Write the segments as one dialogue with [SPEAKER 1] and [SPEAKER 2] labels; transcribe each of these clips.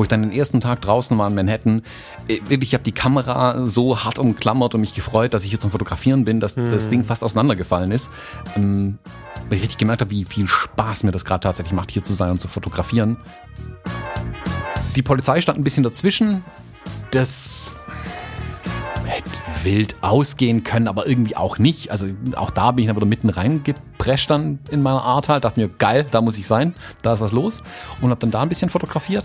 [SPEAKER 1] wo ich dann den ersten Tag draußen war in Manhattan, äh, ich habe die Kamera so hart umklammert und mich gefreut, dass ich hier zum Fotografieren bin, dass mhm. das Ding fast auseinandergefallen ist. Ähm, weil ich richtig gemerkt habe, wie viel Spaß mir das gerade tatsächlich macht, hier zu sein und zu fotografieren. Die Polizei stand ein bisschen dazwischen. Das wild ausgehen können, aber irgendwie auch nicht. Also auch da bin ich dann wieder mitten reingeprescht dann in meiner Art halt. Dachte mir, geil, da muss ich sein, da ist was los. Und habe dann da ein bisschen fotografiert.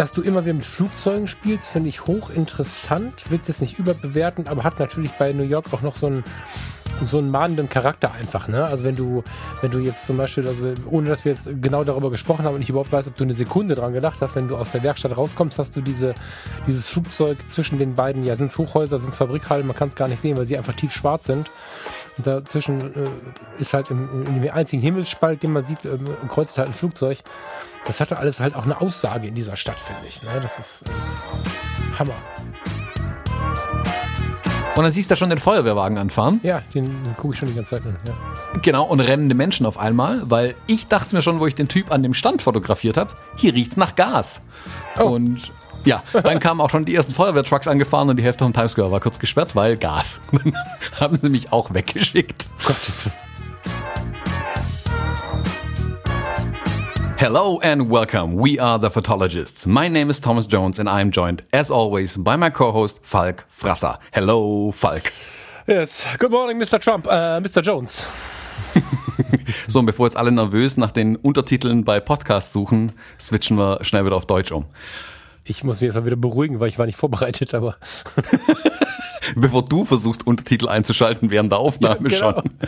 [SPEAKER 2] Dass du immer wieder mit Flugzeugen spielst, finde ich hochinteressant. Wird jetzt nicht überbewerten, aber hat natürlich bei New York auch noch so ein so einen mahnenden Charakter einfach, ne? Also wenn du, wenn du jetzt zum Beispiel, also ohne dass wir jetzt genau darüber gesprochen haben und ich überhaupt weiß, ob du eine Sekunde dran gedacht hast, wenn du aus der Werkstatt rauskommst, hast du diese, dieses Flugzeug zwischen den beiden, ja, sind es Hochhäuser, sind es Fabrikhallen, man kann es gar nicht sehen, weil sie einfach tief schwarz sind. Und dazwischen äh, ist halt im, in dem einzigen Himmelsspalt, den man sieht, äh, kreuzt halt ein Flugzeug. Das hatte alles halt auch eine Aussage in dieser Stadt, finde ich. Ne? Das ist äh, Hammer.
[SPEAKER 1] Und dann siehst du da schon den Feuerwehrwagen anfahren.
[SPEAKER 2] Ja, den, den gucke ich schon die ganze Zeit an. Ja.
[SPEAKER 1] Genau, und rennende Menschen auf einmal, weil ich dachte mir schon, wo ich den Typ an dem Stand fotografiert habe, hier riecht's nach Gas. Oh. Und ja, dann kamen auch schon die ersten Feuerwehrtrucks angefahren und die Hälfte vom Times Square war kurz gesperrt, weil Gas. Dann haben sie mich auch weggeschickt. Gottes Hello and welcome. We are the Photologists. My name is Thomas Jones and I'm joined, as always, by my co-host Falk Frasser. Hello, Falk.
[SPEAKER 2] Yes. Good morning, Mr. Trump, uh, Mr. Jones.
[SPEAKER 1] so, und bevor jetzt alle nervös nach den Untertiteln bei Podcasts suchen, switchen wir schnell wieder auf Deutsch um.
[SPEAKER 2] Ich muss mich jetzt mal wieder beruhigen, weil ich war nicht vorbereitet, aber.
[SPEAKER 1] Bevor du versuchst, Untertitel einzuschalten während der Aufnahme ja, genau. schon.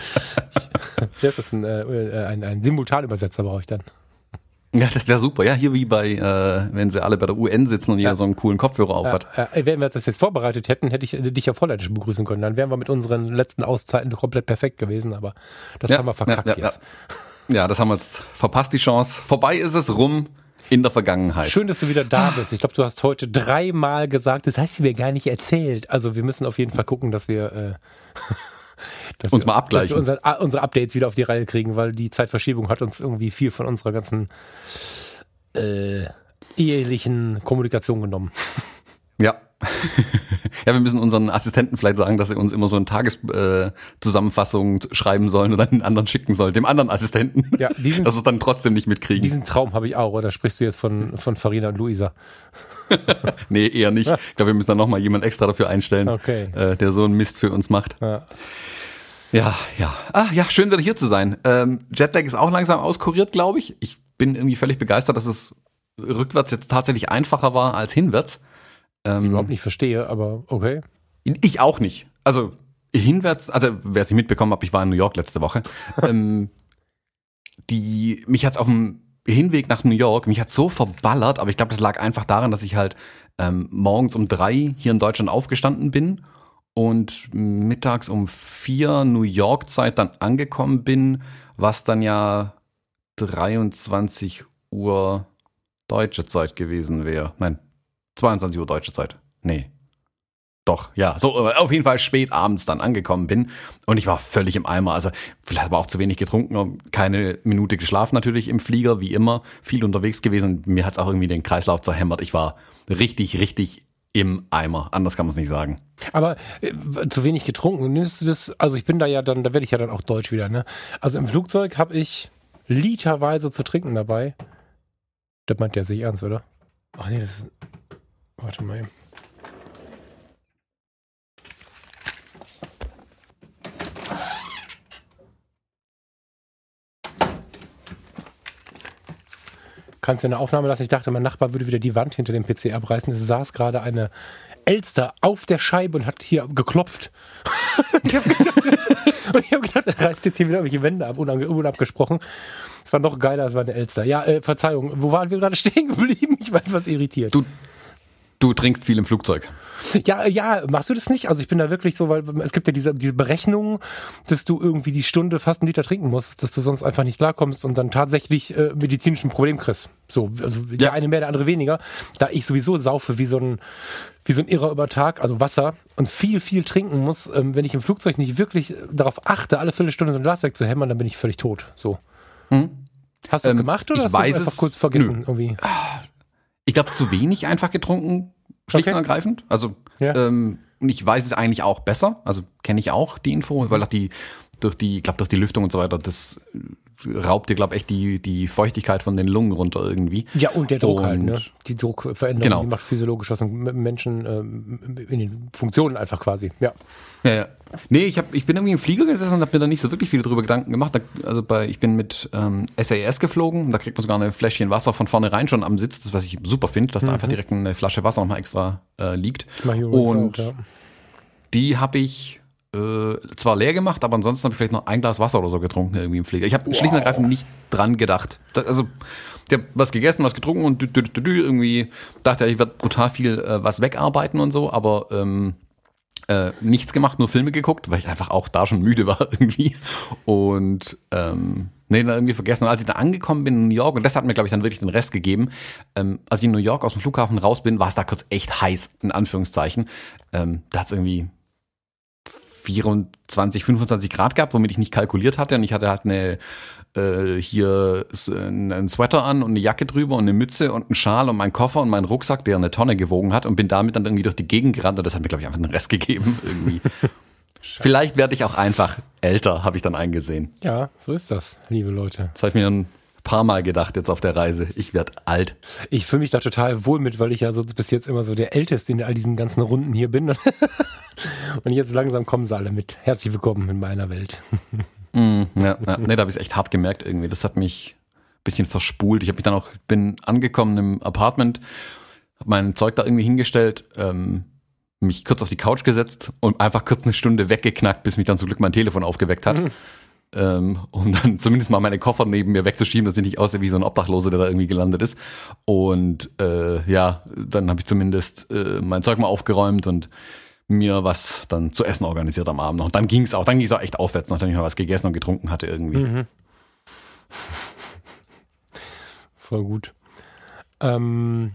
[SPEAKER 2] Das ist ein, äh, ein, ein Simultanübersetzer brauche ich dann.
[SPEAKER 1] Ja, das wäre super. Ja, hier wie bei, äh, wenn sie alle bei der UN sitzen und jeder so einen coolen Kopfhörer aufhat.
[SPEAKER 2] Ja, ja, wenn wir das jetzt vorbereitet hätten, hätte ich dich ja volländisch begrüßen können. Dann wären wir mit unseren letzten Auszeiten komplett perfekt gewesen, aber das haben wir verkackt ja, jetzt.
[SPEAKER 1] Ja. das haben wir jetzt verpasst, die Chance. Vorbei ist es rum in der Vergangenheit.
[SPEAKER 2] Schön, dass du wieder da bist. Ich glaube, du hast heute dreimal gesagt, das hast du mir gar nicht erzählt. Also wir müssen auf jeden Fall gucken, dass wir äh,
[SPEAKER 1] dass uns wir, mal abgleichen.
[SPEAKER 2] Dass wir unser, unsere Updates wieder auf die Reihe kriegen, weil die Zeitverschiebung hat uns irgendwie viel von unserer ganzen äh, ehelichen Kommunikation genommen.
[SPEAKER 1] Ja. ja, wir müssen unseren Assistenten vielleicht sagen, dass er uns immer so eine Tageszusammenfassung äh, schreiben sollen und dann den anderen schicken soll, dem anderen Assistenten. Ja, diesen, dass wir es dann trotzdem nicht mitkriegen.
[SPEAKER 2] Diesen Traum habe ich auch, oder sprichst du jetzt von, von Farina und Luisa?
[SPEAKER 1] nee, eher nicht. Ich glaube, wir müssen dann nochmal jemand extra dafür einstellen, okay. äh, der so einen Mist für uns macht. Ja. Ja, ja. Ah, ja, schön wieder hier zu sein. Ähm, Jetlag ist auch langsam auskuriert, glaube ich. Ich bin irgendwie völlig begeistert, dass es rückwärts jetzt tatsächlich einfacher war als hinwärts.
[SPEAKER 2] Ähm, ich überhaupt nicht verstehe, aber okay.
[SPEAKER 1] Ich auch nicht. Also hinwärts, also wer es nicht mitbekommen hat, ich war in New York letzte Woche. ähm, die, mich hat's auf dem Hinweg nach New York, mich hat so verballert, aber ich glaube, das lag einfach daran, dass ich halt ähm, morgens um drei hier in Deutschland aufgestanden bin und mittags um vier New York Zeit dann angekommen bin, was dann ja 23 Uhr deutsche Zeit gewesen wäre. Nein, 22 Uhr deutsche Zeit. Nee, doch, ja, so äh, auf jeden Fall spät abends dann angekommen bin und ich war völlig im Eimer. Also vielleicht aber auch zu wenig getrunken, keine Minute geschlafen natürlich im Flieger, wie immer, viel unterwegs gewesen. Mir hat's auch irgendwie den Kreislauf zerhämmert. Ich war richtig, richtig im Eimer. Anders kann man es nicht sagen.
[SPEAKER 2] Aber äh, zu wenig getrunken. Nimmst du das? Also ich bin da ja dann, da werde ich ja dann auch deutsch wieder. Ne? Also im Flugzeug habe ich literweise zu trinken dabei. Das meint der sich ernst, oder? Ach nee, das ist. Warte mal eben. Kannst du eine Aufnahme lassen. Ich dachte, mein Nachbar würde wieder die Wand hinter dem PC abreißen. Es saß gerade eine Elster auf der Scheibe und hat hier geklopft. ich habe gedacht, hab gedacht, er reißt jetzt hier wieder irgendwelche Wände ab, unabgesprochen. Es war noch geiler, es war eine Elster. Ja, äh, Verzeihung, wo waren wir gerade stehen geblieben? Ich weiß, was irritiert.
[SPEAKER 1] Du, Du trinkst viel im Flugzeug.
[SPEAKER 2] Ja, ja, machst du das nicht? Also ich bin da wirklich so, weil es gibt ja diese, diese Berechnung, dass du irgendwie die Stunde fast einen Liter trinken musst, dass du sonst einfach nicht klarkommst und dann tatsächlich äh, medizinischen Problem kriegst. So, also der
[SPEAKER 1] Ja.
[SPEAKER 2] eine mehr, der andere weniger. Da ich sowieso saufe wie so ein, wie so ein Irrer über Tag, also Wasser und viel, viel trinken muss, ähm, wenn ich im Flugzeug nicht wirklich darauf achte, alle Viertelstunde so ein Glas wegzuhämmern, dann bin ich völlig tot. So. Hast du es
[SPEAKER 1] Ähm,
[SPEAKER 2] gemacht oder
[SPEAKER 1] ich
[SPEAKER 2] hast du es einfach kurz vergessen irgendwie?
[SPEAKER 1] Ich glaube, zu wenig einfach getrunken, schlicht
[SPEAKER 2] Okay.
[SPEAKER 1] und ergreifend. Also,
[SPEAKER 2] Ja.
[SPEAKER 1] ähm, und ich weiß es eigentlich auch besser. Also kenne ich auch die Info, weil auch die, durch die, ich glaube, durch die Lüftung und so weiter, das raubt dir, glaube ich, echt die, die Feuchtigkeit von den Lungen runter irgendwie.
[SPEAKER 2] Ja, und der Druck
[SPEAKER 1] Und-
[SPEAKER 2] halt, ne? Die Druckveränderung,
[SPEAKER 1] Genau.
[SPEAKER 2] die macht physiologisch was mit Menschen ähm, in den Funktionen einfach quasi. Ja.
[SPEAKER 1] Ja, ja. Nee, ich, hab, ich bin irgendwie im Flieger gesessen und habe mir da nicht so wirklich viel drüber Gedanken gemacht. Da, also bei, ich bin mit ähm, SAS geflogen, da kriegt man sogar eine Fläschchen Wasser von vornherein schon am Sitz, das was ich super finde, dass da einfach direkt eine Flasche Wasser nochmal extra äh, liegt.
[SPEAKER 2] Mach ich übrigens
[SPEAKER 1] Und
[SPEAKER 2] auch, ja.
[SPEAKER 1] die habe ich äh, zwar leer gemacht, aber ansonsten habe ich vielleicht noch ein Glas Wasser oder so getrunken irgendwie im Flieger. Ich habe schlicht und ergreifend nicht dran gedacht. Das, also ich habe was gegessen, was getrunken und dü, dü, dü, dü, irgendwie dachte ich, ich werde brutal viel äh, was wegarbeiten und so, aber ähm, äh, nichts gemacht, nur Filme geguckt, weil ich einfach auch da schon müde war irgendwie. Und ähm, nee, dann irgendwie vergessen. Und als ich dann angekommen bin in New York, und das hat mir, glaube ich, dann wirklich den Rest gegeben, ähm, als ich in New York aus dem Flughafen raus bin, war es da kurz echt heiß, in Anführungszeichen. Ähm, da hat es irgendwie 24, 25 Grad gehabt, womit ich nicht kalkuliert hatte. Und ich hatte halt eine äh, hier einen Sweater an und eine Jacke drüber und eine Mütze und einen Schal und meinen Koffer und meinen Rucksack, der eine Tonne gewogen hat und bin damit dann irgendwie durch die Gegend gerannt und das hat mir, glaube ich, einfach den Rest gegeben. Irgendwie. Vielleicht werde ich auch einfach älter, habe ich dann eingesehen.
[SPEAKER 2] ja, so ist das, liebe Leute.
[SPEAKER 1] Das habe ich mir paar Mal gedacht jetzt auf der Reise. Ich werde alt.
[SPEAKER 2] Ich fühle mich da total wohl mit, weil ich ja so bis jetzt immer so der Älteste in all diesen ganzen Runden hier bin. Und jetzt langsam kommen sie alle mit. Herzlich willkommen in meiner Welt.
[SPEAKER 1] Mm, ja, ja. Nee, da habe ich echt hart gemerkt irgendwie. Das hat mich ein bisschen verspult. Ich habe mich dann auch, bin angekommen im Apartment, habe mein Zeug da irgendwie hingestellt, ähm, mich kurz auf die Couch gesetzt und einfach kurz eine Stunde weggeknackt, bis mich dann zum Glück mein Telefon aufgeweckt hat. Ähm, um dann zumindest mal meine Koffer neben mir wegzuschieben, dass ich nicht aussehe wie so ein Obdachloser, der da irgendwie gelandet ist. Und äh, ja, dann habe ich zumindest äh, mein Zeug mal aufgeräumt und mir was dann zu essen organisiert am Abend noch. Und dann ging es auch, dann ging es auch echt aufwärts, nachdem ich mal was gegessen und getrunken hatte irgendwie.
[SPEAKER 2] Voll gut. Ähm,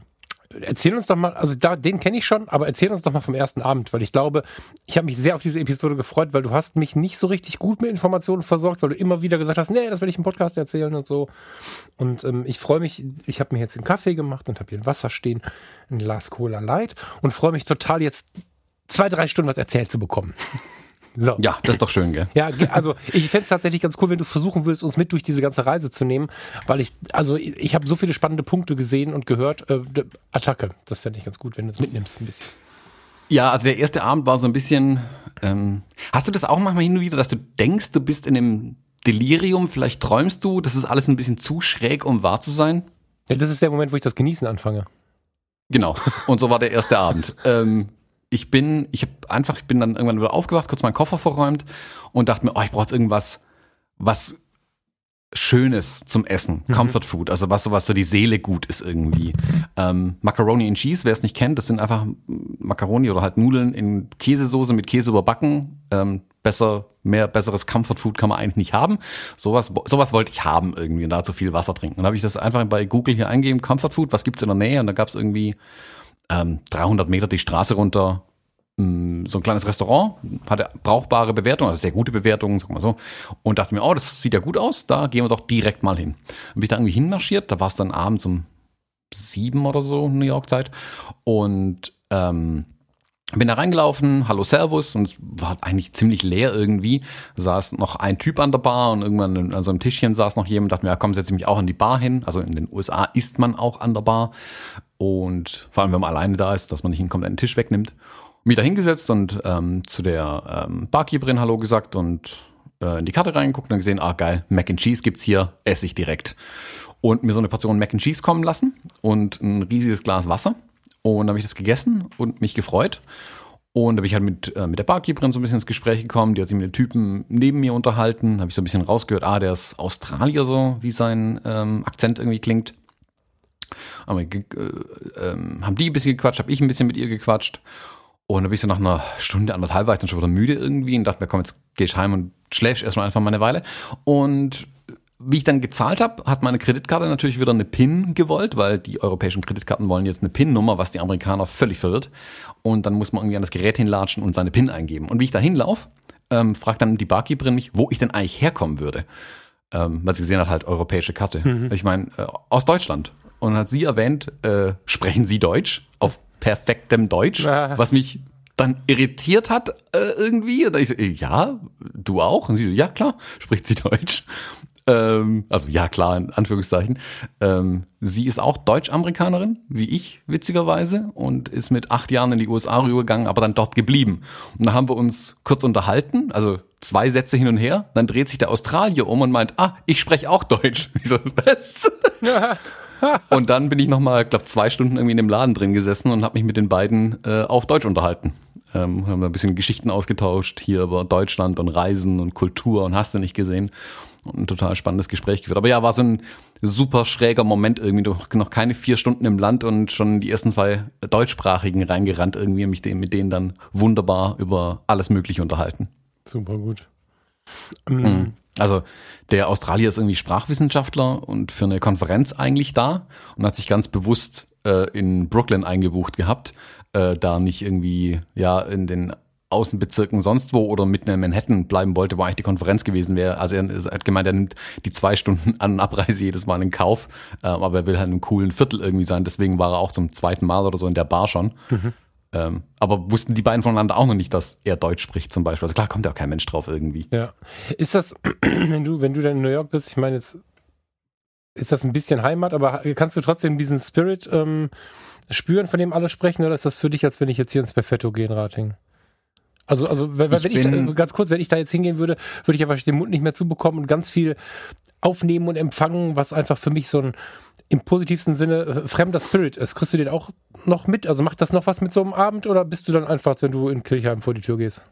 [SPEAKER 2] erzähl uns doch mal, also da, den kenne ich schon, aber erzähl uns doch mal vom ersten Abend, weil ich glaube, ich habe mich sehr auf diese Episode gefreut, weil du hast mich nicht so richtig gut mit Informationen versorgt, weil du immer wieder gesagt hast, nee, das will ich im Podcast erzählen und so. Und ähm, ich freue mich, ich habe mir jetzt einen Kaffee gemacht und habe hier ein Wasser stehen, ein Glas Cola Light und freue mich total jetzt zwei, drei Stunden was erzählt zu bekommen. So.
[SPEAKER 1] Ja, das ist doch schön, gell?
[SPEAKER 2] Ja, also ich fände es tatsächlich ganz cool, wenn du versuchen würdest, uns mit durch diese ganze Reise zu nehmen, weil ich, also ich, ich habe so viele spannende Punkte gesehen und gehört. Äh, Attacke, das fände ich ganz gut, wenn du es mitnimmst ein bisschen.
[SPEAKER 1] Ja, also der erste Abend war so ein bisschen. Ähm, hast du das auch manchmal hin und wieder, dass du denkst, du bist in einem Delirium, vielleicht träumst du, das ist alles ein bisschen zu schräg, um wahr zu sein?
[SPEAKER 2] Ja, das ist der Moment, wo ich das Genießen anfange.
[SPEAKER 1] Genau. Und so war der erste Abend. Ähm, ich bin, ich habe einfach, ich bin dann irgendwann wieder aufgewacht, kurz meinen Koffer verräumt und dachte mir, oh, ich brauche jetzt irgendwas, was Schönes zum Essen, Comfort Food, also was so was so die Seele gut ist irgendwie. Ähm, Macaroni and Cheese, wer es nicht kennt, das sind einfach Macaroni oder halt Nudeln in Käsesoße mit Käse überbacken. Ähm, besser, mehr besseres Comfort Food kann man eigentlich nicht haben. Sowas, sowas wollte ich haben irgendwie und dazu viel Wasser trinken. Dann habe ich das einfach bei Google hier eingegeben, Comfort Food, was gibt's in der Nähe? Und da gab es irgendwie ähm, 300 Meter die Straße runter. Mh, so ein kleines Restaurant, hatte brauchbare Bewertungen, also sehr gute Bewertungen, sag mal so, und dachte mir, oh, das sieht ja gut aus, da gehen wir doch direkt mal hin. Dann bin ich da irgendwie hinmarschiert, da war es dann abends um sieben oder so, New York Zeit, und ähm, bin da reingelaufen, hallo Servus, und es war eigentlich ziemlich leer irgendwie. Saß noch ein Typ an der Bar und irgendwann an so einem Tischchen saß noch jemand, dachte mir, ja komm, setze ich mich auch an die Bar hin. Also in den USA isst man auch an der Bar. Und vor allem, wenn man alleine da ist, dass man nicht einen kompletten Tisch wegnimmt. Mich da hingesetzt und ähm, zu der ähm, Barkeeperin Hallo gesagt und äh, in die Karte reingeguckt und gesehen, ah geil, Mac and Cheese gibt's hier, esse ich direkt. Und mir so eine Portion Mac and Cheese kommen lassen und ein riesiges Glas Wasser. Und dann habe ich das gegessen und mich gefreut. Und da bin ich halt mit, äh, mit der Barkeeperin so ein bisschen ins Gespräch gekommen. Die hat sich mit dem Typen neben mir unterhalten. Habe ich so ein bisschen rausgehört, ah, der ist Australier so, wie sein ähm, Akzent irgendwie klingt. Haben, wir, äh, ähm, haben die ein bisschen gequatscht, habe ich ein bisschen mit ihr gequatscht. Und dann bin ich so nach einer Stunde, anderthalb war ich dann schon wieder müde irgendwie und dachte mir, komm, jetzt geh ich heim und schläfst erstmal einfach mal eine Weile. Und wie ich dann gezahlt habe, hat meine Kreditkarte natürlich wieder eine PIN gewollt, weil die europäischen Kreditkarten wollen jetzt eine PIN-Nummer, was die Amerikaner völlig verwirrt. Und dann muss man irgendwie an das Gerät hinlatschen und seine PIN eingeben. Und wie ich da hinlaufe, ähm, fragt dann die Barkeeperin mich, wo ich denn eigentlich herkommen würde. Ähm, weil sie gesehen hat, halt europäische Karte. Mhm. Ich meine, äh, aus Deutschland. Und hat sie erwähnt, äh, sprechen Sie Deutsch? Auf perfektem Deutsch, ah. was mich dann irritiert hat äh, irgendwie. Und ich so, ja, du auch? Und sie so, ja klar, spricht sie Deutsch. Ähm, also ja, klar, in Anführungszeichen. Ähm, sie ist auch Deutsch-Amerikanerin, wie ich, witzigerweise, und ist mit acht Jahren in die USA rübergegangen, aber dann dort geblieben. Und dann haben wir uns kurz unterhalten, also zwei Sätze hin und her. Dann dreht sich der Australier um und meint, ah, ich spreche auch Deutsch. Ich so, was? und dann bin ich nochmal, glaube zwei Stunden irgendwie in dem Laden drin gesessen und habe mich mit den beiden äh, auf Deutsch unterhalten. Ähm, haben ein bisschen Geschichten ausgetauscht hier über Deutschland und Reisen und Kultur und hast du nicht gesehen ein total spannendes Gespräch geführt. Aber ja, war so ein super schräger Moment irgendwie, noch keine vier Stunden im Land und schon die ersten zwei Deutschsprachigen reingerannt irgendwie mich mit denen dann wunderbar über alles Mögliche unterhalten.
[SPEAKER 2] Super gut.
[SPEAKER 1] Mhm. Also der Australier ist irgendwie Sprachwissenschaftler und für eine Konferenz eigentlich da und hat sich ganz bewusst äh, in Brooklyn eingebucht gehabt, äh, da nicht irgendwie ja in den Außenbezirken sonst wo oder mitten in Manhattan bleiben wollte, wo eigentlich die Konferenz gewesen wäre. Also er, hat gemeint, er nimmt die zwei Stunden An- Abreise jedes Mal in Kauf, ähm, aber er will halt in einem coolen Viertel irgendwie sein. Deswegen war er auch zum zweiten Mal oder so in der Bar schon. Mhm. Ähm, aber wussten die beiden voneinander auch noch nicht, dass er Deutsch spricht zum Beispiel. Also klar kommt ja auch kein Mensch drauf irgendwie.
[SPEAKER 2] Ja. Ist das, wenn du, wenn du dann in New York bist, ich meine jetzt, ist das ein bisschen Heimat, aber kannst du trotzdem diesen Spirit ähm, spüren, von dem alle sprechen, oder ist das für dich, als wenn ich jetzt hier ins Perfetto gehe in Rating? Also, also wenn, ich, wenn ich da, ganz kurz, wenn ich da jetzt hingehen würde, würde ich einfach den Mund nicht mehr zubekommen und ganz viel aufnehmen und empfangen, was einfach für mich so ein im positivsten Sinne äh, fremder Spirit ist. Kriegst du den auch noch mit? Also macht das noch was mit so einem Abend oder bist du dann einfach, wenn du in Kirchheim vor die Tür gehst?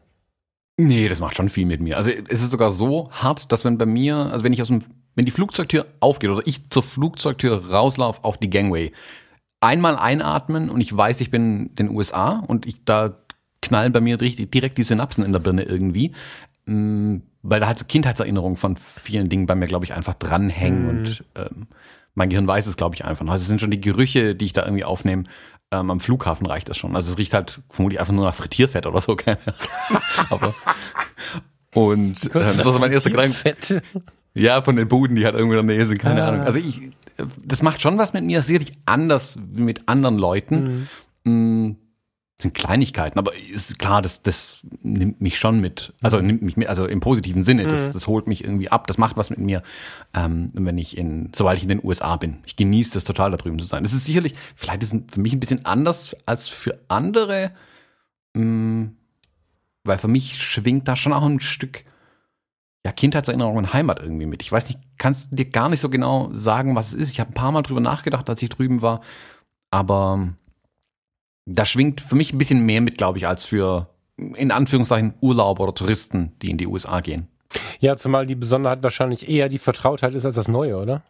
[SPEAKER 1] Nee, das macht schon viel mit mir. Also es ist sogar so hart, dass wenn bei mir, also wenn ich aus dem, wenn die Flugzeugtür aufgeht oder ich zur Flugzeugtür rauslaufe auf die Gangway, einmal einatmen und ich weiß, ich bin in den USA und ich da knallen bei mir direkt die Synapsen in der Birne irgendwie. Mm, weil da halt so Kindheitserinnerungen von vielen Dingen bei mir, glaube ich, einfach dranhängen mhm. und ähm, mein Gehirn weiß es, glaube ich, einfach. Also es sind schon die Gerüche, die ich da irgendwie aufnehme. Ähm, am Flughafen reicht das schon. Also es riecht halt vermutlich einfach nur nach Frittierfett oder so, keine Aber und äh, das war so mein erster Gedanke. Ja, von den Buden, die halt irgendwo in der Nähe sind, keine ah. Ahnung. Also ich, das macht schon was mit mir, das ist sicherlich anders wie mit anderen Leuten. Mhm. Sind Kleinigkeiten, aber ist klar, das, das nimmt mich schon mit, also mhm. nimmt mich mit, also im positiven Sinne, das, mhm. das holt mich irgendwie ab, das macht was mit mir, ähm, wenn ich in, sobald ich in den USA bin. Ich genieße das total, da drüben zu sein. Das ist sicherlich, vielleicht ist es für mich ein bisschen anders als für andere, mh, mm, weil für mich schwingt da schon auch ein Stück, ja, Kindheitserinnerung und Heimat irgendwie mit. Ich weiß nicht, kannst dir gar nicht so genau sagen, was es ist. Ich habe ein paar Mal drüber nachgedacht, als ich drüben war, aber da schwingt für mich ein bisschen mehr mit, glaube ich, als für in Anführungszeichen Urlauber oder Touristen, die in die USA gehen.
[SPEAKER 2] Ja, zumal die Besonderheit wahrscheinlich eher die Vertrautheit ist als das Neue, oder?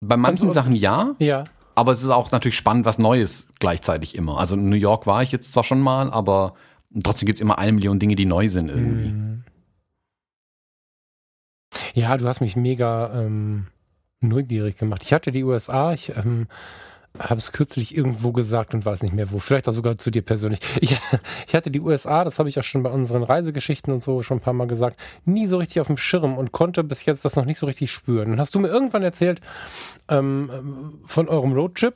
[SPEAKER 1] Bei manchen also, Sachen ja.
[SPEAKER 2] Ja.
[SPEAKER 1] Aber es ist auch natürlich spannend, was Neues gleichzeitig immer. Also in New York war ich jetzt zwar schon mal, aber trotzdem gibt es immer eine Million Dinge, die neu sind irgendwie. Mhm.
[SPEAKER 2] Ja, du hast mich mega ähm, neugierig gemacht. Ich hatte die USA, ich ähm, habe es kürzlich irgendwo gesagt und weiß nicht mehr wo. Vielleicht auch sogar zu dir persönlich. Ich, ich hatte die USA, das habe ich auch schon bei unseren Reisegeschichten und so schon ein paar Mal gesagt, nie so richtig auf dem Schirm und konnte bis jetzt das noch nicht so richtig spüren. Und hast du mir irgendwann erzählt ähm, von eurem Roadtrip?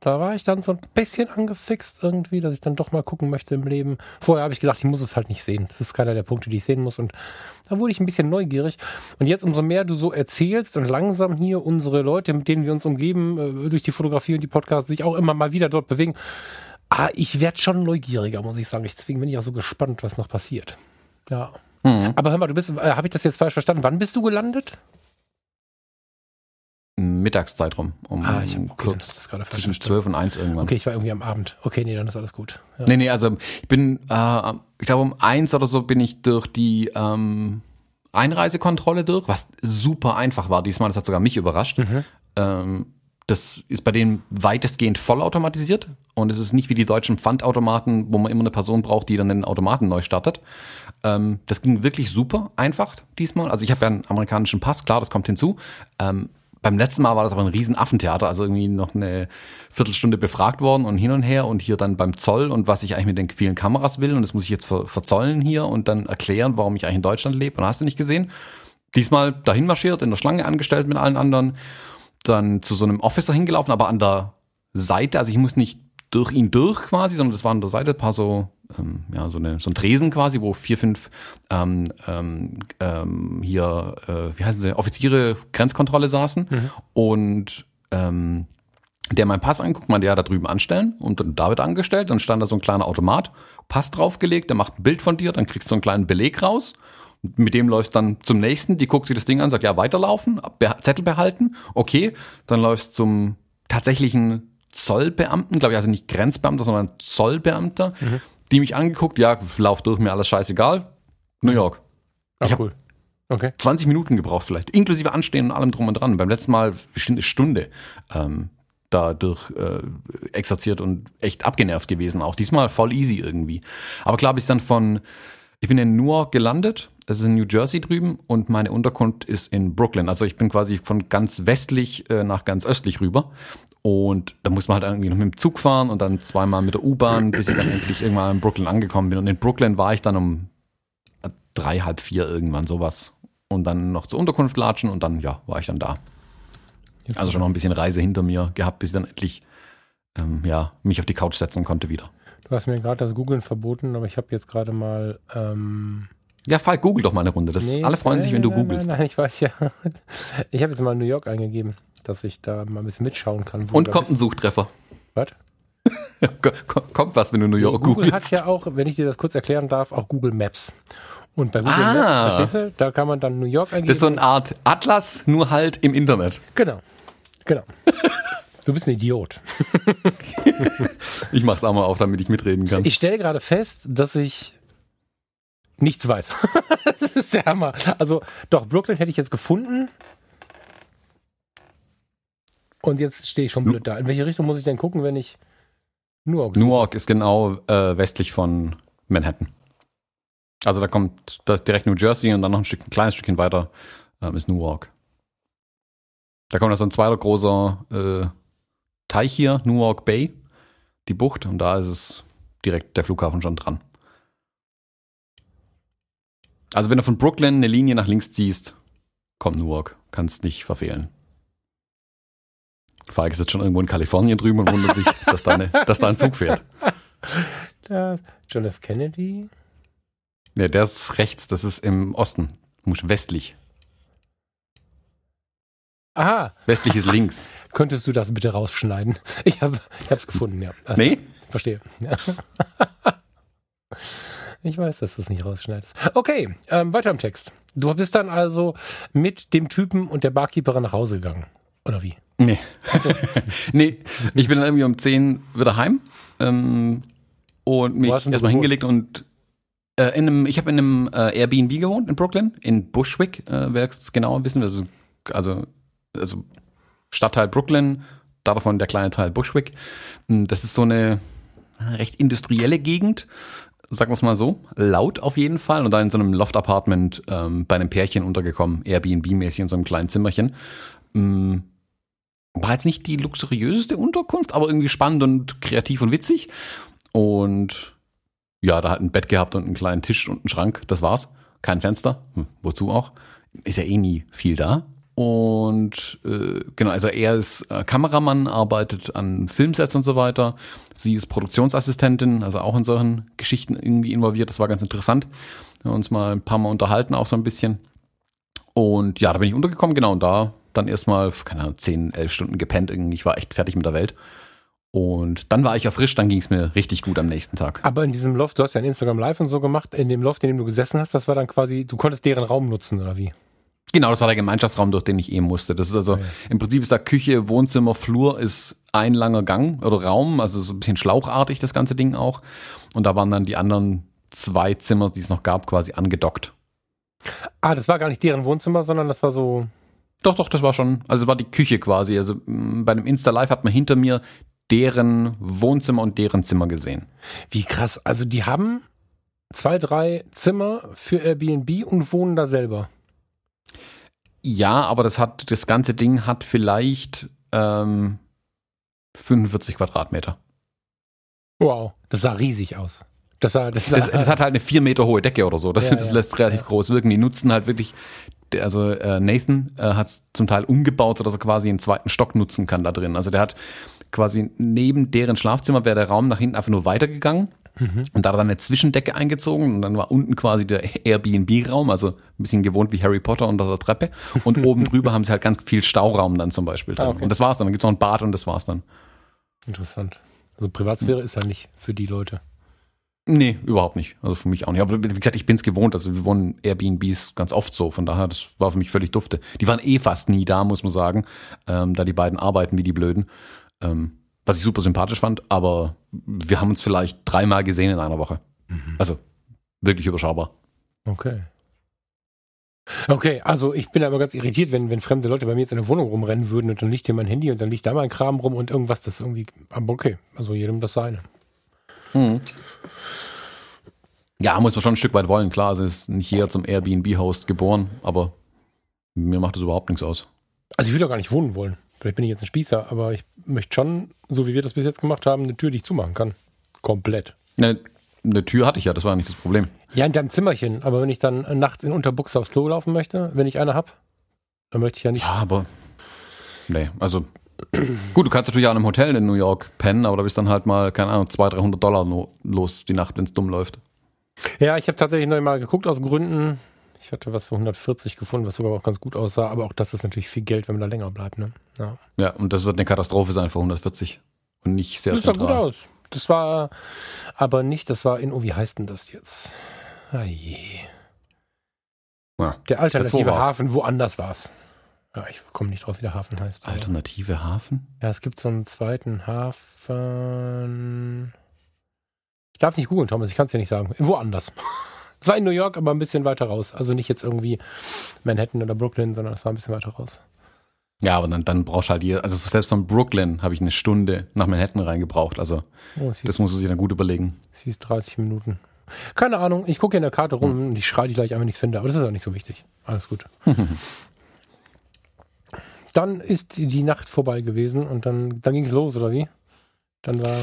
[SPEAKER 2] Da war ich dann so ein bisschen angefixt irgendwie, dass ich dann doch mal gucken möchte im Leben. Vorher habe ich gedacht, ich muss es halt nicht sehen. Das ist keiner der Punkte, die ich sehen muss. Und da wurde ich ein bisschen neugierig. Und jetzt, umso mehr du so erzählst und langsam hier unsere Leute, mit denen wir uns umgeben, äh, durch die Fotografie und die Podcasts, sich auch immer mal wieder dort bewegen, ah, ich werde schon neugieriger, muss ich sagen. Deswegen bin ich auch so gespannt, was noch passiert. Ja. Mhm. Aber hör mal, du bist, äh, habe ich das jetzt falsch verstanden? Wann bist du gelandet?
[SPEAKER 1] Mittagszeit rum. Um
[SPEAKER 2] ah, ich
[SPEAKER 1] hab, kurz zwischen 12 und 1 irgendwann.
[SPEAKER 2] Okay, ich war irgendwie am Abend. Okay, nee, dann ist alles gut.
[SPEAKER 1] Ja. Nee, nee, also ich bin, äh, ich glaube um 1 oder so bin ich durch die ähm, Einreisekontrolle durch, was super einfach war diesmal. Das hat sogar mich überrascht. Mhm. Ähm, Das ist bei denen weitestgehend vollautomatisiert und es ist nicht wie die deutschen Pfandautomaten, wo man immer eine Person braucht, die dann den Automaten neu startet. Ähm, das ging wirklich super einfach diesmal. Also ich habe ja einen amerikanischen Pass, klar, das kommt hinzu. Ähm, beim letzten Mal war das aber ein riesen Affentheater, also irgendwie noch eine Viertelstunde befragt worden und hin und her und hier dann beim Zoll und was ich eigentlich mit den vielen Kameras will und das muss ich jetzt ver verzollen hier und dann erklären, warum ich eigentlich in Deutschland lebe und hast du nicht gesehen. Diesmal dahin marschiert, in der Schlange angestellt mit allen anderen, dann zu so einem Officer hingelaufen, aber an der Seite, also ich muss nicht durch ihn durch quasi, sondern das war an der Seite ein paar so, ähm, ja, so, eine, so ein Tresen quasi, wo vier, fünf ähm, ähm, ähm, hier, äh, wie heißen sie, Offiziere Grenzkontrolle saßen. Mhm. und ähm, der meinen Pass anguckt, meinte, ja, da drüben anstellen. Und dann David angestellt, dann stand da so ein kleiner Automat, Pass draufgelegt, der macht ein Bild von dir, dann kriegst du einen kleinen Beleg raus. Mit dem läufst dann zum nächsten, die guckt sich das Ding an, sagt, ja, weiterlaufen, Zettel behalten, okay, dann läufst zum tatsächlichen Zollbeamten, glaube ich, also nicht Grenzbeamter, sondern Zollbeamter, mhm. die mich angeguckt, ja, lauf durch, mir alles scheißegal, New York.
[SPEAKER 2] Ach, ich cool.
[SPEAKER 1] Okay. 20 Minuten gebraucht vielleicht, inklusive Anstehen und allem drum und dran. Beim letzten Mal bestimmt eine Stunde ähm, dadurch äh, exerziert und echt abgenervt gewesen. Auch diesmal voll easy irgendwie. Aber klar, bis dann von, ich bin in Newark gelandet das ist in New Jersey drüben und meine Unterkunft ist in Brooklyn. Also ich bin quasi von ganz westlich äh, nach ganz östlich rüber. Und da muss man halt irgendwie noch mit dem Zug fahren und dann zweimal mit der U-Bahn, bis ich dann endlich irgendwann in Brooklyn angekommen bin. Und in Brooklyn war ich dann um drei, halb vier irgendwann sowas. Und dann noch zur Unterkunft latschen und dann, ja, war ich dann da. Also schon noch ein bisschen Reise hinter mir gehabt, bis ich dann endlich ähm, ja, mich auf die Couch setzen konnte wieder.
[SPEAKER 2] Du hast mir gerade das Googlen verboten, aber ich habe jetzt gerade mal ähm,
[SPEAKER 1] ja, Falk, google doch mal eine Runde. Das, nee, alle freuen sich, wenn du googelst.
[SPEAKER 2] Nein, nein, ich weiß ja. Ich habe jetzt mal New York eingegeben, dass ich da mal ein bisschen mitschauen kann.
[SPEAKER 1] Und kommt ein Suchtreffer.
[SPEAKER 2] Was?
[SPEAKER 1] kommt was, wenn du New York
[SPEAKER 2] Google googelst. hat ja auch, wenn ich dir das kurz erklären darf, auch Google Maps. Und bei Google ah. Maps, verstehst du, da kann man dann New York eingeben.
[SPEAKER 1] Das ist so eine Art Atlas, nur halt im Internet.
[SPEAKER 2] Genau. Genau. Du bist ein Idiot.
[SPEAKER 1] ich mach's auch mal auf, damit ich mitreden kann.
[SPEAKER 2] Ich stelle gerade fest, dass ich nichts weiß. das ist der Hammer. Also, doch, Brooklyn hätte ich jetzt gefunden. Und jetzt stehe ich schon blöd da. In welche Richtung muss ich denn gucken, wenn ich
[SPEAKER 1] Newark suche? Newark ist genau äh, westlich von Manhattan. Also da kommt das direkt New Jersey und dann noch ein, Stück, ein kleines Stückchen weiter ähm, ist Newark. Da kommt also ein zweiter großer äh, Teich hier, Newark Bay, die Bucht, und da ist es direkt der Flughafen schon dran. Also wenn du von Brooklyn eine Linie nach links ziehst, kommt Newark. Kannst nicht verfehlen. Falk ist jetzt schon irgendwo in Kalifornien drüben und wundert sich, dass da, eine, dass da ein Zug fährt.
[SPEAKER 2] Da, John F. Kennedy?
[SPEAKER 1] Ne, der ist rechts, das ist im Osten. Westlich.
[SPEAKER 2] Aha.
[SPEAKER 1] Westlich ist links.
[SPEAKER 2] Könntest du das bitte rausschneiden? Ich habe es gefunden, ja.
[SPEAKER 1] Also, nee?
[SPEAKER 2] Verstehe. Ja. Ich weiß, dass du es nicht rausschneidest. Okay, ähm, weiter im Text. Du bist dann also mit dem Typen und der Barkeeperin nach Hause gegangen. Oder wie?
[SPEAKER 1] Nee. Also. nee, ich bin dann irgendwie um 10 wieder heim ähm, und mich erstmal hingelegt und äh, in einem, ich habe in einem äh, Airbnb gewohnt in Brooklyn, in Bushwick, äh, wer es genauer wissen will. Also, also, Stadtteil Brooklyn, davon der kleine Teil Bushwick. Hm, das ist so eine recht industrielle Gegend sagen wir es mal so, laut auf jeden Fall und da in so einem Loft-Apartment ähm, bei einem Pärchen untergekommen, Airbnb-mäßig in so einem kleinen Zimmerchen. Ähm, war jetzt nicht die luxuriöseste Unterkunft, aber irgendwie spannend und kreativ und witzig. Und ja, da hat ein Bett gehabt und einen kleinen Tisch und einen Schrank, das war's. Kein Fenster, hm, wozu auch. Ist ja eh nie viel da. Und äh, genau, also er ist äh, Kameramann, arbeitet an Filmsets und so weiter. Sie ist Produktionsassistentin, also auch in solchen Geschichten irgendwie involviert. Das war ganz interessant. Wir haben uns mal ein paar Mal unterhalten, auch so ein bisschen. Und ja, da bin ich untergekommen, genau, und da dann erstmal, keine Ahnung, 10, 11 Stunden gepennt. Irgendwie. Ich war echt fertig mit der Welt. Und dann war ich erfrischt, dann ging es mir richtig gut am nächsten Tag.
[SPEAKER 2] Aber in diesem Loft, du hast ja ein Instagram Live und so gemacht, in dem Loft, in dem du gesessen hast, das war dann quasi, du konntest deren Raum nutzen, oder wie?
[SPEAKER 1] Genau, das war der Gemeinschaftsraum, durch den ich eben musste. Das ist also, okay. im Prinzip ist da Küche, Wohnzimmer, Flur ist ein langer Gang oder Raum, also so ein bisschen schlauchartig das ganze Ding auch. Und da waren dann die anderen zwei Zimmer, die es noch gab, quasi angedockt.
[SPEAKER 2] Ah, das war gar nicht deren Wohnzimmer, sondern das war so.
[SPEAKER 1] Doch, doch, das war schon, also war die Küche quasi. Also mh, bei dem Insta Live hat man hinter mir deren Wohnzimmer und deren Zimmer gesehen.
[SPEAKER 2] Wie krass. Also die haben zwei, drei Zimmer für Airbnb und wohnen da selber.
[SPEAKER 1] Ja, aber das hat, das ganze Ding hat vielleicht ähm, 45 Quadratmeter.
[SPEAKER 2] Wow. Das sah riesig aus. Das, sah, das, sah,
[SPEAKER 1] Das, das hat halt eine vier Meter hohe Decke oder so. Das,
[SPEAKER 2] Ja,
[SPEAKER 1] das
[SPEAKER 2] ja.
[SPEAKER 1] lässt relativ groß wirken. Die nutzen halt wirklich, also äh, Nathan äh, hat es zum Teil umgebaut, sodass er quasi einen zweiten Stock nutzen kann da drin. Also der hat quasi neben deren Schlafzimmer wäre der Raum nach hinten einfach nur weitergegangen. Und da hat er dann eine Zwischendecke eingezogen und dann war unten quasi der Airbnb-Raum, also ein bisschen gewohnt wie Harry Potter unter der Treppe. Und oben drüber haben sie halt ganz viel Stauraum dann zum Beispiel drin.
[SPEAKER 2] Ah, okay.
[SPEAKER 1] Und das war's dann. Dann gibt's noch ein Bad und das war's dann.
[SPEAKER 2] Interessant. Also Privatsphäre ist ja nicht für die Leute.
[SPEAKER 1] Nee, überhaupt nicht. Also für mich auch nicht. Aber wie gesagt, ich bin's gewohnt. Also wir wohnen Airbnbs ganz oft so. Von daher, das war für mich völlig dufte. Die waren eh fast nie da, muss man sagen, ähm, da die beiden arbeiten wie die Blöden. Ähm, was ich super sympathisch fand, aber wir haben uns vielleicht dreimal gesehen in einer Woche. Also wirklich überschaubar.
[SPEAKER 2] Okay. Okay, also ich bin aber ganz irritiert, wenn, wenn fremde Leute bei mir jetzt in der Wohnung rumrennen würden und dann liegt hier mein Handy und dann liegt da mein Kram rum und irgendwas, das irgendwie. Aber okay, also jedem das seine.
[SPEAKER 1] Ja, muss man schon ein Stück weit wollen. Klar, also ist nicht jeder zum Airbnb-Host geboren, aber mir macht das überhaupt nichts aus.
[SPEAKER 2] Also ich würde doch gar nicht wohnen wollen. Vielleicht bin ich jetzt ein Spießer, aber ich möchte schon, so wie wir das bis jetzt gemacht haben, eine Tür, die ich zumachen kann. Komplett.
[SPEAKER 1] Eine, eine Tür hatte ich ja, das war nicht das Problem.
[SPEAKER 2] Ja, in deinem Zimmerchen, aber wenn ich dann nachts in Unterbuchs aufs Klo laufen möchte, wenn ich eine hab, dann möchte ich ja nicht.
[SPEAKER 1] Ja, aber. Nee, also. Gut, du kannst natürlich auch in einem Hotel in New York pennen, aber da bist dann halt mal, keine Ahnung, 200, 300 Dollar los die Nacht, wenn es dumm läuft.
[SPEAKER 2] Ja, ich habe tatsächlich neu mal geguckt aus Gründen. Ich hatte was für 140 gefunden, was sogar auch ganz gut aussah, aber auch das ist natürlich viel Geld, wenn man da länger bleibt. Ne? Ja.
[SPEAKER 1] Ja, und das wird eine Katastrophe sein für 140. Und nicht sehr
[SPEAKER 2] Das sah gut
[SPEAKER 1] zentral.
[SPEAKER 2] aus. Das war aber nicht, das war in, oh, wie heißt denn das jetzt? Ah je.
[SPEAKER 1] Ja.
[SPEAKER 2] Der alternative? Hafen, woanders war's. Ja, ich komme nicht drauf, wie der Hafen heißt. aber-
[SPEAKER 1] Alternative Hafen?
[SPEAKER 2] Ja, es gibt so einen zweiten Hafen. Ich darf nicht googeln, Thomas, ich kann es dir nicht sagen. Woanders. Es war in New York, aber ein bisschen weiter raus. Also nicht jetzt irgendwie Manhattan oder Brooklyn, sondern es war ein bisschen weiter raus.
[SPEAKER 1] Ja, aber dann, dann brauchst du halt hier, also selbst von Brooklyn habe ich eine Stunde nach Manhattan reingebraucht. Also
[SPEAKER 2] Oh, es hieß,
[SPEAKER 1] das muss man sich dann gut überlegen.
[SPEAKER 2] es hieß 30 Minuten. Keine Ahnung, ich gucke in der Karte rum
[SPEAKER 1] Hm.
[SPEAKER 2] und ich schreie die gleich an, wenn ich es finde, aber das ist auch nicht so wichtig. Alles gut. dann ist die Nacht vorbei gewesen und dann, dann ging es los, oder wie? Dann war.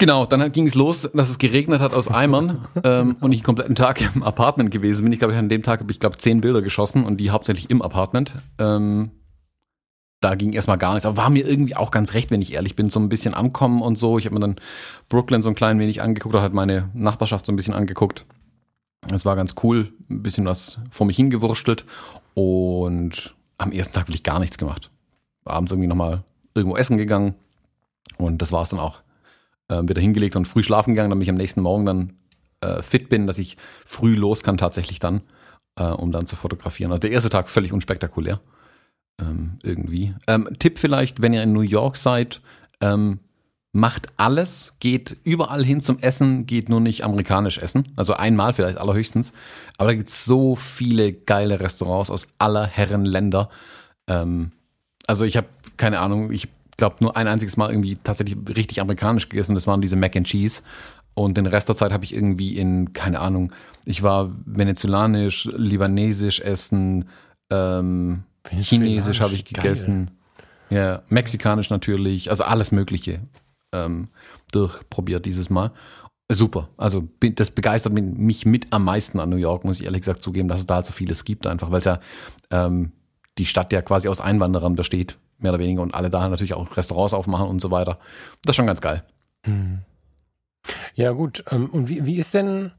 [SPEAKER 1] Genau, dann ging es los, dass es geregnet hat aus Eimern ähm, und ich den kompletten Tag im Apartment gewesen bin. Ich glaube, an dem Tag habe ich, glaube zehn Bilder geschossen und die hauptsächlich im Apartment. Ähm, da ging erstmal gar nichts. Aber war mir irgendwie auch ganz recht, wenn ich ehrlich bin, so ein bisschen ankommen und so. Ich habe mir dann Brooklyn so ein klein wenig angeguckt, oder halt meine Nachbarschaft so ein bisschen angeguckt. Es war ganz cool, ein bisschen was vor mich hingewurstelt und am ersten Tag wirklich gar nichts gemacht. Abends irgendwie nochmal irgendwo essen gegangen und das war es dann auch äh, wieder hingelegt und früh schlafen gegangen, damit ich am nächsten Morgen dann äh, fit bin, dass ich früh los kann tatsächlich dann, äh, um dann zu fotografieren. Also der erste Tag völlig unspektakulär. Ähm, irgendwie. Ähm, Tipp vielleicht, wenn ihr in New York seid, ähm, macht alles, geht überall hin zum Essen, geht nur nicht amerikanisch essen. Also einmal vielleicht allerhöchstens. Aber da gibt's so viele geile Restaurants aus aller Herren Länder. Ähm, also ich habe keine Ahnung, ich glaube nur ein einziges Mal irgendwie tatsächlich richtig amerikanisch gegessen. Das waren diese Mac and Cheese. Und den Rest der Zeit habe ich irgendwie in, keine Ahnung, ich war venezolanisch, libanesisch essen, ähm, chinesisch habe ich
[SPEAKER 2] Geil.
[SPEAKER 1] gegessen. Ja, mexikanisch natürlich, also alles Mögliche ähm, durchprobiert dieses Mal. Super. Also das begeistert mich- mich mit am meisten an New York, muss ich ehrlich gesagt zugeben, dass es da halt so vieles gibt, einfach weil es ja ähm, die Stadt ja quasi aus Einwanderern besteht, mehr oder weniger, und alle da natürlich auch Restaurants aufmachen und so weiter. Das ist schon ganz geil.
[SPEAKER 2] Ja, gut. Ähm, und wie, wie ist denn,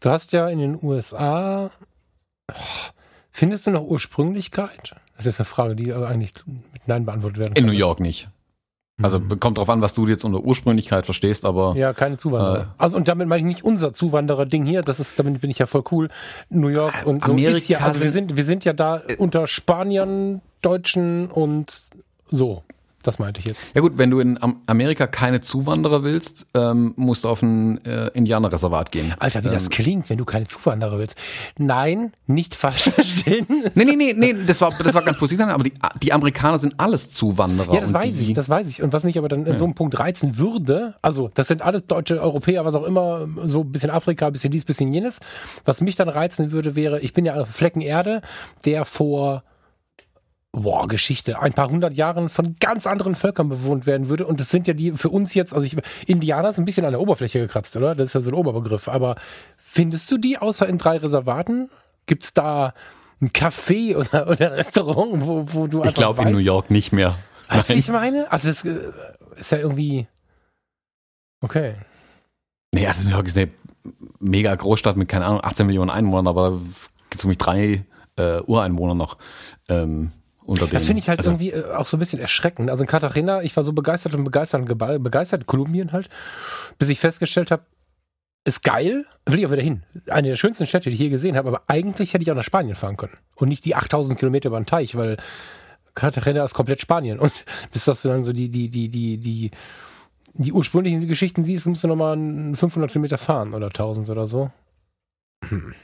[SPEAKER 2] du hast ja in den USA, findest du noch Ursprünglichkeit? Das ist jetzt eine Frage, die eigentlich mit Nein beantwortet werden kann.
[SPEAKER 1] In New York nicht. Also kommt drauf an, was du jetzt unter Ursprünglichkeit verstehst, aber
[SPEAKER 2] Ja, keine Zuwanderer.
[SPEAKER 1] Äh.
[SPEAKER 2] also und damit meine ich nicht unser Zuwanderer-Ding hier, das ist, damit bin ich ja voll cool. New York und so
[SPEAKER 1] Amerika
[SPEAKER 2] ist ja, also wir
[SPEAKER 1] sind-
[SPEAKER 2] sind, wir sind ja da unter Spaniern, Deutschen und so. Das meinte ich jetzt.
[SPEAKER 1] Ja gut, wenn du in Amerika keine Zuwanderer willst, ähm, musst du auf ein äh, Indianerreservat gehen.
[SPEAKER 2] Alter, wie ähm, das klingt, wenn du keine Zuwanderer willst. Nein, nicht falsch verstehen.
[SPEAKER 1] nee, nee, nee, nee, das war, das war ganz positiv, aber die, die Amerikaner sind alles Zuwanderer.
[SPEAKER 2] Ja, das weiß ich, das weiß ich. Und was mich aber dann in ja. so einem Punkt reizen würde, also das sind alles deutsche Europäer, was auch immer, so ein bisschen Afrika, ein bisschen dies, ein bisschen jenes. Was mich dann reizen würde, wäre, ich bin ja auf Flecken Erde, der vor boah, Geschichte, ein paar hundert Jahren von ganz anderen Völkern bewohnt werden würde. Und das sind ja die für uns jetzt, also ich, Indianer ist ein bisschen an der Oberfläche gekratzt, oder? Das ist ja so ein Oberbegriff. Aber findest du die außer in drei Reservaten? Gibt's da ein Café oder, oder ein Restaurant, wo, wo du
[SPEAKER 1] einfach. Ich glaube in New York nicht mehr.
[SPEAKER 2] Weißt du, ich meine? Also das äh, ist ja irgendwie. Okay.
[SPEAKER 1] Nee, also New York ist eine mega Großstadt mit, keine Ahnung, 18 Millionen Einwohnern, aber gibt es nämlich drei äh, Ureinwohner noch. Ähm, unter
[SPEAKER 2] das finde ich halt also, irgendwie äh, auch so ein bisschen erschreckend. Also in Cartagena, ich war so begeistert und begeistert, begeistert, Kolumbien halt, bis ich festgestellt habe, ist geil, will ich auch wieder hin. Eine der schönsten Städte, die ich je gesehen habe, aber eigentlich hätte ich auch nach Spanien fahren können. Und nicht die 8000 Kilometer über den Teich, weil Cartagena ist komplett Spanien. Und bis dass du dann so die, die, die, die, die, die ursprünglichen Geschichten siehst, musst du nochmal 500 Kilometer fahren oder 1000 oder so. Hm.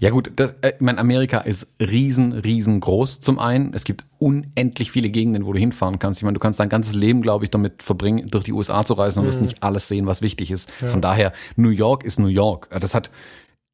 [SPEAKER 1] Ja gut, das, äh, ich meine, Amerika ist riesen, riesengroß zum einen. Es gibt unendlich viele Gegenden, wo du hinfahren kannst. Ich meine, du kannst dein ganzes Leben, glaube ich, damit verbringen, durch die USA zu reisen und wirst mhm. nicht alles sehen, was wichtig ist. Ja. Von daher, New York ist New York. Das hat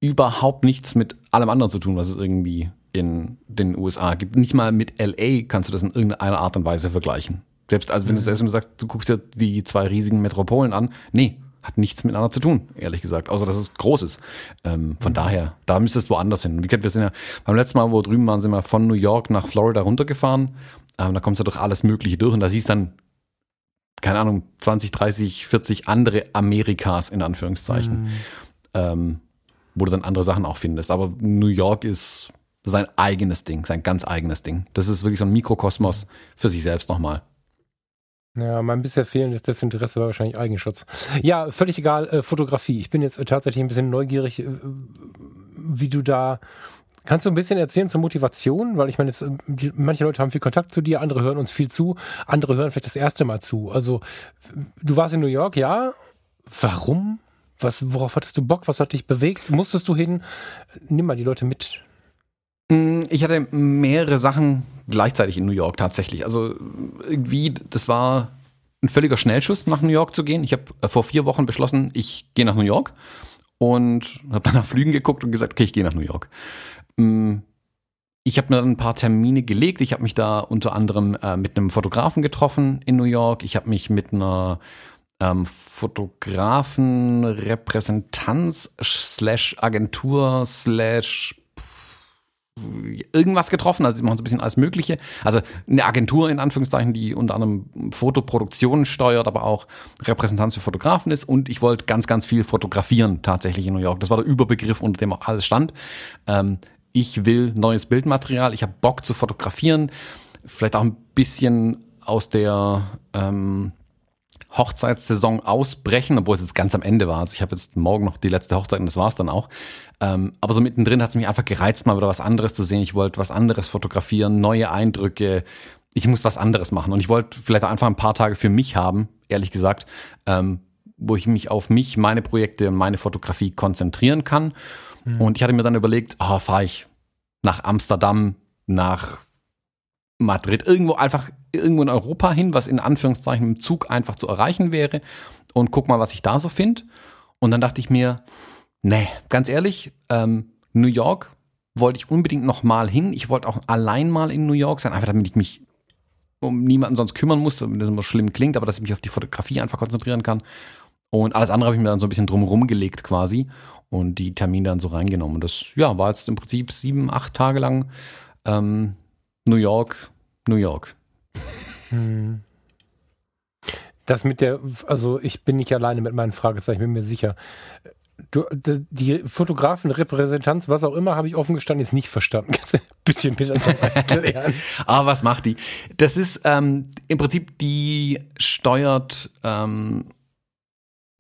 [SPEAKER 1] überhaupt nichts mit allem anderen zu tun, was es irgendwie in den USA gibt. Nicht mal mit LA kannst du das in irgendeiner Art und Weise vergleichen. Selbst also wenn mhm. du selbst wenn du sagst, du guckst dir die zwei riesigen Metropolen an, nee, hat nichts miteinander zu tun, ehrlich gesagt, außer dass es groß ist. Ähm, von mhm. daher, da müsstest du woanders hin. Wie gesagt, wir sind ja beim letzten Mal, wo wir drüben waren, sind wir von New York nach Florida runtergefahren. Ähm, da kommst du durch alles Mögliche durch und da siehst dann, keine Ahnung, 20, 30, 40 andere Amerikas in Anführungszeichen, mhm. ähm, wo du dann andere Sachen auch findest. Aber New York ist sein eigenes Ding, sein ganz eigenes Ding. Das ist wirklich so ein Mikrokosmos für sich selbst nochmal.
[SPEAKER 2] Ja, mein bisher fehlendes Desinteresse war wahrscheinlich Eigenschutz. Ja, völlig egal, äh, Fotografie. Ich bin jetzt äh, tatsächlich ein bisschen neugierig, äh, wie du da. Kannst du ein bisschen erzählen zur Motivation? Weil ich meine, jetzt, äh, die, manche Leute haben viel Kontakt zu dir, andere hören uns viel zu, andere hören vielleicht das erste Mal zu. Also, du warst in New York, ja. Warum? Was, worauf hattest du Bock? Was hat dich bewegt? Musstest du hin? Nimm mal die Leute mit.
[SPEAKER 1] Mm, ich hatte mehrere Sachen gleichzeitig in New York tatsächlich. Also irgendwie, das war ein völliger Schnellschuss, nach New York zu gehen. Ich habe äh, vor vier Wochen beschlossen, ich gehe nach New York und habe dann nach Flügen geguckt und gesagt, okay, ich gehe nach New York. Mm, ich habe mir dann ein paar Termine gelegt. Ich habe mich da unter anderem äh, mit einem Fotografen getroffen in New York. Ich habe mich mit einer ähm, Fotografen slash Agentur slash irgendwas getroffen, also sie machen so ein bisschen alles Mögliche. Also eine Agentur in Anführungszeichen, die unter anderem Fotoproduktionen steuert, aber auch Repräsentanz für Fotografen ist. Und ich wollte ganz, ganz viel fotografieren tatsächlich in New York. Das war der Überbegriff, unter dem auch alles stand. Ähm, ich will neues Bildmaterial, ich habe Bock zu fotografieren, vielleicht auch ein bisschen aus der ähm, Hochzeitssaison ausbrechen, obwohl es jetzt ganz am Ende war. Also ich habe jetzt morgen noch die letzte Hochzeit und das war's dann auch. Ähm, aber so mittendrin hat es mich einfach gereizt, mal wieder was anderes zu sehen. Ich wollte was anderes fotografieren, neue Eindrücke. Ich muss was anderes machen. Und ich wollte vielleicht auch einfach ein paar Tage für mich haben, ehrlich gesagt, ähm, wo ich mich auf mich, meine Projekte und meine Fotografie konzentrieren kann. Mhm. Und ich hatte mir dann überlegt, oh, fahre ich nach Amsterdam, nach Madrid, irgendwo einfach irgendwo in Europa hin, was in Anführungszeichen im Zug einfach zu erreichen wäre und guck mal, was ich da so finde. Und dann dachte ich mir, Nee, ganz ehrlich, ähm, New York wollte ich unbedingt noch mal hin. Ich wollte auch allein mal in New York sein, einfach damit ich mich um niemanden sonst kümmern muss, wenn das immer schlimm klingt, aber dass ich mich auf die Fotografie einfach konzentrieren kann. Und alles andere habe ich mir dann so ein bisschen drumherum gelegt quasi und die Termine dann so reingenommen. Und das ja, war jetzt im Prinzip sieben, acht Tage lang ähm, New York, New York. Hm.
[SPEAKER 2] Das mit der, also ich bin nicht alleine mit meinen Fragezeichen, bin mir sicher. Du, die Fotografenrepräsentanz, was auch immer, habe ich offen gestanden, jetzt nicht verstanden. Kannst du ein bisschen
[SPEAKER 1] erklären? Aber was macht die? Das ist ähm, im Prinzip, die steuert ähm,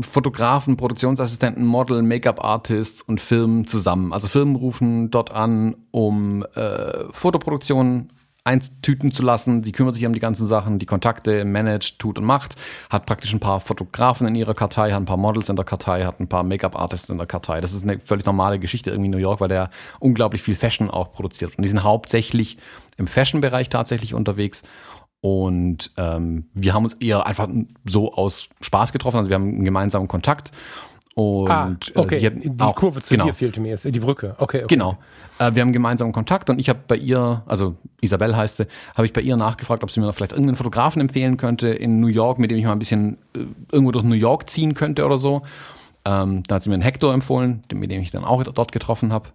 [SPEAKER 1] Fotografen, Produktionsassistenten, Model, Make-up-Artists und Firmen zusammen. Also Firmen rufen dort an, um äh, Fotoproduktionen eintüten zu lassen. Die kümmert sich um die ganzen Sachen, die Kontakte, managt, tut und macht. Hat praktisch ein paar Fotografen in ihrer Kartei, hat ein paar Models in der Kartei, hat ein paar Make-up-Artists in der Kartei. Das ist eine völlig normale Geschichte irgendwie in New York, weil der unglaublich viel Fashion auch produziert. Und die sind hauptsächlich im Fashion-Bereich tatsächlich unterwegs. Und ähm, wir haben uns eher einfach so aus Spaß getroffen. Also wir haben einen gemeinsamen Kontakt. Und
[SPEAKER 2] ah, okay.
[SPEAKER 1] äh,
[SPEAKER 2] die
[SPEAKER 1] auch,
[SPEAKER 2] Kurve zu
[SPEAKER 1] genau,
[SPEAKER 2] dir fehlte mir jetzt, die Brücke. Okay, okay.
[SPEAKER 1] Genau. Äh, wir haben gemeinsamen Kontakt und ich habe bei ihr, also Isabel heißt sie, habe ich bei ihr nachgefragt, ob sie mir vielleicht irgendeinen Fotografen empfehlen könnte in New York, mit dem ich mal ein bisschen äh, irgendwo durch New York ziehen könnte oder so. Ähm, da hat sie mir einen Hector empfohlen, mit dem ich dann auch dort getroffen habe.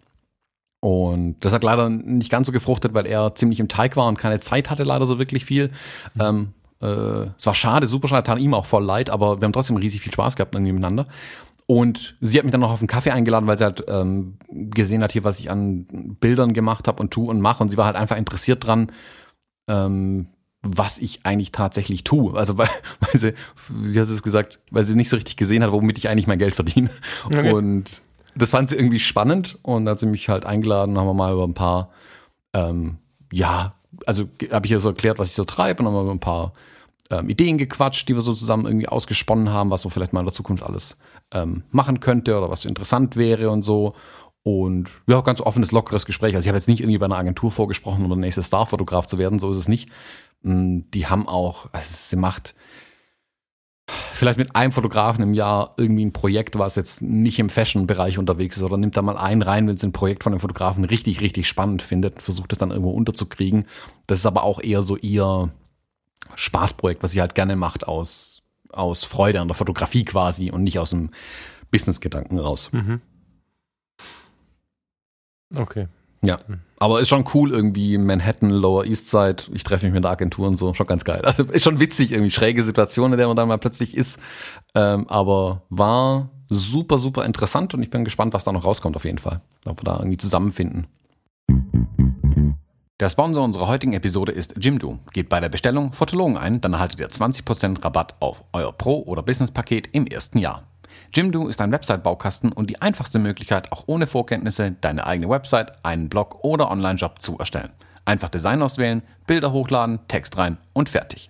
[SPEAKER 1] Und das hat leider nicht ganz so gefruchtet, weil er ziemlich im Teig war und keine Zeit hatte, leider so wirklich viel. Mhm. Ähm, äh, es war schade, super schade, tat ihm auch voll leid, aber wir haben trotzdem riesig viel Spaß gehabt irgendwie miteinander. Und sie hat mich dann noch auf einen Kaffee eingeladen, weil sie halt ähm, gesehen hat hier, was ich an Bildern gemacht habe und tu und mache. Und sie war halt einfach interessiert dran, ähm, was ich eigentlich tatsächlich tue. Also weil, weil sie, wie hat sie es gesagt, weil sie nicht so richtig gesehen hat, womit ich eigentlich mein Geld verdiene. Okay. Und das fand sie irgendwie spannend und dann hat sie mich halt eingeladen, haben wir mal über ein paar, ähm, ja, also habe ich ihr so erklärt, was ich so treibe und haben wir über ein paar ähm, Ideen gequatscht, die wir so zusammen irgendwie ausgesponnen haben, was so vielleicht mal in der Zukunft alles ähm, machen könnte oder was interessant wäre und so. Und ja, ganz offenes, lockeres Gespräch. Also ich habe jetzt nicht irgendwie bei einer Agentur vorgesprochen, um der nächste Starfotograf zu werden, so ist es nicht. Mm, die haben auch, also sie macht vielleicht mit einem Fotografen im Jahr irgendwie ein Projekt, was jetzt nicht im Fashion-Bereich unterwegs ist, oder nimmt da mal einen rein, wenn sie ein Projekt von einem Fotografen richtig, richtig spannend findet und versucht es dann irgendwo unterzukriegen. Das ist aber auch eher so ihr Spaßprojekt, was sie halt gerne macht aus aus Freude an der Fotografie quasi und nicht aus dem Business-Gedanken raus. Mhm.
[SPEAKER 2] Okay.
[SPEAKER 1] Ja, aber ist schon cool irgendwie Manhattan, Lower East Side. Ich treffe mich mit der Agentur und so, schon ganz geil. Also ist schon witzig irgendwie schräge Situation, in der man dann mal plötzlich ist. Ähm, aber war super, super interessant und ich bin gespannt, was da noch rauskommt auf jeden Fall. Ob wir da irgendwie zusammenfinden. Der Sponsor unserer heutigen Episode ist Jimdo. Geht bei der Bestellung Fotologen ein, dann erhaltet ihr 20% Rabatt auf euer Pro- oder Business-Paket im ersten Jahr. Jimdo ist ein Website-Baukasten und die einfachste Möglichkeit, auch ohne Vorkenntnisse deine eigene Website, einen Blog oder Online-Job zu erstellen. Einfach Design auswählen, Bilder hochladen, Text rein und fertig.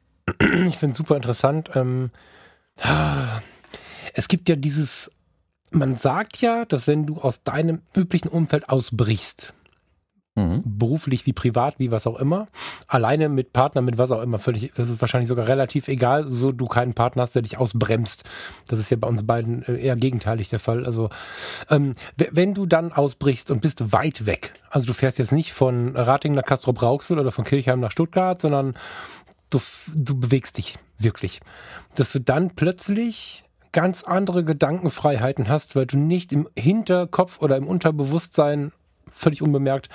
[SPEAKER 2] ich finde es super interessant. Ähm, es gibt ja dieses, man sagt ja, dass wenn du aus deinem üblichen Umfeld ausbrichst, mhm. beruflich wie privat, wie was auch immer, alleine mit Partner, mit was auch immer, völlig, das ist wahrscheinlich sogar relativ egal, so du keinen Partner hast, der dich ausbremst. Das ist ja bei uns beiden äh, eher gegenteilig der Fall. Also ähm, wenn du dann ausbrichst und bist weit weg, also du fährst jetzt nicht von Rating nach Castro-Brauxel oder von Kirchheim nach Stuttgart, sondern du, du bewegst dich wirklich. Dass du dann plötzlich ganz andere Gedankenfreiheiten hast, weil du nicht im Hinterkopf oder im Unterbewusstsein völlig unbemerkt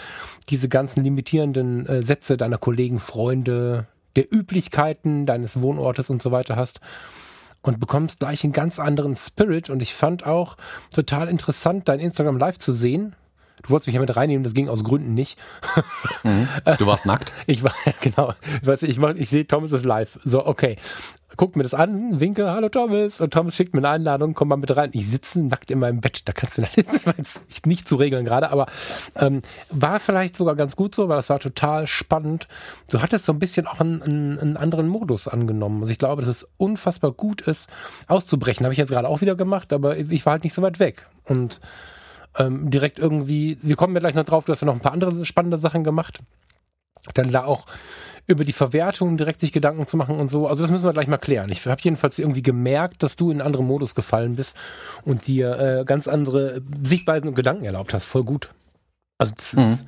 [SPEAKER 2] diese ganzen limitierenden äh, Sätze deiner Kollegen, Freunde, der Üblichkeiten deines Wohnortes und so weiter hast und bekommst gleich einen ganz anderen Spirit und ich fand auch total interessant, dein Instagram Live zu sehen, Du wolltest mich ja mit reinnehmen, das ging aus Gründen nicht.
[SPEAKER 1] Mhm. Du warst nackt?
[SPEAKER 2] Ich war, genau. Ich, weiß, ich, mach, ich sehe, Thomas ist live. So, okay. Guckt mir das an, winke, hallo Thomas. Und Thomas schickt mir eine Einladung, komm mal mit rein. Ich sitze nackt in meinem Bett. Da kannst du nicht, nicht zu regeln gerade, aber ähm, war vielleicht sogar ganz gut so, weil das war total spannend. Du hattest so ein bisschen auch einen, einen, einen anderen Modus angenommen. Also ich glaube, dass es unfassbar gut ist, auszubrechen. Habe ich jetzt gerade auch wieder gemacht, aber ich war halt nicht so weit weg. Und ähm, direkt irgendwie, wir kommen ja gleich noch drauf, du hast ja noch ein paar andere spannende Sachen gemacht. dann da auch über die Verwertung direkt sich Gedanken zu machen und so. Also das müssen wir gleich mal klären. Ich habe jedenfalls irgendwie gemerkt, dass du in einen anderen Modus gefallen bist und dir äh, ganz andere Sichtweisen und Gedanken erlaubt hast. Voll gut. Also das mhm. ist,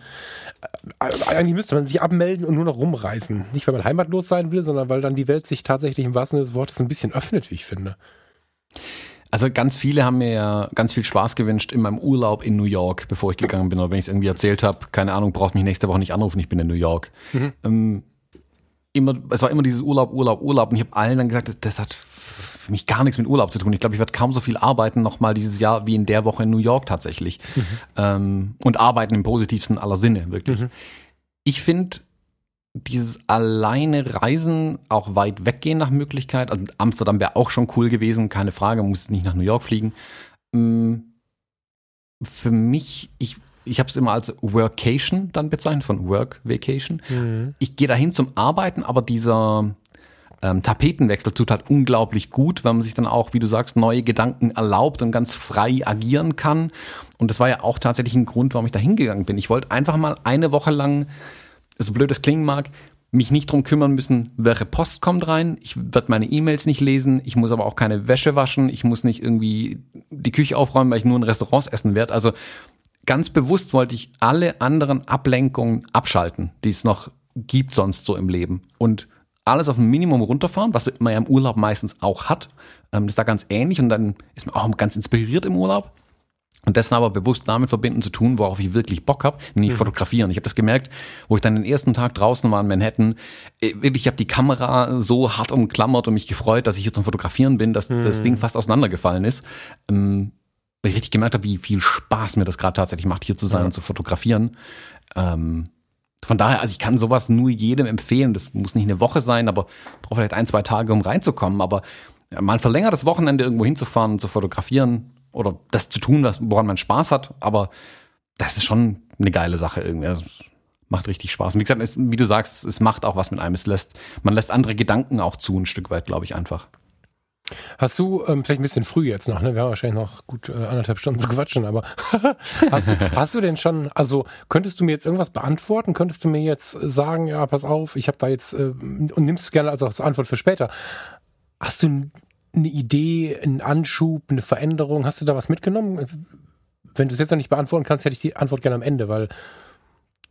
[SPEAKER 2] äh, eigentlich müsste man sich abmelden und nur noch rumreisen. Nicht, weil man heimatlos sein will, sondern weil dann die Welt sich tatsächlich im wahrsten Sinne des Wortes ein bisschen öffnet, wie ich finde.
[SPEAKER 1] Also ganz viele haben mir ja ganz viel Spaß gewünscht in meinem Urlaub in New York, bevor ich gegangen bin. Oder wenn ich es irgendwie erzählt habe, keine Ahnung, braucht mich nächste Woche nicht anrufen, ich bin in New York. Mhm. Ähm, immer, es war immer dieses Urlaub, Urlaub, Urlaub. Und ich habe allen dann gesagt, das hat für mich gar nichts mit Urlaub zu tun. Ich glaube, ich werde kaum so viel arbeiten nochmal dieses Jahr wie in der Woche in New York tatsächlich. Mhm. Ähm, und arbeiten im positivsten aller Sinne, wirklich. Mhm. Ich finde dieses alleine Reisen, auch weit weggehen nach Möglichkeit, also Amsterdam wäre auch schon cool gewesen, keine Frage, man muss nicht nach New York fliegen. Ähm, für mich, ich, ich habe es immer als Workation dann bezeichnet, von Work Vacation. Mhm. Ich gehe dahin zum Arbeiten, aber dieser ähm, Tapetenwechsel tut halt unglaublich gut, weil man sich dann auch, wie du sagst, neue Gedanken erlaubt und ganz frei agieren kann. Und das war ja auch tatsächlich ein Grund, warum ich da hingegangen bin. Ich wollte einfach mal eine Woche lang so blöd es klingen mag, mich nicht drum kümmern müssen, welche Post kommt rein. Ich werde meine E-Mails nicht lesen. Ich muss aber auch keine Wäsche waschen. Ich muss nicht irgendwie die Küche aufräumen, weil ich nur in Restaurants essen werde. Also ganz bewusst wollte ich alle anderen Ablenkungen abschalten, die es noch gibt sonst so im Leben. Und alles auf ein Minimum runterfahren, was man ja im Urlaub meistens auch hat. Ähm, das ist da ganz ähnlich und dann ist man auch ganz inspiriert im Urlaub und dessen aber bewusst damit verbinden zu tun, worauf ich wirklich Bock habe, nämlich mhm. fotografieren. Ich habe das gemerkt, wo ich dann den ersten Tag draußen war in Manhattan. Äh, ich habe die Kamera so hart umklammert und mich gefreut, dass ich hier zum Fotografieren bin, dass mhm. das Ding fast auseinandergefallen ist. Ähm, weil ich richtig gemerkt habe, wie viel Spaß mir das gerade tatsächlich macht, hier zu sein ja. und zu fotografieren. Ähm, von daher, also ich kann sowas nur jedem empfehlen. Das muss nicht eine Woche sein, aber braucht vielleicht ein, zwei Tage, um reinzukommen. Aber mal ein verlängertes Wochenende irgendwo hinzufahren und zu fotografieren, oder das zu tun, woran man Spaß hat, aber das ist schon eine geile Sache irgendwie. Das macht richtig Spaß. Und wie gesagt, es, wie du sagst, es macht auch was mit einem. Es lässt, man lässt andere Gedanken auch zu, ein Stück weit, glaube ich, einfach.
[SPEAKER 2] Hast du, ähm, vielleicht ein bisschen früh jetzt noch, ne? Wir haben wahrscheinlich noch gut äh, anderthalb Stunden zu quatschen, aber hast, hast du denn schon, also könntest du mir jetzt irgendwas beantworten? Könntest du mir jetzt sagen, ja, pass auf, ich habe da jetzt, äh, und nimmst es gerne als Antwort für später. Hast du eine Idee, einen Anschub, eine Veränderung? Hast du da was mitgenommen? Wenn du es jetzt noch nicht beantworten kannst, hätte ich die Antwort gerne am Ende, weil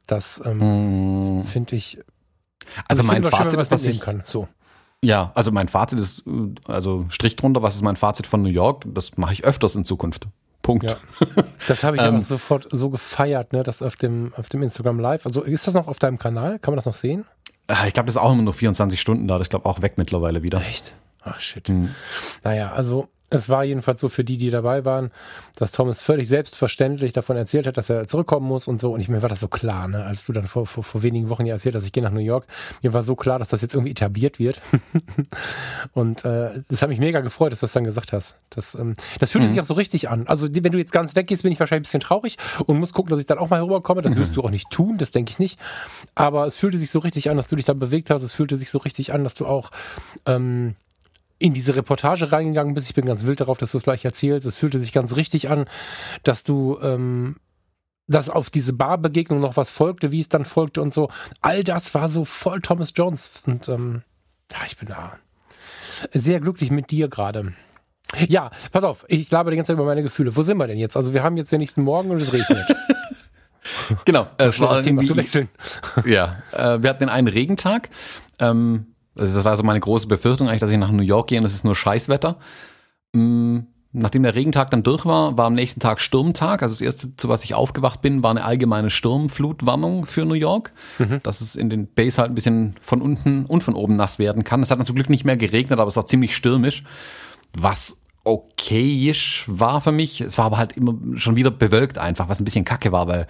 [SPEAKER 2] das ähm, mm. finde ich.
[SPEAKER 1] Also, also mein Fazit ist, dass ich
[SPEAKER 2] kann. So.
[SPEAKER 1] Ja, also mein Fazit ist, also Strich drunter, was ist mein Fazit von New York? Das mache ich öfters in Zukunft. Punkt. Ja.
[SPEAKER 2] Das habe ich ähm, sofort so gefeiert, ne, das auf dem, auf dem Instagram Live. Also ist das noch auf deinem Kanal? Kann man das noch sehen?
[SPEAKER 1] Äh, ich glaube, das ist auch immer nur 24 Stunden da. Das ist, glaube auch weg mittlerweile wieder.
[SPEAKER 2] Echt? Ach shit. Mhm. Naja, also es war jedenfalls so für die, die dabei waren, dass Thomas völlig selbstverständlich davon erzählt hat, dass er zurückkommen muss und so. Und ich, mir war das so klar, ne? als du dann vor, vor, vor wenigen Wochen ja erzählt hast, ich gehe nach New York. Mir war so klar, dass das jetzt irgendwie etabliert wird. und äh, das hat mich mega gefreut, dass du das dann gesagt hast. Das, ähm, das fühlt mhm. sich auch so richtig an. Also wenn du jetzt ganz weggehst, bin ich wahrscheinlich ein bisschen traurig und muss gucken, dass ich dann auch mal rüberkomme. Das wirst mhm. du auch nicht tun, das denke ich nicht. Aber es fühlte sich so richtig an, dass du dich da bewegt hast. Es fühlte sich so richtig an, dass du auch ähm, in diese Reportage reingegangen bist. Ich bin ganz wild darauf, dass du es gleich erzählst. Es fühlte sich ganz richtig an, dass du, ähm, dass auf diese Barbegegnung noch was folgte, wie es dann folgte und so. All das war so voll Thomas Jones. Und ähm, ja, ich bin da sehr glücklich mit dir gerade. Ja, pass auf, ich glaube die ganze Zeit über meine Gefühle. Wo sind wir denn jetzt? Also wir haben jetzt den nächsten Morgen und es regnet.
[SPEAKER 1] genau,
[SPEAKER 2] es war das Thema zu wechseln.
[SPEAKER 1] Ja, äh, wir hatten den einen Regentag. Ähm, also das war so meine große Befürchtung eigentlich, dass ich nach New York gehe und es ist nur Scheißwetter. Mm, nachdem der Regentag dann durch war, war am nächsten Tag Sturmtag. Also das erste, zu was ich aufgewacht bin, war eine allgemeine Sturmflutwarnung für New York, mhm. dass es in den Bays halt ein bisschen von unten und von oben nass werden kann. Es hat dann zum Glück nicht mehr geregnet, aber es war ziemlich stürmisch, was okayisch war für mich. Es war aber halt immer schon wieder bewölkt einfach, was ein bisschen kacke war, weil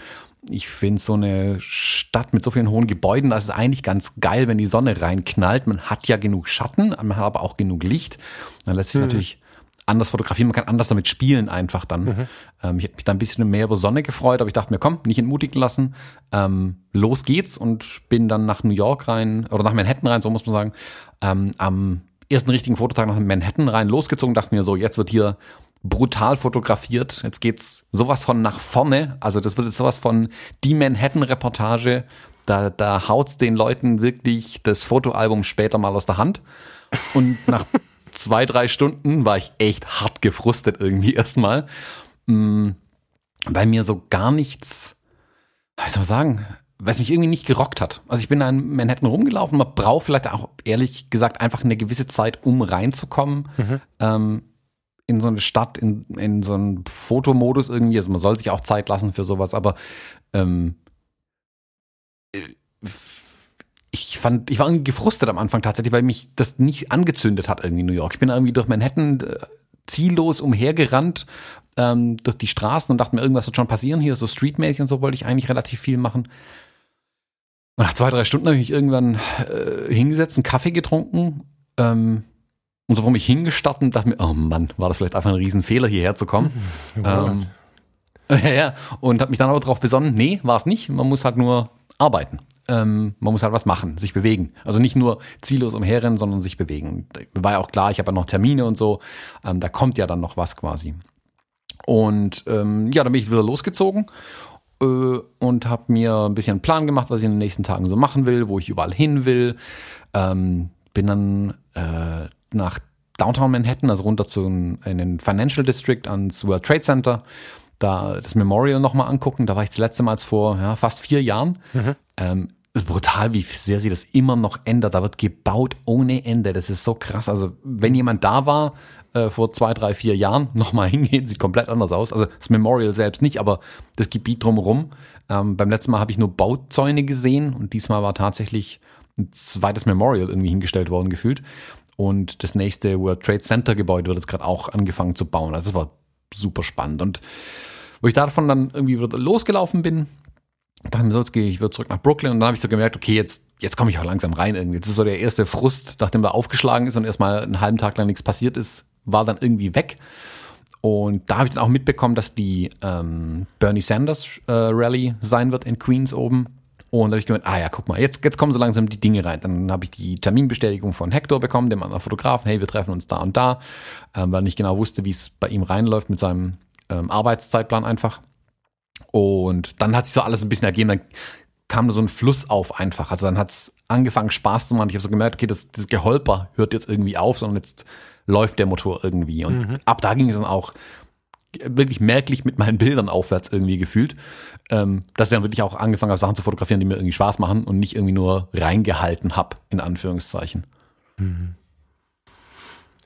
[SPEAKER 1] ich finde so eine Stadt mit so vielen hohen Gebäuden, das ist eigentlich ganz geil, wenn die Sonne reinknallt. Man hat ja genug Schatten, man hat aber auch genug Licht. Dann lässt sich mhm. natürlich anders fotografieren, man kann anders damit spielen einfach dann. Mhm. Ähm, ich hätte mich da ein bisschen mehr über Sonne gefreut, aber ich dachte mir, komm, nicht entmutigen lassen. Ähm, los geht's und bin dann nach New York rein, oder nach Manhattan rein, so muss man sagen, ähm, am ersten richtigen Fototag nach Manhattan rein losgezogen, dachte mir so, jetzt wird hier brutal fotografiert. Jetzt geht's sowas von nach vorne. Also das wird jetzt sowas von die Manhattan-Reportage Da, da haut's den Leuten wirklich das Fotoalbum später mal aus der Hand. Und nach zwei, drei Stunden war ich echt hart gefrustet irgendwie erstmal. Mm, weil mir so gar nichts, wie soll man sagen, weil es mich irgendwie nicht gerockt hat. Also ich bin da in Manhattan rumgelaufen, man braucht vielleicht auch ehrlich gesagt einfach eine gewisse Zeit, um reinzukommen. Mhm. Ähm, in so eine Stadt, in, in so einen Fotomodus irgendwie. Also man soll sich auch Zeit lassen für sowas, aber ähm, äh, ich fand, ich war irgendwie gefrustet am Anfang tatsächlich, weil mich das nicht angezündet hat irgendwie in New York. Ich bin irgendwie durch Manhattan äh, ziellos umhergerannt ähm, durch die Straßen und dachte mir, irgendwas wird schon passieren hier, so streetmäßig und so wollte ich eigentlich relativ viel machen. Und nach zwei, drei Stunden habe ich mich irgendwann äh, hingesetzt, einen Kaffee getrunken ähm, und so vor mich hingestartet und dachte mir, oh Mann, war das vielleicht einfach ein Riesenfehler, hierher zu kommen. Mhm. Ähm, ja, ja, und habe mich dann aber darauf besonnen, nee, war es nicht, man muss halt nur arbeiten. Ähm, man muss halt was machen, sich bewegen. Also nicht nur ziellos umherrennen, sondern sich bewegen. War ja auch klar, ich habe ja noch Termine und so. Ähm, da kommt ja dann noch was quasi. Und ähm, ja, dann bin ich wieder losgezogen äh, und habe mir ein bisschen einen Plan gemacht, was ich in den nächsten Tagen so machen will, wo ich überall hin will. Ähm, bin dann äh, nach Downtown Manhattan, also runter zu in den Financial District ans World Trade Center, da das Memorial nochmal angucken. Da war ich das letzte Mal vor ja, fast vier Jahren. Mhm. Ähm, ist brutal, wie sehr sie das immer noch ändert. Da wird gebaut ohne Ende. Das ist so krass. Also, wenn jemand da war äh, vor zwei, drei, vier Jahren, nochmal hingehen, sieht komplett anders aus. Also das Memorial selbst nicht, aber das Gebiet drumherum. Ähm, beim letzten Mal habe ich nur Bauzäune gesehen und diesmal war tatsächlich ein zweites Memorial irgendwie hingestellt worden, gefühlt. Und das nächste World Trade Center Gebäude wird jetzt gerade auch angefangen zu bauen. Also das war super spannend. Und wo ich davon dann irgendwie losgelaufen bin, dachte mir so, jetzt gehe ich wieder zurück nach Brooklyn und dann habe ich so gemerkt, okay, jetzt, jetzt komme ich auch langsam rein irgendwie. Jetzt ist so der erste Frust, nachdem er aufgeschlagen ist und erstmal einen halben Tag lang nichts passiert ist, war dann irgendwie weg. Und da habe ich dann auch mitbekommen, dass die ähm, Bernie Sanders äh, Rally sein wird in Queens oben. Und da habe ich gemeint, ah ja, guck mal, jetzt, jetzt kommen so langsam die Dinge rein. Dann habe ich die Terminbestätigung von Hector bekommen, dem anderen Fotografen, hey, wir treffen uns da und da, ähm, weil ich nicht genau wusste, wie es bei ihm reinläuft mit seinem ähm, Arbeitszeitplan einfach. Und dann hat sich so alles ein bisschen ergeben, dann kam so ein Fluss auf einfach. Also dann hat es angefangen Spaß zu machen. Ich habe so gemerkt, okay, das, das Geholper hört jetzt irgendwie auf, sondern jetzt läuft der Motor irgendwie. Und mhm. ab da ging es dann auch wirklich merklich mit meinen Bildern aufwärts irgendwie gefühlt, ähm, dass ich dann wirklich auch angefangen habe, Sachen zu fotografieren, die mir irgendwie Spaß machen und nicht irgendwie nur reingehalten habe, in Anführungszeichen. Mhm.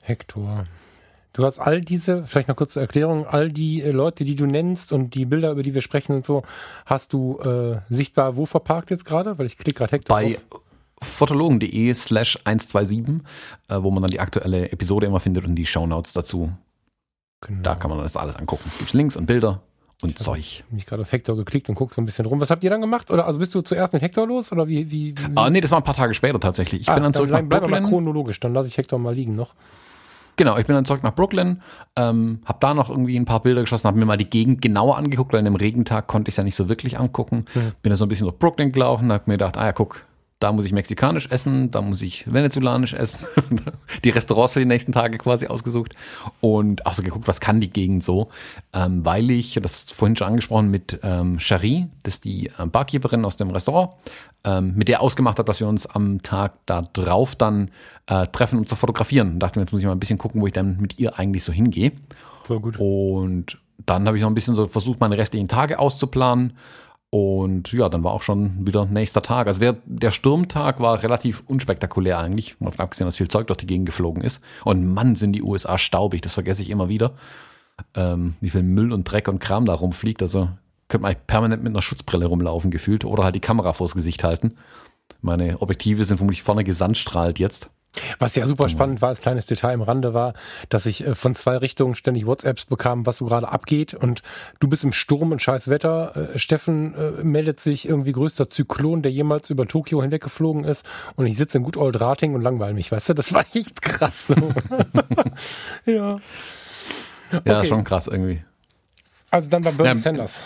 [SPEAKER 2] Hector. Du hast all diese, vielleicht noch kurz zur Erklärung, all die äh, Leute, die du nennst und die Bilder, über die wir sprechen und so, hast du äh, sichtbar wo verparkt jetzt gerade? Weil ich klicke gerade Hector
[SPEAKER 1] Bei fotologen.de slash 127, äh, wo man dann die aktuelle Episode immer findet und die Shownotes dazu. Genau. Da kann man das alles angucken. Gibt's Links und Bilder und ich Zeug. Ich
[SPEAKER 2] mich gerade auf Hector geklickt und guck so ein bisschen rum. Was habt ihr dann gemacht? Oder also bist du zuerst mit Hector los oder wie? wie, wie?
[SPEAKER 1] Ah, nee, das war ein paar Tage später tatsächlich. Ich ah, bin dann, dann zurück
[SPEAKER 2] bleib, nach Brooklyn. Bleib mal chronologisch, dann lasse ich Hector mal liegen noch.
[SPEAKER 1] Genau, ich bin dann zurück nach Brooklyn, ähm, habe da noch irgendwie ein paar Bilder geschossen, habe mir mal die Gegend genauer angeguckt, weil in dem Regentag konnte ich es ja nicht so wirklich angucken. Mhm. Bin da so ein bisschen durch Brooklyn gelaufen, habe mir gedacht, ah ja, guck, da muss ich mexikanisch essen, da muss ich venezolanisch essen. die Restaurants für die nächsten Tage quasi ausgesucht und auch so geguckt, was kann die Gegend so, ähm, weil ich, das ist vorhin schon angesprochen, mit ähm, Cherie, das ist die äh, Barkeeperin aus dem Restaurant, ähm, mit der ausgemacht habe, dass wir uns am Tag da drauf dann äh, treffen, um zu fotografieren. Und dachte mir, jetzt muss ich mal ein bisschen gucken, wo ich dann mit ihr eigentlich so hingehe. Voll gut. Und dann habe ich noch ein bisschen so versucht, meine restlichen Tage auszuplanen und ja, dann war auch schon wieder nächster Tag. Also der, der Sturmtag war relativ unspektakulär eigentlich, mal davon abgesehen, dass viel Zeug durch die Gegend geflogen ist. Und Mann, sind die USA staubig, das vergesse ich immer wieder. Ähm, wie viel Müll und Dreck und Kram da rumfliegt. Also könnte man permanent mit einer Schutzbrille rumlaufen gefühlt oder halt die Kamera vors Gesicht halten. Meine Objektive sind vermutlich vorne gesandstrahlt jetzt.
[SPEAKER 2] Was ja super spannend war, als kleines Detail im Rande war, dass ich äh, von zwei Richtungen ständig WhatsApps bekam, was so gerade abgeht. Und du bist im Sturm und scheiß Wetter. Äh, Steffen äh, meldet sich irgendwie größter Zyklon, der jemals über Tokio hinweggeflogen ist. Und ich sitze in Good Old Rating und langweile mich, weißt du? Das war echt krass.
[SPEAKER 1] ja. Okay. Ja, schon krass irgendwie.
[SPEAKER 2] Also dann war Bernie ja, Sanders.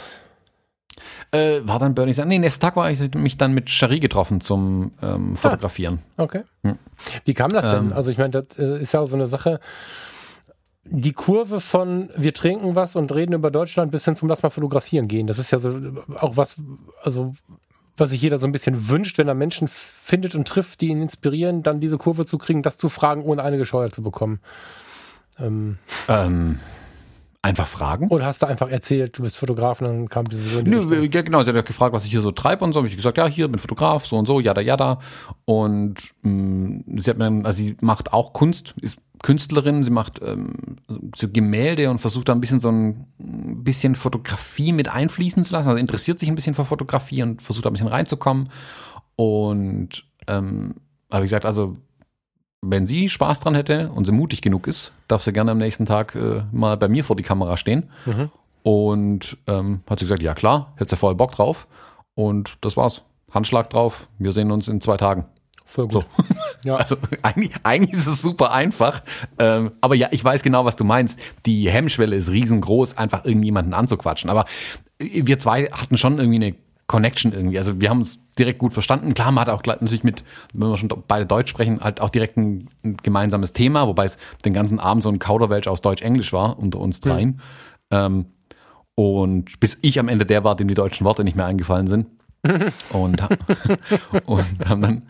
[SPEAKER 1] Äh, war dann Bernie Sanders? Nee, nächsten Tag war ich mich dann mit Cherie getroffen zum ähm, ah, Fotografieren.
[SPEAKER 2] Ah, okay. Hm. Wie kam das denn? Ähm, also ich meine, das äh, ist ja auch so eine Sache. Die Kurve von wir trinken was und reden über Deutschland bis hin zum Lass mal fotografieren gehen. Das ist ja so auch was, also was sich jeder so ein bisschen wünscht, wenn er Menschen findet und trifft, die ihn inspirieren, dann diese Kurve zu kriegen, das zu fragen, ohne eine gescheuert zu bekommen.
[SPEAKER 1] Ähm, ähm, einfach fragen?
[SPEAKER 2] Oder hast du einfach erzählt, du bist Fotograf und dann kam diese
[SPEAKER 1] so Nö, ja, genau, sie hat gefragt, was ich hier so treibe und so. Habe ich gesagt, ja, hier bin Fotograf, so und so, jada, jada. Und mh, mm, sie hat mir, also sie macht auch Kunst, ist Künstlerin, sie macht ähm, so Gemälde und versucht da ein bisschen so ein bisschen Fotografie mit einfließen zu lassen. Also interessiert sich ein bisschen für Fotografie und versucht da ein bisschen reinzukommen. Und ähm, habe ich gesagt, also wenn sie Spaß dran hätte und sie mutig genug ist, darf sie gerne am nächsten Tag äh, mal bei mir vor die Kamera stehen. Mhm. Und ähm, hat sie gesagt, ja klar, hätte sie voll Bock drauf. Und das war's. Handschlag drauf. Wir sehen uns in zwei Tagen.
[SPEAKER 2] Voll gut. So.
[SPEAKER 1] Ja. Also eigentlich, eigentlich ist es super einfach. Ähm, aber ja, ich weiß genau, was du meinst. Die Hemmschwelle ist riesengroß, einfach irgendjemanden anzuquatschen. Aber wir zwei hatten schon irgendwie eine Connection irgendwie. Also wir haben uns direkt gut verstanden. Klar, man hat auch natürlich mit, wenn wir schon beide Deutsch sprechen, halt auch direkt ein, ein gemeinsames Thema, wobei es den ganzen Abend so ein Kauderwelsch aus Deutsch-Englisch war unter uns dreien. Mhm. Ähm, und bis ich am Ende der war, dem die deutschen Worte nicht mehr eingefallen sind. und, und haben dann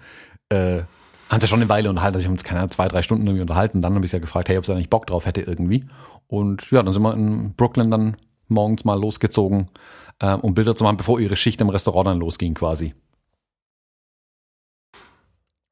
[SPEAKER 1] äh, haben sie schon eine Weile unterhalten, also ich habe uns keine Ahnung, zwei, drei Stunden irgendwie unterhalten. Dann habe ich ja gefragt, hey, ob sie da nicht Bock drauf hätte irgendwie. Und ja, dann sind wir in Brooklyn dann morgens mal losgezogen, äh, um Bilder zu machen, bevor ihre Schicht im Restaurant dann losging quasi.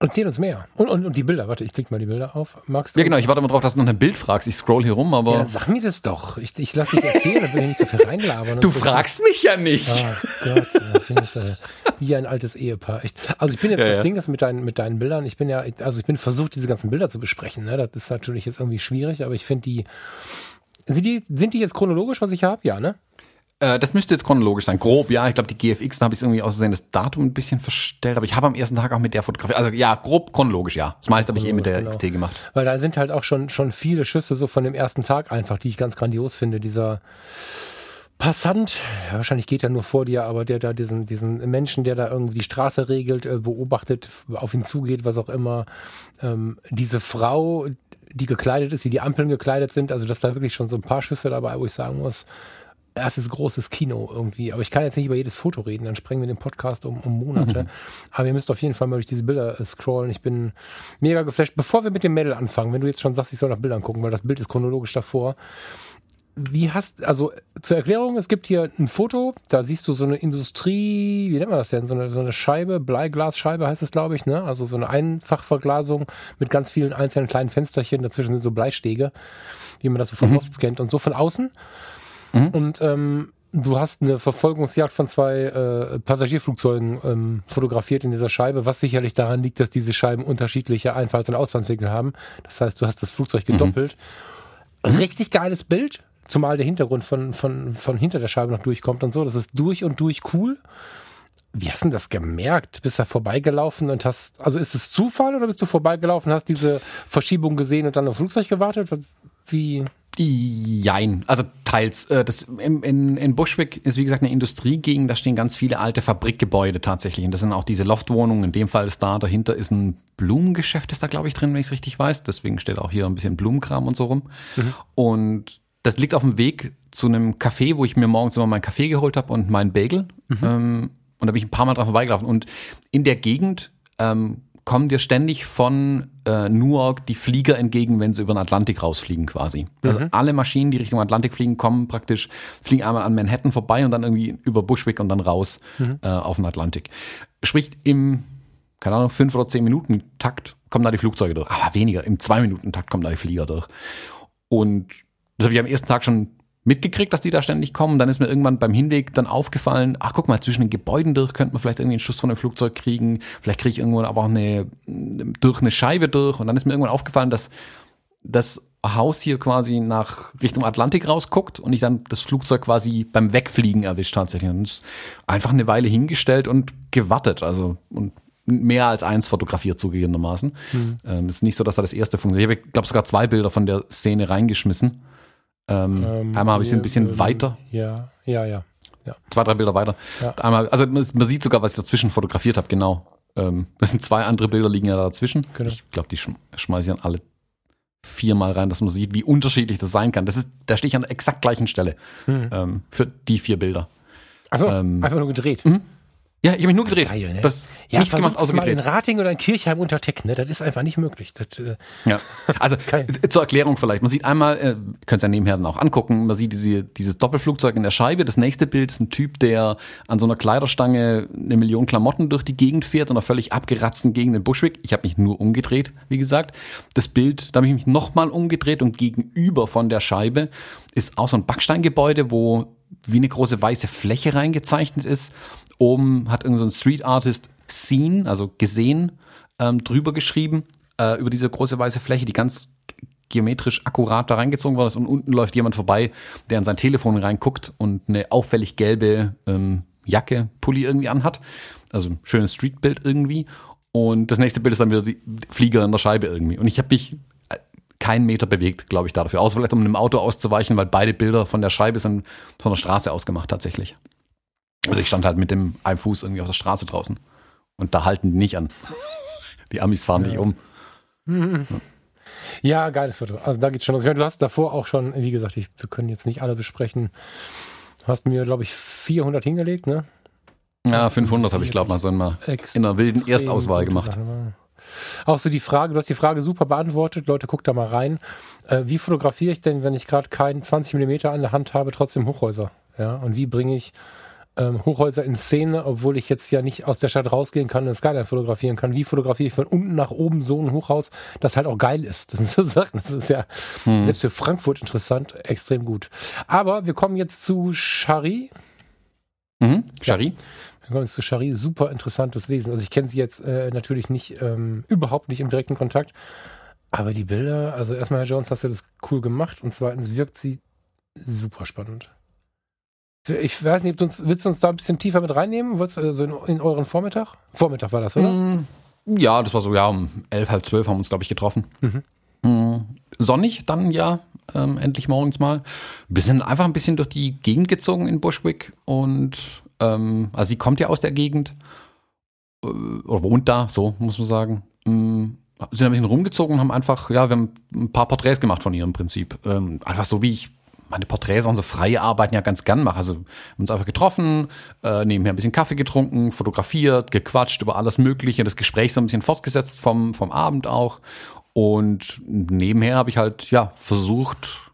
[SPEAKER 2] Erzähl uns mehr. Und, und, und die Bilder, warte, ich klicke mal die Bilder auf. Magst
[SPEAKER 1] du? Ja, genau, ich warte mal drauf, dass du noch ein Bild fragst. Ich scroll hier rum, aber. Ja,
[SPEAKER 2] sag mir das doch. Ich, ich lasse dich erzählen, dann will ich nicht so viel reinlabern.
[SPEAKER 1] Du fragst mich ja nicht.
[SPEAKER 2] Ah, Gott, das ist, wie ein altes Ehepaar. Echt. Also ich bin jetzt, ja, das ja. Ding ist mit deinen, mit deinen Bildern, ich bin ja, also ich bin versucht, diese ganzen Bilder zu besprechen. Ne? Das ist natürlich jetzt irgendwie schwierig, aber ich finde die, sind die, sind die jetzt chronologisch, was ich habe? Ja, ne?
[SPEAKER 1] Äh, das müsste jetzt chronologisch sein. Grob, ja. Ich glaube, die GFX, da habe ich irgendwie außersehen das Datum ein bisschen verstellt. Aber ich habe am ersten Tag auch mit der fotografiert. Also ja, grob chronologisch, ja. Das meiste habe ich eh mit der genau. XT gemacht.
[SPEAKER 2] Weil da sind halt auch schon, schon viele Schüsse so von dem ersten Tag einfach, die ich ganz grandios finde. Dieser Passant, ja, wahrscheinlich geht er nur vor dir, aber der da diesen, diesen Menschen, der da irgendwie die Straße regelt, äh, beobachtet, auf ihn zugeht, was auch immer. Ähm, diese Frau, die gekleidet ist, wie die Ampeln gekleidet sind, also dass da wirklich schon so ein paar Schüsse dabei, wo ich sagen muss, erstes großes Kino irgendwie. Aber ich kann jetzt nicht über jedes Foto reden, dann sprengen wir den Podcast um, um Monate. Mhm. Aber ihr müsst auf jeden Fall mal durch diese Bilder äh, scrollen. Ich bin mega geflasht. Bevor wir mit dem Mädel anfangen, wenn du jetzt schon sagst, ich soll nach Bildern gucken, weil das Bild ist chronologisch davor. Wie hast, also zur Erklärung, es gibt hier ein Foto, da siehst du so eine Industrie, wie nennt man das denn? So eine, so eine Scheibe, Bleiglasscheibe heißt es, glaube ich, ne? Also so eine Einfachverglasung mit ganz vielen einzelnen kleinen Fensterchen, dazwischen sind so Bleistege, wie man das so von mhm. Lofts kennt und so von außen. Mhm. Und ähm, du hast eine Verfolgungsjagd von zwei äh, Passagierflugzeugen ähm, fotografiert in dieser Scheibe, was sicherlich daran liegt, dass diese Scheiben unterschiedliche Einfalls- und Ausfallswinkel haben. Das heißt, du hast das Flugzeug gedoppelt. Mhm. Richtig geiles Bild, zumal der Hintergrund von, von, von hinter der Scheibe noch durchkommt und so. Das ist durch und durch cool. Wie hast du das gemerkt? Bist du da vorbeigelaufen und hast, also ist es Zufall oder bist du vorbeigelaufen, hast diese Verschiebung gesehen und dann auf Flugzeug gewartet? Wie?
[SPEAKER 1] Jein, also teils. Äh, das, in, in, in Bushwick ist wie gesagt eine Industriegegend, da stehen ganz viele alte Fabrikgebäude tatsächlich. Und das sind auch diese Loftwohnungen. In dem Fall ist da, dahinter ist ein Blumengeschäft, ist da glaube ich drin, wenn ich es richtig weiß. Deswegen steht auch hier ein bisschen Blumenkram und so rum. Mhm. Und das liegt auf dem Weg zu einem Café, wo ich mir morgens immer meinen Kaffee geholt habe und meinen Bagel. Mhm. Ähm, und da bin ich ein paar Mal dran vorbeigelaufen. Und in der Gegend ähm, kommen dir ständig von äh, Newark die Flieger entgegen, wenn sie über den Atlantik rausfliegen quasi. Also mhm. alle Maschinen, die Richtung Atlantik fliegen, kommen praktisch, fliegen einmal an Manhattan vorbei und dann irgendwie über Bushwick und dann raus mhm. äh, auf den Atlantik. Sprich, im, keine Ahnung, fünf oder zehn Minuten Takt kommen da die Flugzeuge durch. Aber weniger, im zwei Minuten Takt kommen da die Flieger durch. Und das habe ich am ersten Tag schon mitgekriegt, dass die da ständig kommen. Dann ist mir irgendwann beim Hinweg dann aufgefallen, ach guck mal, zwischen den Gebäuden durch könnte man vielleicht irgendwie einen Schuss von einem Flugzeug kriegen. Vielleicht kriege ich irgendwo aber auch eine, durch eine Scheibe durch. Und dann ist mir irgendwann aufgefallen, dass das Haus hier quasi nach Richtung Atlantik rausguckt und ich dann das Flugzeug quasi beim Wegfliegen erwischt tatsächlich. Und ist einfach eine Weile hingestellt und gewartet. Also, und mehr als eins fotografiert zugegebenermaßen. Mhm. Ähm, ist nicht so, dass da das erste funktioniert. Ich habe, glaube sogar zwei Bilder von der Szene reingeschmissen. Ähm, ähm, einmal habe ich sie ein bisschen ähm, weiter.
[SPEAKER 2] Ja, ja, ja, ja.
[SPEAKER 1] Zwei, drei Bilder weiter. Ja. Einmal, also man sieht sogar, was ich dazwischen fotografiert habe, genau. Ähm, das sind zwei andere Bilder liegen ja dazwischen. Genau. Ich glaube, die schmeiße ich dann alle viermal rein, dass man sieht, wie unterschiedlich das sein kann. Das ist, da stehe ich an der exakt gleichen Stelle hm. ähm, für die vier Bilder.
[SPEAKER 2] Ähm, einfach nur gedreht. Mhm.
[SPEAKER 1] Ja, ich habe mich nur gedreht.
[SPEAKER 2] Geil, ne?
[SPEAKER 1] Das
[SPEAKER 2] Ja,
[SPEAKER 1] nichts gemacht, außer
[SPEAKER 2] mal in
[SPEAKER 1] gedreht.
[SPEAKER 2] Rating oder in Kirchheim unter Teck, ne? Das ist einfach nicht möglich. Das, äh,
[SPEAKER 1] Ja. Also zur Erklärung vielleicht. Man sieht einmal, äh, könnt ihr ja nebenher dann auch angucken, man sieht diese, dieses Doppelflugzeug in der Scheibe. Das nächste Bild ist ein Typ, der an so einer Kleiderstange eine Million Klamotten durch die Gegend fährt und einer völlig abgeratzten Gegend in Bushwick. Ich habe mich nur umgedreht, wie gesagt. Das Bild, da habe ich mich nochmal umgedreht und gegenüber von der Scheibe ist auch so ein Backsteingebäude, wo wie eine große weiße Fläche reingezeichnet ist. Oben hat irgend so Street Artist Seen, also gesehen, ähm, drüber geschrieben, äh, über diese große weiße Fläche, die ganz geometrisch akkurat da reingezogen worden ist. Und unten läuft jemand vorbei, der an sein Telefon reinguckt und eine auffällig gelbe ähm, Jacke, Pulli irgendwie anhat. Also ein schönes Streetbild irgendwie. Und das nächste Bild ist dann wieder die Flieger in der Scheibe irgendwie. Und ich habe mich äh, keinen Meter bewegt, glaube ich, dafür. Außer vielleicht, um einem Auto auszuweichen, weil beide Bilder von der Scheibe sind von der Straße aus gemacht tatsächlich. Also ich stand halt mit dem einen Fuß irgendwie auf der Straße draußen. Und da halten die nicht an. Die Amis fahren dich um.
[SPEAKER 2] ja, geiles Foto. Also da geht's schon los. Ich meine, du hast davor auch schon, wie gesagt, ich, wir können jetzt nicht alle besprechen. Du hast mir, glaube ich, 400 hingelegt, ne?
[SPEAKER 1] Ja, 500 habe ich, glaube mal so in einer, in einer wilden Erstauswahl gemacht.
[SPEAKER 2] Auch so die Frage, du hast die Frage super beantwortet. Leute, guckt da mal rein. Äh, wie fotografiere ich denn, wenn ich gerade keinen 20 Millimeter an der Hand habe, trotzdem Hochhäuser? Ja, und wie bringe ich ähm, Hochhäuser in Szene, obwohl ich jetzt ja nicht aus der Stadt rausgehen kann und eine Skyline fotografieren kann? Wie fotografiere ich von unten nach oben so ein Hochhaus, das halt auch geil ist? Das sind so Sachen, das ist ja selbst für Frankfurt interessant, extrem gut. Aber wir kommen jetzt zu Shari.
[SPEAKER 1] Mhm. Shari?
[SPEAKER 2] Wir kommen jetzt zu Shari, super interessantes Wesen. Also ich kenne sie jetzt äh, natürlich nicht, ähm, überhaupt nicht im direkten Kontakt. Aber die Bilder, also erstmal, Herr Jones, hast du das cool gemacht und zweitens wirkt sie super spannend. Ich weiß nicht, uns, willst du uns da ein bisschen tiefer mit reinnehmen? Wolltest, du, Also in, in euren Vormittag? Vormittag war das, oder?
[SPEAKER 1] Mm, Ja, das war so, ja, um elf, halb zwölf haben wir uns, glaube ich, getroffen.
[SPEAKER 2] Mhm.
[SPEAKER 1] Mm, Sonnig dann ja, ähm, endlich morgens mal. Wir sind einfach ein bisschen durch die Gegend gezogen in Bushwick und ähm, also sie kommt ja aus der Gegend äh, oder wohnt da, so muss man sagen. Mm, sind ein bisschen rumgezogen und haben einfach, ja, wir haben ein paar Porträts gemacht von ihr im Prinzip. Ähm, einfach so wie ich meine Porträts und so freie Arbeiten ja ganz gern mache. Also wir uns einfach getroffen, äh, nebenher ein bisschen Kaffee getrunken, fotografiert, gequatscht über alles Mögliche, das Gespräch so ein bisschen fortgesetzt vom, vom Abend auch. Und nebenher habe ich halt, ja, versucht,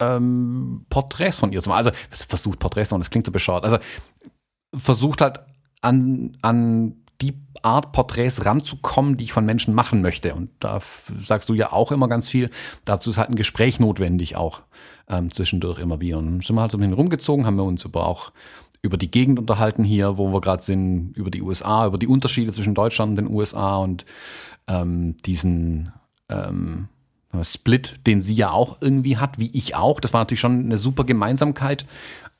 [SPEAKER 1] ähm, Porträts von ihr zu machen. Also versucht Porträts zu das klingt so bescheuert. Also versucht halt an, an die Art Porträts ranzukommen, die ich von Menschen machen möchte. Und da sagst du ja auch immer ganz viel. Dazu ist halt ein Gespräch notwendig auch ähm, zwischendurch immer wieder. Und sind wir halt so ein bisschen rumgezogen, haben wir uns aber auch über die Gegend unterhalten hier, wo wir gerade sind, über die USA, über die Unterschiede zwischen Deutschland und den USA und ähm, diesen ähm, Split, den sie ja auch irgendwie hat, wie ich auch. Das war natürlich schon eine super Gemeinsamkeit,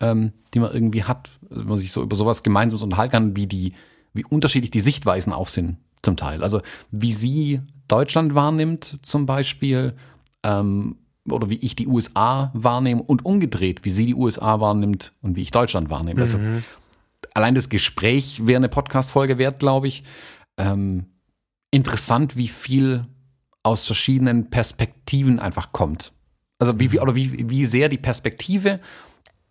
[SPEAKER 1] ähm, die man irgendwie hat, wenn man sich so über sowas Gemeinsames unterhalten kann, wie die, wie unterschiedlich die Sichtweisen auch sind zum Teil. Also wie sie Deutschland wahrnimmt zum Beispiel, ähm, oder wie ich die USA wahrnehme und umgedreht, wie sie die USA wahrnimmt und wie ich Deutschland wahrnehme. Also allein das Gespräch wäre eine Podcast-Folge wert, glaube ich. Ähm, interessant, wie viel aus verschiedenen Perspektiven einfach kommt. Also wie, wie oder wie, wie sehr die Perspektive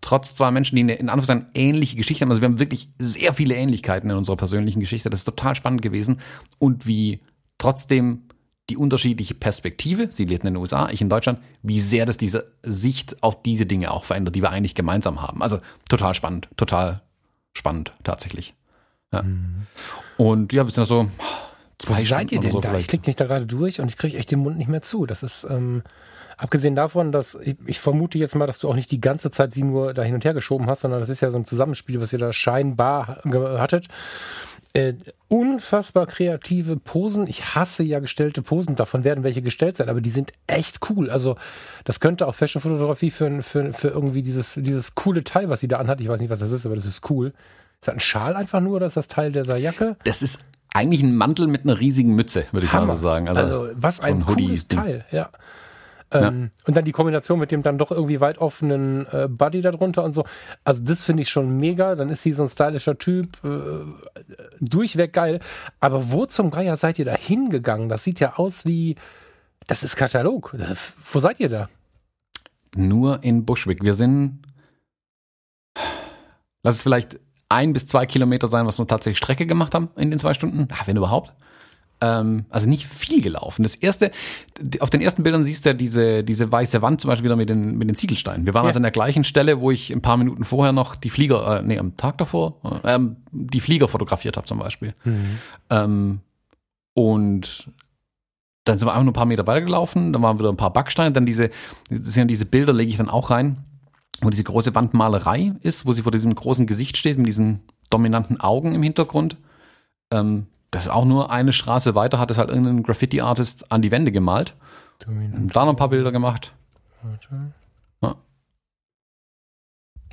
[SPEAKER 1] trotz zwei Menschen, die eine in Anführungszeichen ähnliche Geschichte haben, also wir haben wirklich sehr viele Ähnlichkeiten in unserer persönlichen Geschichte, das ist total spannend gewesen und wie trotzdem die unterschiedliche Perspektive, sie lebt in den USA, ich in Deutschland, wie sehr das diese Sicht auf diese Dinge auch verändert, die wir eigentlich gemeinsam haben. Also total spannend, total spannend tatsächlich. Ja. Und ja, wir sind da so zwei
[SPEAKER 2] Wo seid ihr denn
[SPEAKER 1] so
[SPEAKER 2] da? Ich
[SPEAKER 1] vielleicht.
[SPEAKER 2] klicke mich da gerade durch und ich kriege echt den Mund nicht mehr zu. Das ist, ähm, abgesehen davon, dass ich, ich vermute jetzt mal, dass du auch nicht die ganze Zeit sie nur da hin und her geschoben hast, sondern das ist ja so ein Zusammenspiel, was ihr da scheinbar hattet. Äh, unfassbar kreative Posen. Ich hasse ja gestellte Posen. Davon werden welche gestellt sein, aber die sind echt cool. Also das könnte auch Fashion-Fotografie für, für, für irgendwie dieses, dieses coole Teil, was sie da anhat. Ich weiß nicht, was das ist, aber das ist cool. Ist das ein Schal einfach nur oder ist das Teil dieser Jacke?
[SPEAKER 1] Das ist eigentlich ein Mantel mit einer riesigen Mütze, würde ich mal
[SPEAKER 2] Hammer.
[SPEAKER 1] so sagen.
[SPEAKER 2] Also, was
[SPEAKER 1] so
[SPEAKER 2] ein, cooles. Teil, ja. Ähm, Und dann die Kombination mit dem dann doch irgendwie weit offenen äh, Buddy darunter und so. Also das finde ich schon mega. Dann ist sie so ein stylischer Typ, äh, durchweg geil. Aber wo zum Geier seid ihr da hingegangen? Das sieht ja aus wie, das ist Katalog. Äh, Wo seid ihr da?
[SPEAKER 1] Nur in Bushwick. Wir sind, lass es vielleicht ein bis zwei Kilometer sein, was wir tatsächlich Strecke gemacht haben in den zwei Stunden, ja, wenn überhaupt. Ähm, also nicht viel gelaufen. Das erste, auf den ersten Bildern siehst du ja diese, diese weiße Wand zum Beispiel wieder mit den, mit den Ziegelsteinen. Wir waren
[SPEAKER 2] Ja.
[SPEAKER 1] also an der gleichen Stelle, wo ich ein paar Minuten vorher noch die Flieger, äh, nee, am Tag davor, äh, ähm, die Flieger fotografiert habe zum Beispiel. Ähm, und dann sind wir einfach nur ein paar Meter weitergelaufen, dann waren wieder ein paar Backsteine, dann diese, das sind diese Bilder, lege ich dann auch rein, wo diese große Wandmalerei ist, wo sie vor diesem großen Gesicht steht, mit diesen dominanten Augen im Hintergrund. Ähm, das ist auch nur eine Straße weiter, hat es halt irgendein Graffiti-Artist an die Wände gemalt. Und da noch ein paar Bilder gemacht.
[SPEAKER 2] Warte.
[SPEAKER 1] Ja.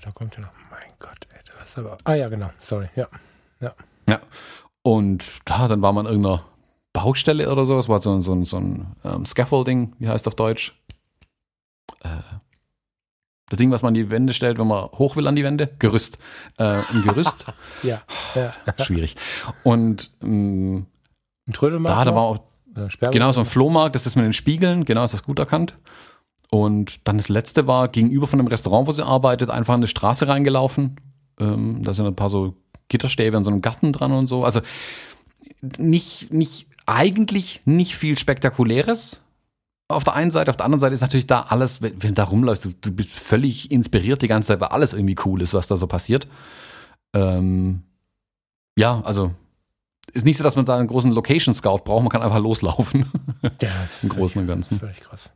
[SPEAKER 2] Da kommt ja noch. Mein Gott, ey, das ist aber. Ah ja, genau. Sorry. Ja.
[SPEAKER 1] Und da, dann war man in irgendeiner Baustelle oder so. Es war so, ein- so, ein- so ein ähm, Scaffolding, wie heißt auf Deutsch? Äh, das Ding, was man an die Wände stellt, wenn man hoch will an die Wände. Gerüst. Äh, ein Gerüst.
[SPEAKER 2] Ja. ja.
[SPEAKER 1] Schwierig. Und ähm,
[SPEAKER 2] Ein Trödelmarkt.
[SPEAKER 1] da,
[SPEAKER 2] noch?
[SPEAKER 1] war auch genau so ein Flohmarkt, das ist mit den Spiegeln, genau, ist das gut erkannt. Und dann das letzte war gegenüber von dem Restaurant, wo sie arbeitet, einfach in eine Straße reingelaufen. Ähm, da sind ein paar so Gitterstäbe an so einem Garten dran und so. Also nicht, nicht, eigentlich nicht viel Spektakuläres. Auf der einen Seite, auf der anderen Seite ist natürlich da alles, wenn, wenn du da rumläufst, du, du bist völlig inspiriert die ganze Zeit, weil alles irgendwie cool ist, was da so passiert. Ähm, ja, also ist nicht so, dass man da einen großen Location Scout braucht, man kann einfach loslaufen.
[SPEAKER 2] Ja, das
[SPEAKER 1] Im
[SPEAKER 2] ist
[SPEAKER 1] Großen und Ganzen.
[SPEAKER 2] Völlig krass.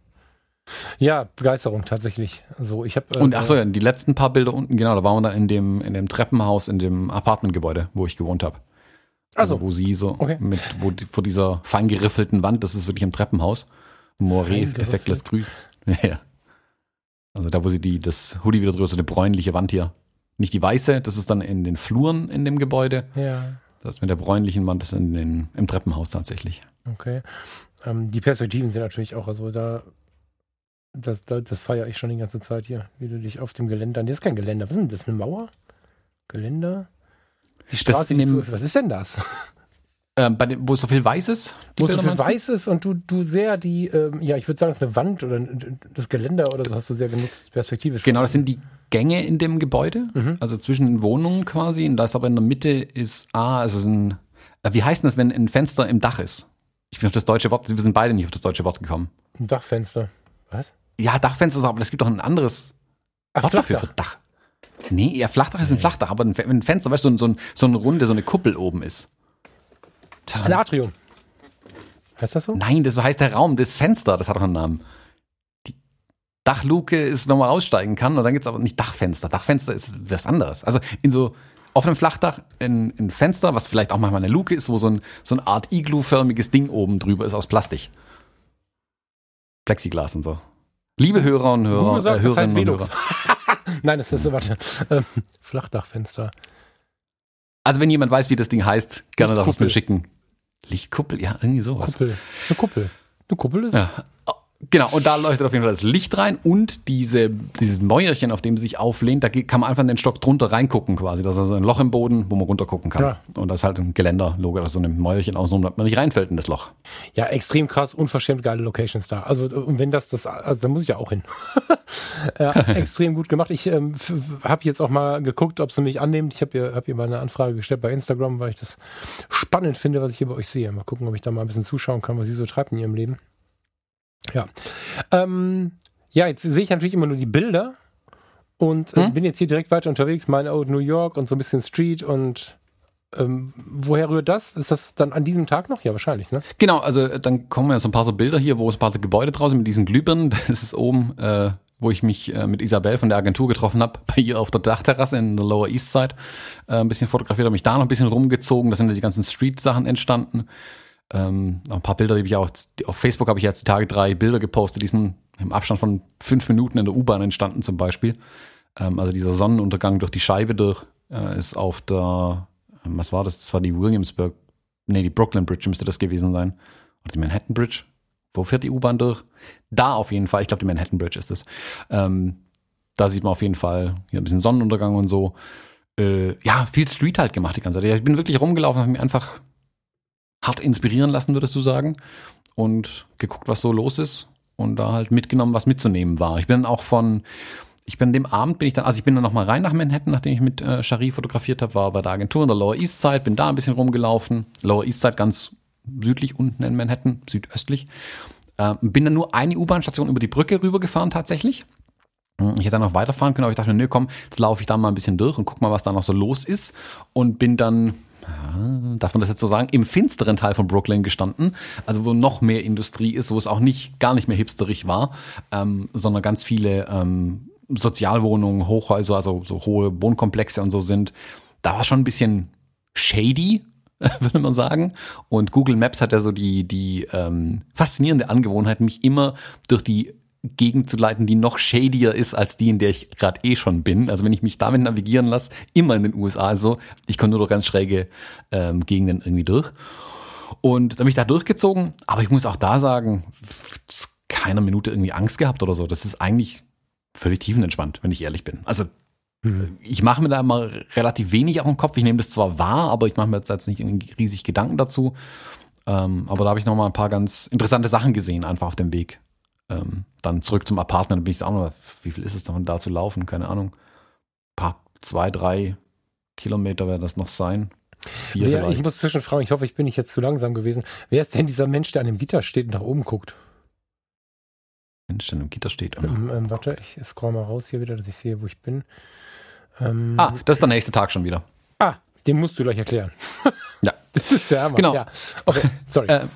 [SPEAKER 2] Ja, Begeisterung tatsächlich. So, ich habe.
[SPEAKER 1] Und ach so, ja, die letzten paar Bilder unten, genau, da waren wir da in dem, in dem Treppenhaus, in dem Apartmentgebäude, wo ich gewohnt habe. Also,
[SPEAKER 2] Also,
[SPEAKER 1] wo sie so
[SPEAKER 2] okay.
[SPEAKER 1] mit, wo vor dieser fein geriffelten Wand, das ist wirklich im Treppenhaus. Moiré,
[SPEAKER 2] Fein
[SPEAKER 1] effektlos grün. Ja. Also da, wo sie die, das Hoodie wieder drüber, so eine bräunliche Wand hier. Nicht die weiße, das ist dann in den Fluren in dem Gebäude.
[SPEAKER 2] ja,
[SPEAKER 1] Das mit der bräunlichen Wand ist in den, im Treppenhaus tatsächlich.
[SPEAKER 2] okay. Ähm, die Perspektiven sind natürlich auch, also da, das, das, das feiere ich schon die ganze Zeit hier, wie du dich auf dem Geländer, nee, das ist kein Geländer, was ist denn das, eine Mauer? Geländer? Die Straße,
[SPEAKER 1] in
[SPEAKER 2] die
[SPEAKER 1] dem-
[SPEAKER 2] zu, was ist denn das?
[SPEAKER 1] Ähm, dem, wo es so viel weiß ist,
[SPEAKER 2] Wo es so viel weiß ist und du, du sehr die, ähm, ja, ich würde sagen, es ist eine Wand oder das Geländer oder so hast du sehr genutzt, perspektivisch.
[SPEAKER 1] Genau, das sind die Gänge in dem Gebäude,
[SPEAKER 2] Mhm.
[SPEAKER 1] also zwischen den Wohnungen quasi. Und da ist aber in der Mitte ist, ah, also ein, äh, wie heißt denn das, wenn ein Fenster im Dach ist? Ich bin auf das deutsche Wort, wir sind beide nicht auf das deutsche Wort gekommen.
[SPEAKER 2] ein Dachfenster. Was?
[SPEAKER 1] Ja, Dachfenster ist aber es gibt doch ein anderes
[SPEAKER 2] Ach,
[SPEAKER 1] Wort dafür
[SPEAKER 2] Flachdach.
[SPEAKER 1] für Dach. Nee, ja, Flachdach ist ein Flachdach, aber ein Fenster, weißt du, so ein, so, ein, so eine Runde, so eine Kuppel oben ist.
[SPEAKER 2] Ein Atrium. Heißt das so?
[SPEAKER 1] Nein, das so heißt der Raum, das Fenster, das hat doch einen Namen. Die Dachluke ist, wenn man aussteigen kann, und dann gibt's aber nicht Dachfenster. Dachfenster ist was anderes. Also in so auf einem Flachdach ein, ein Fenster, was vielleicht auch manchmal eine Luke ist, wo so, ein, so eine Art Iglu-förmiges Ding oben drüber ist aus Plastik. Plexiglas und so. Liebe Hörer und Hörer,
[SPEAKER 2] Google sagt,
[SPEAKER 1] äh,
[SPEAKER 2] das heißt
[SPEAKER 1] Hörerinnen und
[SPEAKER 2] Velux.
[SPEAKER 1] Hörer.
[SPEAKER 2] Nein, das ist, warte, ähm, Flachdachfenster.
[SPEAKER 1] Also wenn jemand weiß, wie das Ding heißt, gerne darf es mir schicken. Lichtkuppel, ja, irgendwie sowas.
[SPEAKER 2] Kuppel. Eine Kuppel. Eine Kuppel ist.
[SPEAKER 1] Ja. Genau, und da leuchtet auf jeden Fall das Licht rein und diese, dieses Mäuerchen, auf dem sie sich auflehnt, da kann man einfach in den Stock drunter reingucken quasi. Das ist also ein Loch im Boden, wo man runtergucken kann.
[SPEAKER 2] Ja.
[SPEAKER 1] Und das ist halt ein Geländer, Logo, das so ein Mäuerchen außenrum, damit man nicht reinfällt in das Loch.
[SPEAKER 2] Ja, extrem krass, unverschämt geile Locations da. Also, und wenn das das, also da muss ich ja auch hin. ja, extrem gut gemacht. Ich ähm, habe jetzt auch mal geguckt, ob sie mich annehmen. Ich habe ihr, hab ihr mal eine Anfrage gestellt bei Instagram, weil ich das spannend finde, was ich hier bei euch sehe. Mal gucken, ob ich da mal ein bisschen zuschauen kann, was sie so treibt in ihrem Leben. Ja. Ähm, ja, jetzt sehe ich natürlich immer nur die Bilder und äh,
[SPEAKER 1] Hm?
[SPEAKER 2] bin jetzt hier direkt weiter unterwegs, meine Old New York und so ein bisschen Street und ähm, woher rührt das? Ist das dann an diesem Tag noch? Ja, wahrscheinlich, ne?
[SPEAKER 1] Genau, also äh, dann kommen ja so ein paar so Bilder hier, wo es ein paar so Gebäude draußen mit diesen Glühbirnen, das ist oben, äh, wo ich mich äh, mit Isabel von der Agentur getroffen habe, bei ihr auf der Dachterrasse in der Lower East Side, äh, ein bisschen fotografiert, habe mich da noch ein bisschen rumgezogen, da sind ja die ganzen Street-Sachen entstanden. Ähm, ein paar Bilder, die ich auch, auf Facebook habe ich jetzt die Tage drei Bilder gepostet, die sind im Abstand von fünf Minuten in der U-Bahn entstanden zum Beispiel. Ähm, also dieser Sonnenuntergang durch die Scheibe durch äh, ist auf der, ähm, was war das? Das war die Williamsburg, nee, die Brooklyn Bridge müsste das gewesen sein. Oder die Manhattan Bridge. Wo fährt die U-Bahn durch? Da auf jeden Fall. Ich glaube, die Manhattan Bridge ist es. Ähm, da sieht man auf jeden Fall hier ein bisschen Sonnenuntergang und so. Äh, ja, viel Street halt gemacht die ganze Zeit. Ich bin wirklich rumgelaufen, habe mich einfach hart inspirieren lassen, würdest du sagen. Und geguckt, was so los ist. Und da halt mitgenommen, was mitzunehmen war. Ich bin dann auch von, ich bin dem Abend bin ich dann, also ich bin dann nochmal rein nach Manhattan, nachdem ich mit äh, Sharif fotografiert habe, war bei der Agentur in der Lower East Side, bin da ein bisschen rumgelaufen. Lower East Side ganz südlich unten in Manhattan, südöstlich. Äh, bin dann nur eine U-Bahn-Station über die Brücke rübergefahren tatsächlich. Ich hätte dann noch weiterfahren können, aber ich dachte mir, nö, komm, jetzt laufe ich da mal ein bisschen durch und guck mal, was da noch so los ist. Und bin dann, ja, darf man das jetzt so sagen, im finsteren Teil von Brooklyn gestanden. Also wo noch mehr Industrie ist, wo es auch nicht, gar nicht mehr hipsterig war, ähm, sondern ganz viele ähm, Sozialwohnungen, Hochhäuser, also so hohe Wohnkomplexe und so sind. Da war schon ein bisschen shady, würde man sagen. Und Google Maps hat ja so die, die ähm, faszinierende Angewohnheit, mich immer durch die Gegend zu leiten, die noch shadier ist als die, in der ich gerade eh schon bin. Also wenn ich mich damit navigieren lasse, immer in den USA so, ich komme nur durch ganz schräge ähm, Gegenden irgendwie durch. Und dann bin ich da durchgezogen, aber ich muss auch da sagen, keiner Minute irgendwie Angst gehabt oder so. Das ist eigentlich völlig tiefenentspannt, wenn ich ehrlich bin. Also mhm. ich mache mir da immer relativ wenig auf den Kopf. Ich nehme das zwar wahr, aber ich mache mir jetzt nicht irgendwie riesig Gedanken dazu. Ähm, aber da habe ich noch mal ein paar ganz interessante Sachen gesehen, einfach auf dem Weg ähm, dann zurück zum Apartment, bin ich auch noch, wie viel ist es davon da zu laufen? Keine Ahnung. Ein paar, zwei, drei Kilometer werden das noch sein.
[SPEAKER 2] Vier Wer, ich muss zwischenfragen, ich hoffe, ich bin nicht jetzt zu langsam gewesen. Wer ist denn dieser Mensch, der an dem Gitter steht und nach oben guckt?
[SPEAKER 1] Mensch, der an dem Gitter steht.
[SPEAKER 2] Ähm, ähm, warte, ich scroll mal raus hier wieder, dass ich sehe, wo ich bin.
[SPEAKER 1] Ähm, ah, das ist der nächste Tag schon wieder.
[SPEAKER 2] Ah, den musst du gleich erklären.
[SPEAKER 1] Ja.
[SPEAKER 2] das ist ja Hammer.
[SPEAKER 1] Genau.
[SPEAKER 2] Ja. Okay, sorry.
[SPEAKER 1] Äh,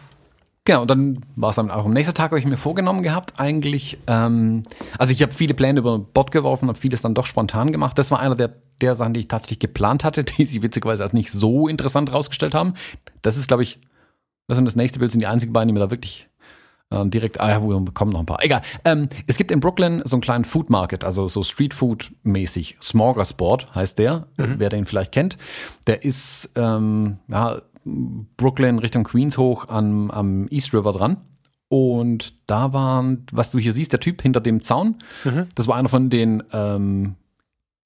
[SPEAKER 1] Genau, und dann war es dann auch am nächsten Tag, habe ich mir vorgenommen gehabt, eigentlich. Ähm, also ich habe viele Pläne über Bord geworfen, habe vieles dann doch spontan gemacht. Das war einer der, der Sachen, die ich tatsächlich geplant hatte, die sich witzigerweise als nicht so interessant rausgestellt haben. Das ist, glaube ich, das und das nächste Bild sind die einzigen beiden, die mir da wirklich äh, direkt, ah ja, wir bekommen noch ein paar. Egal. Ähm, es gibt in Brooklyn so einen kleinen Food Market, also so Street Food mäßig. Smorgasbord heißt der, mhm. wer den vielleicht kennt. Der ist, ähm, ja, Brooklyn Richtung Queens hoch am, am East River dran. Und da waren, was du hier siehst, der Typ hinter dem Zaun, mhm. das war einer von den ähm,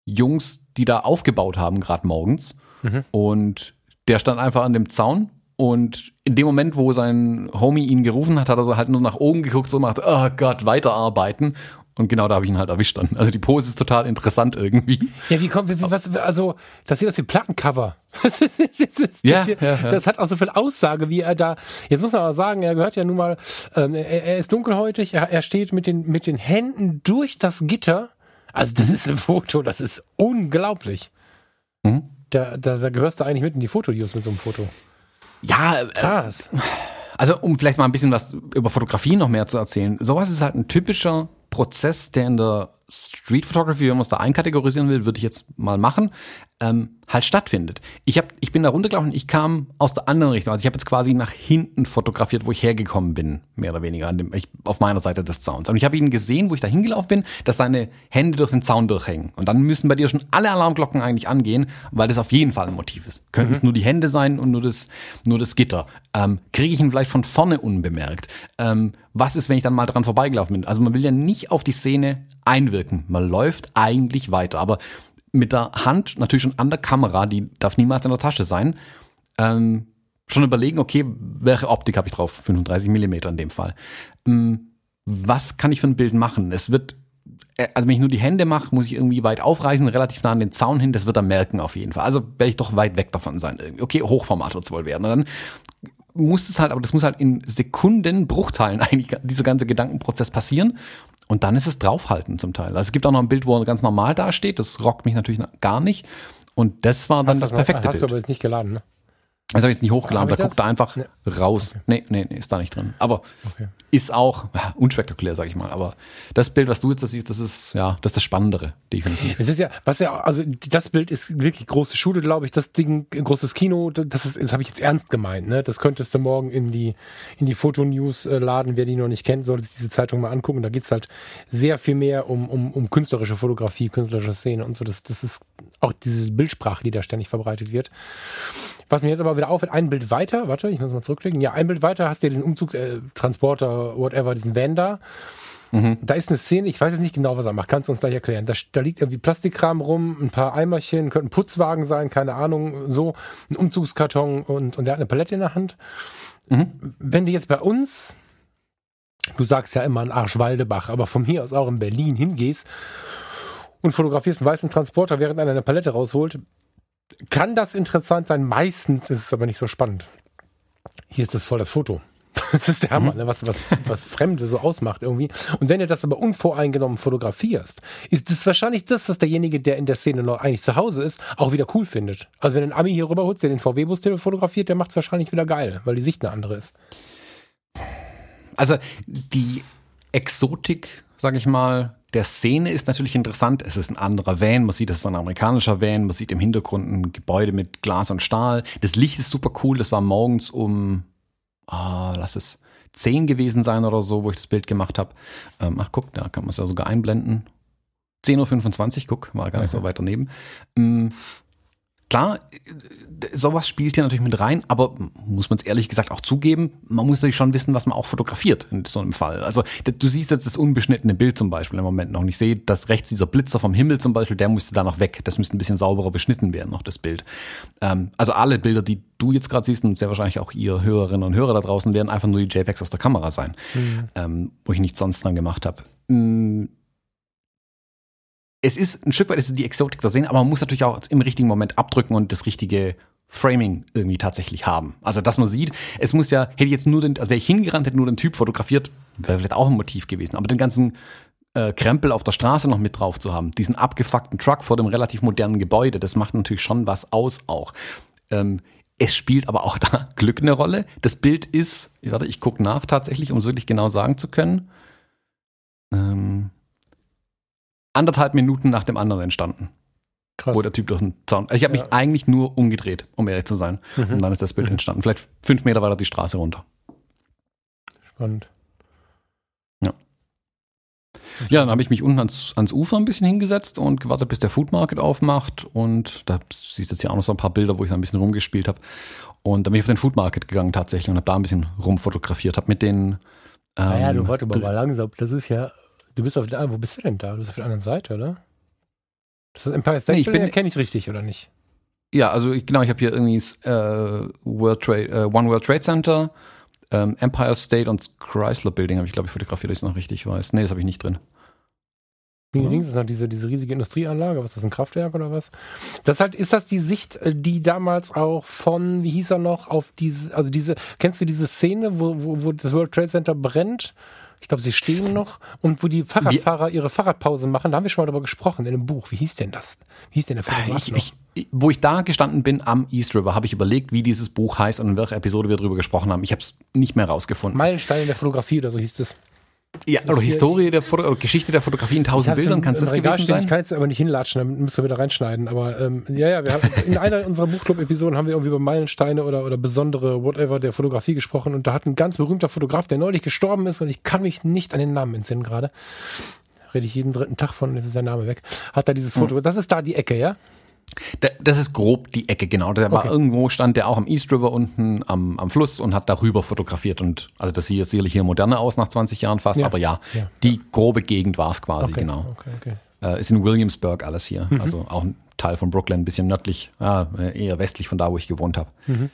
[SPEAKER 1] Jungs, die da aufgebaut haben, gerade morgens. Mhm. Und der stand einfach an dem Zaun und in dem Moment, wo sein Homie ihn gerufen hat, hat er halt nur nach oben geguckt, so macht, oh Gott, weiterarbeiten. Und genau da habe ich ihn halt erwischt dann. Also die Pose ist total interessant irgendwie.
[SPEAKER 2] Ja, wie kommt, was, also, das sieht aus wie Plattencover.
[SPEAKER 1] ja, ja, ja,
[SPEAKER 2] das hat auch so viel Aussage, wie er da, jetzt muss man aber sagen, er gehört ja nun mal, ähm, er, er, ist dunkelhäutig, er, er steht mit den, mit den Händen durch das Gitter. Also das ist ein Foto, das ist unglaublich. Mhm. Da, da, da gehörst du eigentlich mit in die Fotodios mit so einem Foto.
[SPEAKER 1] Ja, äh, krass. Äh, also um vielleicht mal ein bisschen was über Fotografie noch mehr zu erzählen. Sowas ist halt ein typischer Prozess, der in der Street Photography, wenn man es da einkategorisieren will, würde ich jetzt mal machen, ähm, halt stattfindet. Ich, hab, ich bin da runtergelaufen, ich kam aus der anderen Richtung. Also ich habe jetzt quasi nach hinten fotografiert, wo ich hergekommen bin, mehr oder weniger, an dem, ich, auf meiner Seite des Zauns. Und ich habe ihn gesehen, wo ich da hingelaufen bin, dass seine Hände durch den Zaun durchhängen. Und dann müssen bei dir schon alle Alarmglocken eigentlich angehen, weil das auf jeden Fall ein Motiv ist. Könnten mhm. es nur die Hände sein und nur das, nur das Gitter. Ähm, Kriege ich ihn vielleicht von vorne unbemerkt? Ähm, was ist, wenn ich dann mal dran vorbeigelaufen bin? Also man will ja nicht auf die Szene einwirken. Man läuft eigentlich weiter. Aber mit der Hand natürlich schon an der Kamera, die darf niemals in der Tasche sein, ähm, schon überlegen, okay, welche Optik habe ich drauf? 35 Millimeter in dem Fall. Ähm, was kann ich für ein Bild machen? Es wird, äh, also wenn ich nur die Hände mache, muss ich irgendwie weit aufreißen, relativ nah an den Zaun hin, das wird er merken auf jeden Fall. Also werde ich doch weit weg davon sein. Okay, Hochformat wird es wohl werden. Und dann muss es halt, aber das muss halt in Sekundenbruchteilen eigentlich dieser ganze Gedankenprozess passieren. Und dann ist es draufhalten zum Teil. Also es gibt auch noch ein Bild, wo er ganz normal dasteht. Das rockt mich natürlich gar nicht. Und das war dann hast das perfekte
[SPEAKER 2] hast
[SPEAKER 1] Bild.
[SPEAKER 2] Hast du aber jetzt nicht geladen, ne?
[SPEAKER 1] Das habe ich jetzt nicht hochgeladen, da guckt er einfach nee. raus. Okay. Nee, nee, nee, ist da nicht drin. Aber okay. ist auch ja, unspektakulär, sage ich mal. Aber das Bild, was du jetzt da siehst, das ist ja, das ist das Spannendere, definitiv.
[SPEAKER 2] Es ist ja, was ja, also das Bild ist wirklich große Schule, glaube ich. Das Ding, großes Kino, das ist, das habe ich jetzt ernst gemeint. Ne? Das könntest du morgen in die in die Fotonews äh, laden. Wer die noch nicht kennt, sollte sich diese Zeitung mal angucken. Da geht's halt sehr viel mehr um, um, um künstlerische Fotografie, künstlerische Szene und so. Das, das ist auch diese Bildsprache, die da ständig verbreitet wird. Was mir jetzt aber wieder auffällt, ein Bild weiter, warte, ich muss mal zurückklicken. Ja, ein Bild weiter hast du ja diesen Umzugstransporter, äh, whatever, diesen Van da. Mhm. Da ist eine Szene, ich weiß jetzt nicht genau, was er macht. Kannst du uns gleich erklären? Da, da liegt irgendwie Plastikkram rum, ein paar Eimerchen, könnte ein Putzwagen sein, keine Ahnung, so, ein Umzugskarton und, und der hat eine Palette in der Hand. Mhm. Wenn du jetzt bei uns, du sagst ja immer ein Arschwaldebach, aber von hier aus auch in Berlin hingehst und fotografierst einen weißen Transporter, während einer eine Palette rausholt, kann das interessant sein. Meistens ist es aber nicht so spannend. Hier ist das voll das Foto. Das ist der Hammer, mhm. ne? was, was, was Fremde so ausmacht irgendwie. Und wenn du das aber unvoreingenommen fotografierst, ist das wahrscheinlich das, was derjenige, der in der Szene noch eigentlich zu Hause ist, auch wieder cool findet. Also wenn ein Ami hier rüberholst, der den VW-Bus fotografiert, der macht es wahrscheinlich wieder geil, weil die Sicht eine andere ist.
[SPEAKER 1] Also die Exotik, sag ich mal, der Szene ist natürlich interessant. Es ist ein anderer Van. Man sieht, es ist ein amerikanischer Van. Man sieht im Hintergrund ein Gebäude mit Glas und Stahl. Das Licht ist super cool. Das war morgens um ah, lass es 10 gewesen sein oder so, wo ich das Bild gemacht habe. Ähm, ach, guck, da kann man es ja sogar einblenden. 10.25 Uhr, guck, war gar nicht so weit daneben. Ähm, Klar, sowas spielt hier natürlich mit rein, aber muss man es ehrlich gesagt auch zugeben, man muss natürlich schon wissen, was man auch fotografiert in so einem Fall. Also du siehst jetzt das unbeschnittene Bild zum Beispiel im Moment noch. Und ich sehe, dass rechts dieser Blitzer vom Himmel zum Beispiel, der müsste da noch weg. Das müsste ein bisschen sauberer beschnitten werden, noch das Bild. Ähm, also alle Bilder, die du jetzt gerade siehst und sehr wahrscheinlich auch ihr Hörerinnen und Hörer da draußen, werden einfach nur die JPEGs aus der Kamera sein, mhm. ähm, wo ich nichts sonst dran gemacht habe. Mhm es ist ein Stück weit ist die Exotik da sehen, aber man muss natürlich auch im richtigen Moment abdrücken und das richtige Framing irgendwie tatsächlich haben. Also, dass man sieht, es muss ja, hätte ich jetzt nur den, also wäre ich hingerannt, hätte nur den Typ fotografiert, wäre vielleicht auch ein Motiv gewesen. Aber den ganzen äh, Krempel auf der Straße noch mit drauf zu haben, diesen abgefuckten Truck vor dem relativ modernen Gebäude, das macht natürlich schon was aus auch. Ähm, es spielt aber auch da Glück eine Rolle. Das Bild ist, warte, ich gucke nach tatsächlich, um es wirklich genau sagen zu können. Ähm, anderthalb Minuten nach dem anderen entstanden. Krass. Wo der Typ durch den Zaun. Also ich habe ja. mich eigentlich nur umgedreht, um ehrlich zu sein. Mhm. Und dann ist das Bild mhm. entstanden. Vielleicht fünf Meter weiter die Straße runter.
[SPEAKER 2] Spannend.
[SPEAKER 1] Ja. Ja, dann habe ich mich unten ans, ans Ufer ein bisschen hingesetzt und gewartet, bis der Food Market aufmacht. Und da siehst du jetzt hier auch noch so ein paar Bilder, wo ich da ein bisschen rumgespielt habe. Und dann bin ich auf den Food Market gegangen tatsächlich und habe da ein bisschen rumfotografiert. Habe mit den.
[SPEAKER 2] Ähm, naja, du warte mal, mal langsam. Das ist ja Du bist auf der, wo bist du denn da? Du bist auf der anderen Seite, oder? Das ist Empire State nee, ich bin, kenne ich richtig, oder nicht?
[SPEAKER 1] Ja, also ich, genau, ich habe hier irgendwie äh, World Trade, äh, One World Trade Center, ähm, Empire State und Chrysler Building habe ich, glaube ich, fotografiert, dass ich es noch richtig weiß. Nee, das habe ich nicht drin.
[SPEAKER 2] Links ist noch diese, diese riesige Industrieanlage. Was ist das, ein Kraftwerk oder was? Das halt, ist das die Sicht, äh, die damals auch von, wie hieß er noch, auf diese, also diese, kennst du diese Szene, wo, wo, wo das World Trade Center brennt? Ich glaube, sie stehen noch und wo die Fahrradfahrer ihre Fahrradpause machen, da haben wir schon mal darüber gesprochen in einem Buch. Wie hieß denn das? Wie hieß denn der
[SPEAKER 1] Fotograf ich, ich, Wo ich da gestanden bin am East River, habe ich überlegt, wie dieses Buch heißt und in welcher Episode wir darüber gesprochen haben. Ich habe es nicht mehr rausgefunden.
[SPEAKER 2] Meilenstein der Fotografie oder so hieß es.
[SPEAKER 1] Ja, oder Historie der Foto oder Geschichte der Fotografie in tausend Bildern, kannst du das
[SPEAKER 2] gewesen stehen. sein? Ich kann jetzt aber nicht hinlatschen, dann müssen wir wieder reinschneiden. Aber ähm, ja, ja, wir haben, in einer unserer Buchclub-Episoden haben wir irgendwie über Meilensteine oder, oder besondere whatever der Fotografie gesprochen und da hat ein ganz berühmter Fotograf, der neulich gestorben ist und ich kann mich nicht an den Namen entsinnen gerade. Rede ich jeden dritten Tag von, jetzt ist der Name weg. Hat da dieses Foto. Hm. Das ist da die Ecke, ja?
[SPEAKER 1] Das ist grob die Ecke, genau. Der war irgendwo, stand der auch am East River unten am, am Fluss und hat darüber fotografiert. Und also das sieht jetzt sicherlich hier moderner aus nach 20 Jahren fast, ja. aber ja, ja, die grobe Gegend war es quasi, okay. genau. Okay, okay. Äh, ist in Williamsburg alles hier. Mhm. Also auch ein Teil von Brooklyn, ein bisschen nördlich, ah, eher westlich von da, wo ich gewohnt habe. Mhm.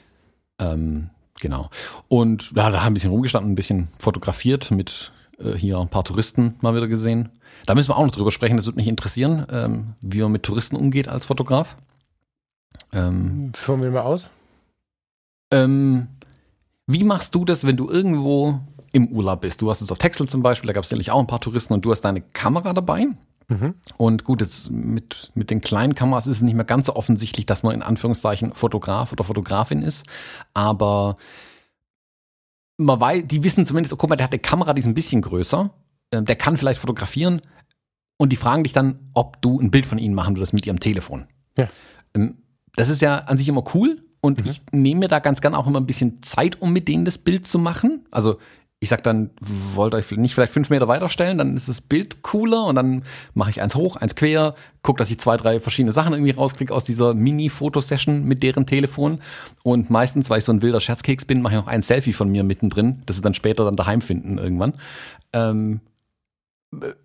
[SPEAKER 1] Ähm, genau. Und ja, da haben wir ein bisschen rumgestanden, ein bisschen fotografiert mit äh, hier ein paar Touristen mal wieder gesehen. Da müssen wir auch noch drüber sprechen, das würde mich interessieren, ähm, wie man mit Touristen umgeht als Fotograf.
[SPEAKER 2] Ähm, Führen wir mal aus.
[SPEAKER 1] Ähm, wie machst du das, wenn du irgendwo im Urlaub bist? Du hast jetzt auf Texel zum Beispiel, da gab es sicherlich auch ein paar Touristen und du hast deine Kamera dabei. Mhm. Und gut, jetzt mit, mit den kleinen Kameras ist es nicht mehr ganz so offensichtlich, dass man in Anführungszeichen Fotograf oder Fotografin ist. Aber man weiß, die wissen zumindest, oh, guck mal, der hat eine Kamera, die ist ein bisschen größer. Ähm, der kann vielleicht fotografieren. Und die fragen dich dann, ob du ein Bild von ihnen machen würdest mit ihrem Telefon. Ja. Ähm, das ist ja an sich immer cool. Und mhm. ich nehme mir da ganz gern auch immer ein bisschen Zeit, um mit denen das Bild zu machen. Also ich sag dann, wollt euch nicht vielleicht fünf Meter weiterstellen, dann ist das Bild cooler und dann mache ich eins hoch, eins quer, guck, dass ich zwei, drei verschiedene Sachen irgendwie rauskriege aus dieser Mini-Fotosession mit deren Telefon. Und meistens, weil ich so ein wilder Scherzkeks bin, mache ich noch ein Selfie von mir mittendrin, das sie dann später dann daheim finden irgendwann. Ähm, äh,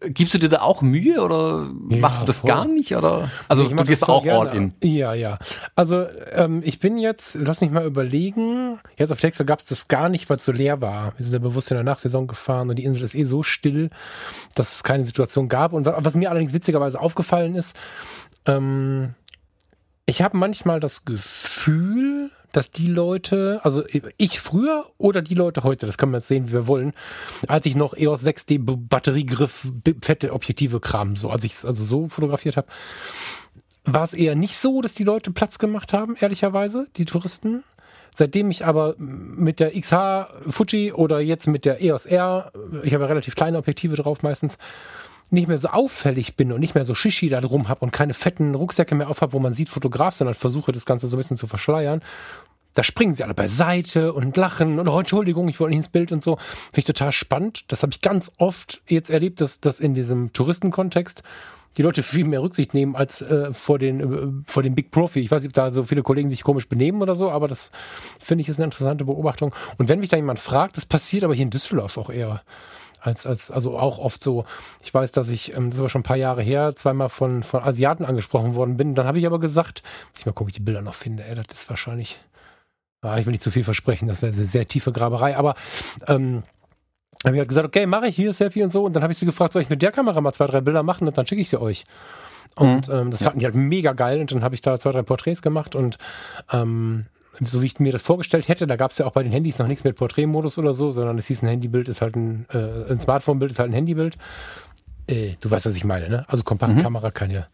[SPEAKER 1] gibst du dir da auch Mühe oder ja, machst du das voll. gar nicht? Oder? Also ich du gehst auch gerne. all in.
[SPEAKER 2] Ja, ja. Also ähm, ich bin jetzt, lass mich mal überlegen, jetzt auf Texas gab es das gar nicht, weil es so leer war. Wir sind ja bewusst in der Nachsaison gefahren und die Insel ist eh so still, dass es keine Situation gab. Und was mir allerdings witzigerweise aufgefallen ist, ähm, ich habe manchmal das Gefühl, dass die Leute, also ich früher oder die Leute heute, das können wir jetzt sehen, wie wir wollen, als ich noch EOS 6D Batteriegriff, fette Objektive Kram, so als ich es also so fotografiert habe, war es eher nicht so, dass die Leute Platz gemacht haben, ehrlicherweise, die Touristen. Seitdem ich aber mit der XH Fuji oder jetzt mit der EOS R, ich habe ja relativ kleine Objektive drauf meistens, nicht mehr so auffällig bin und nicht mehr so Shishi da drum habe und keine fetten Rucksäcke mehr auf habe, wo man sieht Fotograf, sondern versuche das Ganze so ein bisschen zu verschleiern. Da springen sie alle beiseite und lachen und oh, Entschuldigung, ich wollte nicht ins Bild und so. Finde ich total spannend. Das habe ich ganz oft jetzt erlebt, dass das in diesem Touristenkontext die Leute viel mehr Rücksicht nehmen als äh, vor den äh, vor dem Big Profi. Ich weiß nicht, ob da so viele Kollegen sich komisch benehmen oder so, aber das finde ich ist eine interessante Beobachtung. Und wenn mich da jemand fragt, das passiert aber hier in Düsseldorf auch eher als, als, also auch oft so. Ich weiß, dass ich, ähm, das ist aber schon ein paar Jahre her, zweimal von, von Asiaten angesprochen worden bin. Dann habe ich aber gesagt, muss ich mal gucken, wie ich die Bilder noch finde. Ey, das ist wahrscheinlich, ah, ich will nicht zu viel versprechen, das wäre eine sehr tiefe Graberei, aber ähm, habe ich halt gesagt, okay, mache ich hier Selfie und so. Und dann habe ich sie gefragt, soll ich mit der Kamera mal zwei, drei Bilder machen und dann schicke ich sie euch. Und mhm. ähm, das ja. fanden die halt mega geil und dann habe ich da zwei, drei Porträts gemacht und ähm, so wie ich mir das vorgestellt hätte, da gab es ja auch bei den Handys noch nichts mit Porträtmodus oder so, sondern es hieß, ein Handybild ist halt ein, äh, ein Smartphone-Bild ist halt ein Handybild. Äh, du weißt, was ich meine, ne? Also Kompaktkamera, mhm. keine,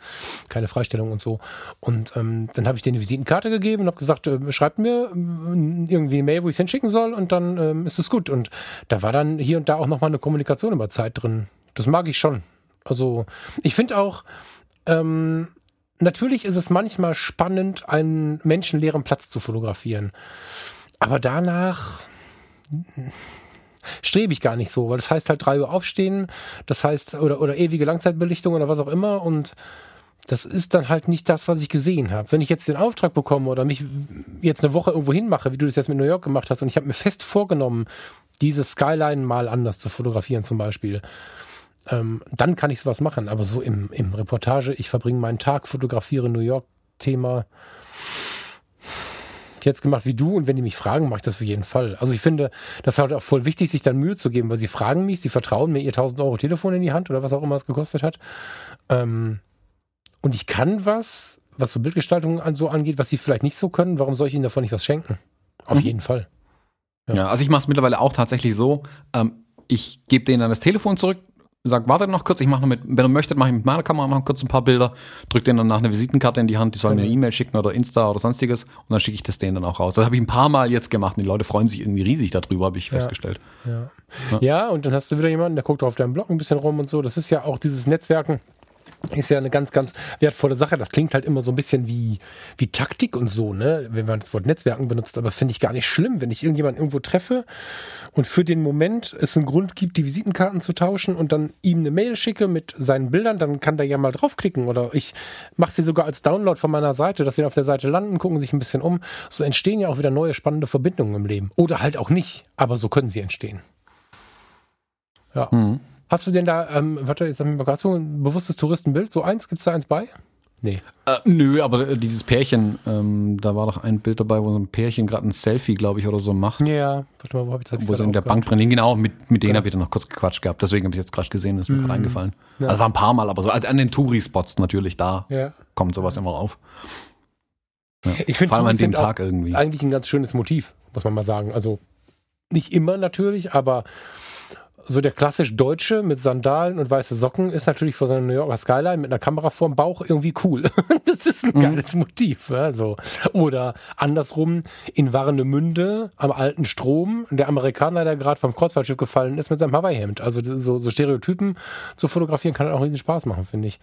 [SPEAKER 2] keine Freistellung und so. Und ähm, dann habe ich denen eine Visitenkarte gegeben und habe gesagt, äh, schreibt mir äh, irgendwie eine Mail, wo ich es hinschicken soll und dann ähm, ist es gut. Und da war dann hier und da auch nochmal eine Kommunikation über Zeit drin. Das mag ich schon. Also ich finde auch, ähm, natürlich ist es manchmal spannend, einen menschenleeren Platz zu fotografieren. Aber danach strebe ich gar nicht so, weil das heißt halt drei Uhr aufstehen, das heißt, oder, oder ewige Langzeitbelichtung oder was auch immer und das ist dann halt nicht das, was ich gesehen habe. Wenn ich jetzt den Auftrag bekomme oder mich jetzt eine Woche irgendwo hinmache, wie du das jetzt mit New York gemacht hast, und ich habe mir fest vorgenommen, diese Skyline mal anders zu fotografieren zum Beispiel, ähm, dann kann ich sowas machen. Aber so im, im Reportage, ich verbringe meinen Tag, fotografiere New York-Thema. Jetzt gemacht wie du und wenn die mich fragen, mache ich das auf jeden Fall. Also ich finde, das ist halt auch voll wichtig, sich dann Mühe zu geben, weil sie fragen mich, sie vertrauen mir ihr 1000 Euro Telefon in die Hand oder was auch immer es gekostet hat. Ähm, und ich kann was, was so Bildgestaltung an, so angeht, was sie vielleicht nicht so können. Warum soll ich ihnen davon nicht was schenken? Auf mhm. jeden Fall.
[SPEAKER 1] Ja. ja also ich mache es mittlerweile auch tatsächlich so. Ähm, ich gebe denen dann das Telefon zurück, sagt, wartet noch kurz, ich mache noch mit, wenn ihr möchtet, mache ich mit meiner Kamera noch kurz ein paar Bilder, drückt denen dann nach eine Visitenkarte in die Hand, die sollen mir eine E-Mail schicken oder Insta oder sonstiges und dann schicke ich das denen dann auch raus. Das habe ich ein paar Mal jetzt gemacht und die Leute freuen sich irgendwie riesig darüber, habe ich ja. festgestellt.
[SPEAKER 2] Ja. ja. Ja. und dann hast du wieder jemanden, der guckt auf deinem Blog ein bisschen rum und so. Das ist ja auch dieses Netzwerken ist ja eine ganz, ganz wertvolle Sache. Das klingt halt immer so ein bisschen wie, wie Taktik und so, ne? Wenn man das Wort Netzwerken benutzt, aber finde ich gar nicht schlimm, wenn ich irgendjemanden irgendwo treffe und für den Moment es einen Grund gibt, die Visitenkarten zu tauschen und dann ihm eine Mail schicke mit seinen Bildern, dann kann der ja mal draufklicken oder ich mache sie sogar als Download von meiner Seite, dass sie auf der Seite landen, gucken sich ein bisschen um. So entstehen ja auch wieder neue spannende Verbindungen im Leben. Oder halt auch nicht, aber so können sie entstehen. Ja. Mhm. Hast du denn da, ähm, warte, jetzt hast du ein bewusstes Touristenbild? So eins? Gibt es da eins bei?
[SPEAKER 1] Nee. Äh, nö, aber äh, dieses Pärchen, ähm, da war doch ein Bild dabei, wo so ein Pärchen gerade ein Selfie, glaube ich, oder so macht.
[SPEAKER 2] Ja,
[SPEAKER 1] warte mal, wo hab ich das Wo sie in der Bank drin liegen, genau, mit, mit denen genau. habe ich dann noch kurz gequatscht gehabt. Deswegen habe ich jetzt gerade gesehen, das ist mir mhm. gerade eingefallen. Ja. Also war ein paar Mal, aber so also an den Touri-Spots natürlich, da ja. kommt sowas immer auf.
[SPEAKER 2] Ja. Ich finde, vor allem an dem Tag irgendwie. Eigentlich ein ganz schönes Motiv, muss man mal sagen. Also nicht immer natürlich, aber so der klassisch Deutsche mit Sandalen und weiße Socken ist natürlich vor seiner New Yorker Skyline mit einer Kamera vorm Bauch irgendwie cool. das ist ein mhm. geiles Motiv. Also. Oder andersrum in Warnemünde am alten Strom, der Amerikaner, der gerade vom Kreuzfahrtschiff gefallen ist mit seinem Hawaii-Hemd. Also so, so Stereotypen zu fotografieren kann halt auch riesen Spaß machen, finde ich.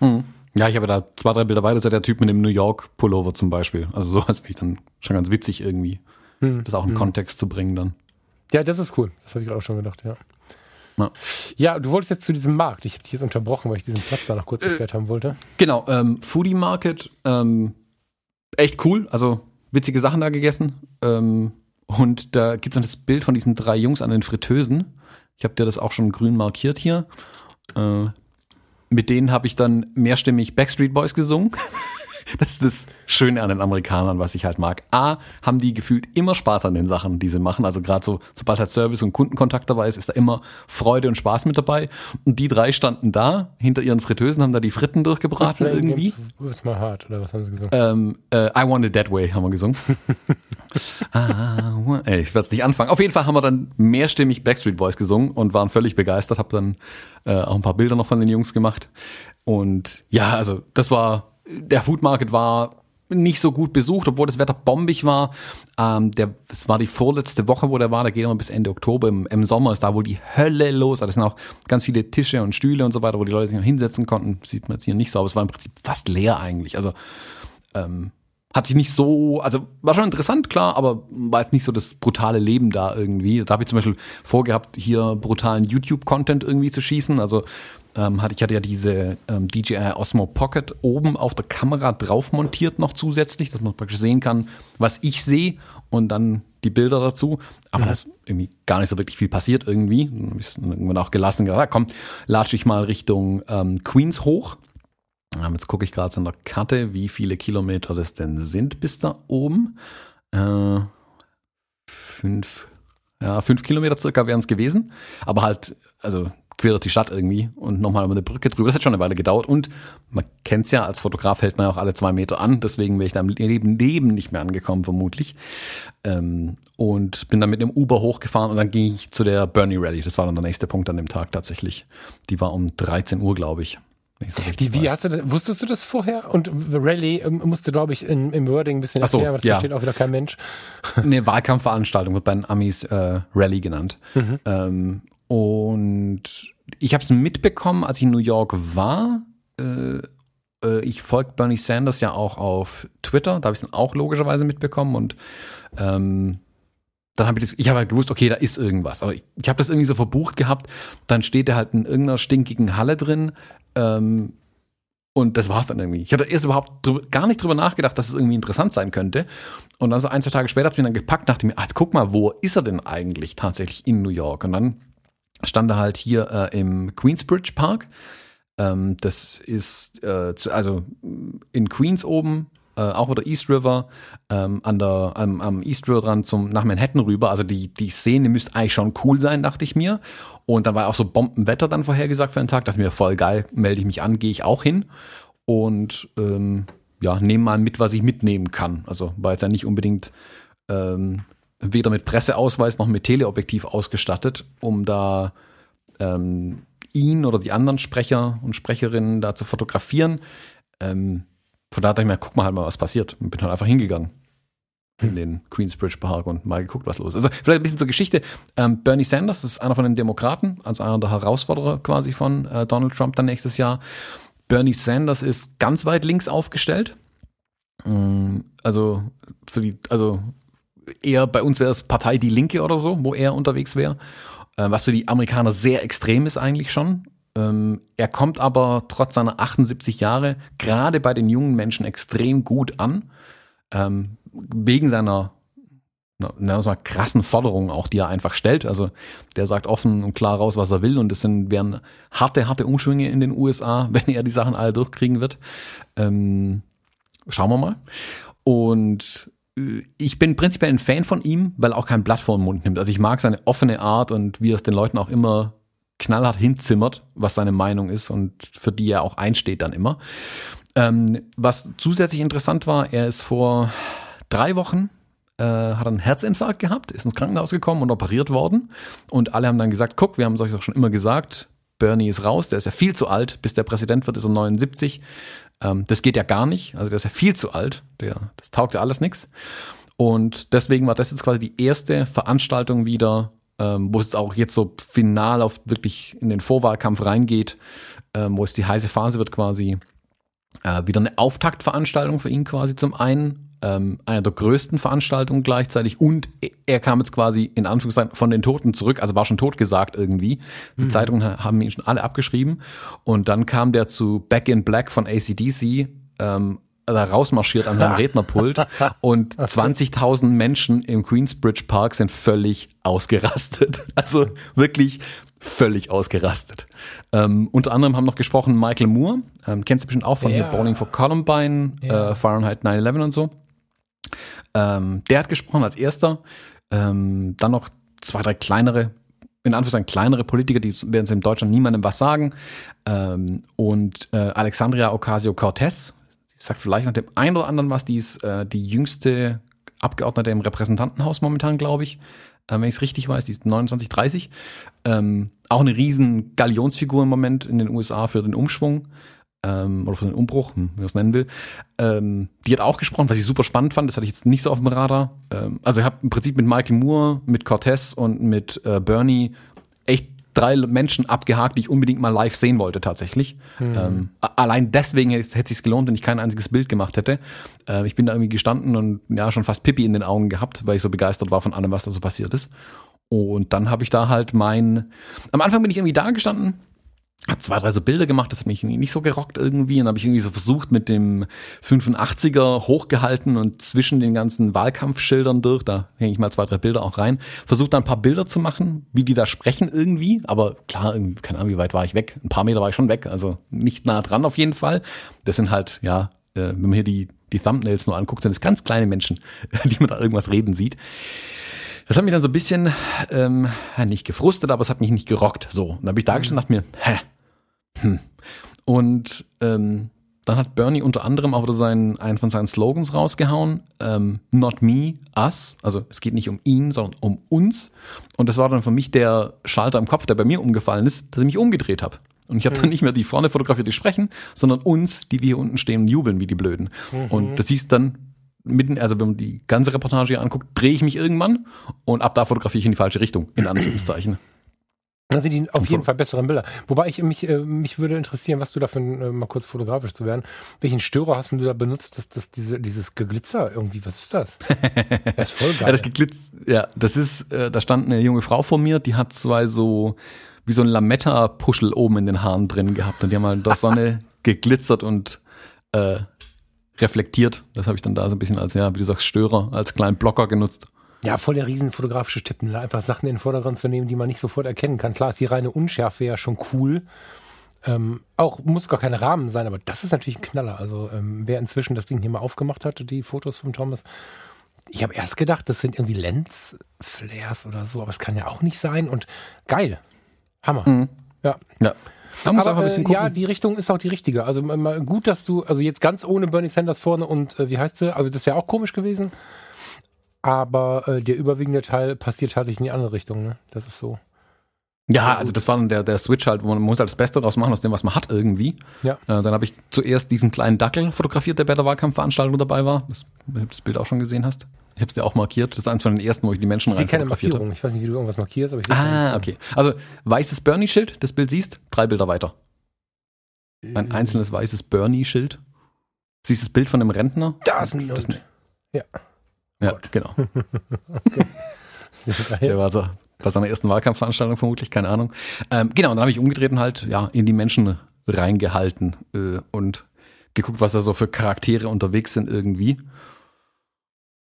[SPEAKER 1] Mhm. Ja, ich habe da zwei, drei Bilder weiter, das ist ja der Typ mit dem New York Pullover zum Beispiel. Also sowas finde ich dann schon ganz witzig irgendwie. Mhm. Das auch in mhm. Kontext zu bringen dann.
[SPEAKER 2] Ja, das ist cool. Das habe ich auch schon gedacht, ja. ja. Ja, du wolltest jetzt zu diesem Markt. Ich habe dich jetzt unterbrochen, weil ich diesen Platz da noch kurz äh, erklärt haben wollte.
[SPEAKER 1] Genau, ähm, Foodie Market, ähm, echt cool. Also witzige Sachen da gegessen. Ähm, und da gibt es dann das Bild von diesen drei Jungs an den Fritteusen. Ich habe dir das auch schon grün markiert hier. Äh, mit denen habe ich dann mehrstimmig Backstreet Boys gesungen. Das ist das Schöne an den Amerikanern, was ich halt mag. A, haben die gefühlt immer Spaß an den Sachen, die sie machen. Also gerade so, sobald halt Service und Kundenkontakt dabei ist, ist da immer Freude und Spaß mit dabei. Und die drei standen da, hinter ihren Fritteusen, haben da die Fritten durchgebraten irgendwie.
[SPEAKER 2] Ist mal hart, oder was haben sie
[SPEAKER 1] gesungen? Ähm, äh, I Want It That Way haben wir gesungen. ah, ey, ich werde es nicht anfangen. Auf jeden Fall haben wir dann mehrstimmig Backstreet Boys gesungen und waren völlig begeistert. Hab dann äh, auch ein paar Bilder noch von den Jungs gemacht. Und ja, also das war der Food Market war nicht so gut besucht, obwohl das Wetter bombig war. Ähm, der, es war die vorletzte Woche, wo der war. Da geht immer bis Ende Oktober. Im, Im, Sommer ist da wohl die Hölle los. Also das sind auch ganz viele Tische und Stühle und so weiter, wo die Leute sich noch hinsetzen konnten. Sieht man jetzt hier nicht so, aber es war im Prinzip fast leer eigentlich. Also ähm, hat sich nicht so, also war schon interessant, klar, aber war jetzt nicht so das brutale Leben da irgendwie. Da habe ich zum Beispiel vorgehabt, hier brutalen YouTube-Content irgendwie zu schießen. Also ähm, hatte, ich hatte ja diese ähm, DJI Osmo Pocket oben auf der Kamera drauf montiert noch zusätzlich, dass man praktisch sehen kann, was ich sehe und dann die Bilder dazu. Aber mhm. da ist irgendwie gar nicht so wirklich viel passiert irgendwie. Dann habe ich irgendwann auch gelassen gedacht, ah, komm, latsche ich mal Richtung ähm, Queens hoch. Ähm, jetzt gucke ich gerade an der Karte, wie viele Kilometer das denn sind bis da oben. Äh, fünf, ja, fünf Kilometer circa wären es gewesen. Aber halt, also quer durch die Stadt irgendwie und nochmal über eine Brücke drüber. Das hat schon eine Weile gedauert und man kennt's ja, als Fotograf hält man ja auch alle zwei Meter an, deswegen wäre ich da im Leben, Leben nicht mehr angekommen, vermutlich. Ähm, und bin dann mit dem Uber hochgefahren und dann ging ich zu der Bernie Rally. Das war dann der nächste Punkt an dem Tag tatsächlich. Die war um 13 Uhr, glaube ich.
[SPEAKER 2] So wie, wie hast du das, wusstest du das vorher? Und Rally ähm, musste, glaube ich, in, im Wording ein bisschen
[SPEAKER 1] erklären, so,
[SPEAKER 2] aber das
[SPEAKER 1] ja.
[SPEAKER 2] versteht auch wieder kein Mensch.
[SPEAKER 1] Eine Wahlkampfveranstaltung wird bei den Amis äh, Rally genannt. Mhm. Ähm, und ich habe es mitbekommen, als ich in New York war. Äh, äh, ich folge Bernie Sanders ja auch auf Twitter, da habe ich es auch logischerweise mitbekommen und ähm, dann habe ich das, ich habe halt gewusst, okay, da ist irgendwas. Aber ich, ich habe das irgendwie so verbucht gehabt, dann steht er halt in irgendeiner stinkigen Halle drin. Ähm, und das war's dann irgendwie. Ich hatte erst überhaupt drüber, gar nicht drüber nachgedacht, dass es irgendwie interessant sein könnte. Und dann so ein, zwei Tage später hat mich dann gepackt, dachte mir, ach, guck mal, wo ist er denn eigentlich tatsächlich in New York? Und dann stand er halt hier äh, im Queensbridge Park. Ähm, das ist äh, zu, also in Queens oben, äh, auch oder East River, ähm, an der, am, am East River dran zum, nach Manhattan rüber. Also die, die Szene müsste eigentlich schon cool sein, dachte ich mir. Und dann war auch so Bombenwetter dann vorhergesagt für den Tag. Dachte mir, voll geil, melde ich mich an, gehe ich auch hin. Und ähm, ja, nehme mal mit, was ich mitnehmen kann. Also war jetzt ja nicht unbedingt ähm, weder mit Presseausweis noch mit Teleobjektiv ausgestattet, um da ähm, ihn oder die anderen Sprecher und Sprecherinnen da zu fotografieren. Ähm, von da dachte ich mir, guck mal halt mal, was passiert. Und bin halt einfach hingegangen in den Queensbridge Park und mal geguckt, was los ist. Also vielleicht ein bisschen zur Geschichte. Ähm, Bernie Sanders ist einer von den Demokraten, also einer der Herausforderer quasi von äh, Donald Trump dann nächstes Jahr. Bernie Sanders ist ganz weit links aufgestellt. Ähm, also für die, also eher bei uns wäre es Partei Die Linke oder so, wo er unterwegs wäre. Äh, was für die Amerikaner sehr extrem ist eigentlich schon. Ähm, er kommt aber trotz seiner 78 Jahre gerade bei den jungen Menschen extrem gut an. Ähm, wegen seiner na, mal, krassen Forderungen auch, die er einfach stellt. Also der sagt offen und klar raus, was er will und das sind, wären harte, harte Umschwünge in den USA, wenn er die Sachen alle durchkriegen wird. Ähm, schauen wir mal. Und ich bin prinzipiell ein Fan von ihm, weil er auch kein Blatt vor den Mund nimmt. Also ich mag seine offene Art und wie er es den Leuten auch immer knallhart hinzimmert, was seine Meinung ist und für die er auch einsteht dann immer. Ähm, was zusätzlich interessant war, er ist vor drei Wochen äh, hat einen Herzinfarkt gehabt, ist ins Krankenhaus gekommen und operiert worden. Und alle haben dann gesagt, guck, wir haben es euch doch schon immer gesagt, Bernie ist raus, der ist ja viel zu alt, bis der Präsident wird, ist er 79. Ähm, das geht ja gar nicht. Also der ist ja viel zu alt. Der, das taugt ja alles nichts. Und deswegen war das jetzt quasi die erste Veranstaltung wieder, ähm, wo es auch jetzt so final auf wirklich in den Vorwahlkampf reingeht, ähm, wo es die heiße Phase wird quasi. Äh, wieder eine Auftaktveranstaltung für ihn quasi zum einen ähm, einer der größten Veranstaltungen gleichzeitig und er kam jetzt quasi in Anführungszeichen von den Toten zurück, also war schon tot gesagt irgendwie. Die mhm. Zeitungen haben ihn schon alle abgeschrieben und dann kam der zu Back in Black von ACDC, ähm, da rausmarschiert an seinem Rednerpult und 20.000 Menschen im Queensbridge Park sind völlig ausgerastet. Also wirklich völlig ausgerastet. Ähm, unter anderem haben noch gesprochen Michael Moore, ähm, kennst du bestimmt auch von
[SPEAKER 2] Ja.
[SPEAKER 1] hier Bowling for Columbine,
[SPEAKER 2] Ja.
[SPEAKER 1] äh, Fahrenheit 9-11 und so. Ähm, der hat gesprochen als erster. Ähm, dann noch zwei, drei kleinere, in Anführungszeichen kleinere Politiker, die werden es in Deutschland niemandem was sagen. Ähm, und äh, Alexandria Ocasio-Cortez, sagt vielleicht noch dem einen oder anderen was, die ist äh, die jüngste Abgeordnete im Repräsentantenhaus momentan, glaube ich. Ähm, wenn ich es richtig weiß, die ist 29, 30. Ähm, auch eine riesen Galionsfigur im Moment in den USA für den Umschwung ähm, oder für den Umbruch, hm, wie man es nennen will. Ähm, die hat auch gesprochen, was ich super spannend fand. Das hatte ich jetzt nicht so auf dem Radar. Ähm, also ich habe im Prinzip mit Michael Moore, mit Cortez und mit äh, Bernie echt drei Menschen abgehakt, die ich unbedingt mal live sehen wollte tatsächlich. Ähm, a- allein deswegen hätte es sich gelohnt, wenn ich kein einziges Bild gemacht hätte. Äh, ich bin da irgendwie gestanden und ja schon fast Pippi in den Augen gehabt, weil ich so begeistert war von allem, was da so passiert ist. Und dann habe ich da halt mein. Am Anfang bin ich irgendwie da gestanden, hab zwei, drei so Bilder gemacht, das hat mich nicht so gerockt irgendwie. Und habe ich irgendwie so versucht mit dem 85er hochgehalten und zwischen den ganzen Wahlkampfschildern durch, da hänge ich mal zwei, drei Bilder auch rein, versucht da ein paar Bilder zu machen, wie die da sprechen irgendwie. Aber klar, irgendwie, keine Ahnung, wie weit war ich weg? Ein paar Meter war ich schon weg, also nicht nah dran auf jeden Fall. Das sind halt, ja, äh, wenn man hier die, die Thumbnails nur anguckt, sind es ganz kleine Menschen, die man da irgendwas reden sieht. Das hat mich dann so ein bisschen ähm, nicht gefrustet, aber es hat mich nicht gerockt. So, und dann habe ich da gestanden und dachte mir, hä? Hm. Und ähm, dann hat Bernie unter anderem auch wieder seinen, einen von seinen Slogans rausgehauen, ähm, Not me, us. Also es geht nicht um ihn, sondern um uns. Und das war dann für mich der Schalter im Kopf, der bei mir umgefallen ist, dass ich mich umgedreht habe. Und ich habe dann nicht mehr die vorne fotografiert, die sprechen, sondern uns, die wir hier unten stehen und jubeln wie die Blöden. Und das siehst dann mitten, also wenn man die ganze Reportage hier anguckt, drehe ich mich irgendwann und ab da fotografiere ich in die falsche Richtung, in Anführungszeichen.
[SPEAKER 2] Dann sind die auf jeden Fall besseren Bilder. Wobei ich mich, äh, mich würde interessieren, was du da für ein, äh, mal kurz fotografisch zu werden. Welchen Störer hast du da benutzt, dass das diese, dieses Geglitzer irgendwie, was ist das? Das ist voll geil.
[SPEAKER 1] Ja, das geglitzt, ja, das ist, äh, da stand eine junge Frau vor mir, die hat zwei so, wie so ein Lametta-Puschel oben in den Haaren drin gehabt und die haben halt in der Sonne geglitzert und äh, reflektiert. Das habe ich dann da so ein bisschen als, ja, wie du sagst, Störer, als kleinen Blocker genutzt.
[SPEAKER 2] Ja, voll der riesen fotografische Tipp, ne? einfach Sachen in den Vordergrund zu nehmen, die man nicht sofort erkennen kann. Klar ist die reine Unschärfe ja schon cool. Ähm, auch muss gar kein Rahmen sein, aber das ist natürlich ein Knaller. Also ähm, wer inzwischen das Ding hier mal aufgemacht hat, die Fotos von Thomas, ich habe erst gedacht, das sind irgendwie Lensflares oder so, aber es kann ja auch nicht sein und geil. Hammer.
[SPEAKER 1] Mhm.
[SPEAKER 2] Ja.
[SPEAKER 1] Ja. Man muss
[SPEAKER 2] Aber,
[SPEAKER 1] einfach ein bisschen
[SPEAKER 2] äh, ja,
[SPEAKER 1] gucken.
[SPEAKER 2] die Richtung ist auch die richtige. Also gut, dass du, also jetzt ganz ohne Bernie Sanders vorne und äh, wie heißt sie? Also das wäre auch komisch gewesen. Aber äh, der überwiegende Teil passiert tatsächlich in die andere Richtung. Ne? Das ist so.
[SPEAKER 1] Ja, also das war dann der, der Switch halt, wo man muss halt das Beste draus machen, aus dem, was man hat irgendwie.
[SPEAKER 2] Ja.
[SPEAKER 1] Äh, dann habe ich zuerst diesen kleinen Dackel fotografiert, der bei der Wahlkampfveranstaltung dabei war. Das, du das Bild auch schon gesehen hast. Ich habe es dir auch markiert. Das ist eins von den ersten, wo ich die Menschen
[SPEAKER 2] Ich
[SPEAKER 1] rein
[SPEAKER 2] keine
[SPEAKER 1] fotografiert habe.
[SPEAKER 2] Markierung. Ich weiß nicht, wie du irgendwas markierst, aber ich
[SPEAKER 1] Ah, okay. Also weißes Bernie-Schild, das Bild siehst, drei Bilder weiter. Ein einzelnes weißes Bernie-Schild. Siehst das Bild von dem Rentner?
[SPEAKER 2] Da ist ein
[SPEAKER 1] das,
[SPEAKER 2] Hund.
[SPEAKER 1] Ja,
[SPEAKER 2] Gott.
[SPEAKER 1] genau. Der war so bei seiner ersten Wahlkampfveranstaltung vermutlich, keine Ahnung. Ähm, genau, und dann habe ich umgedreht und halt ja in die Menschen reingehalten äh, und geguckt, was da so für Charaktere unterwegs sind irgendwie.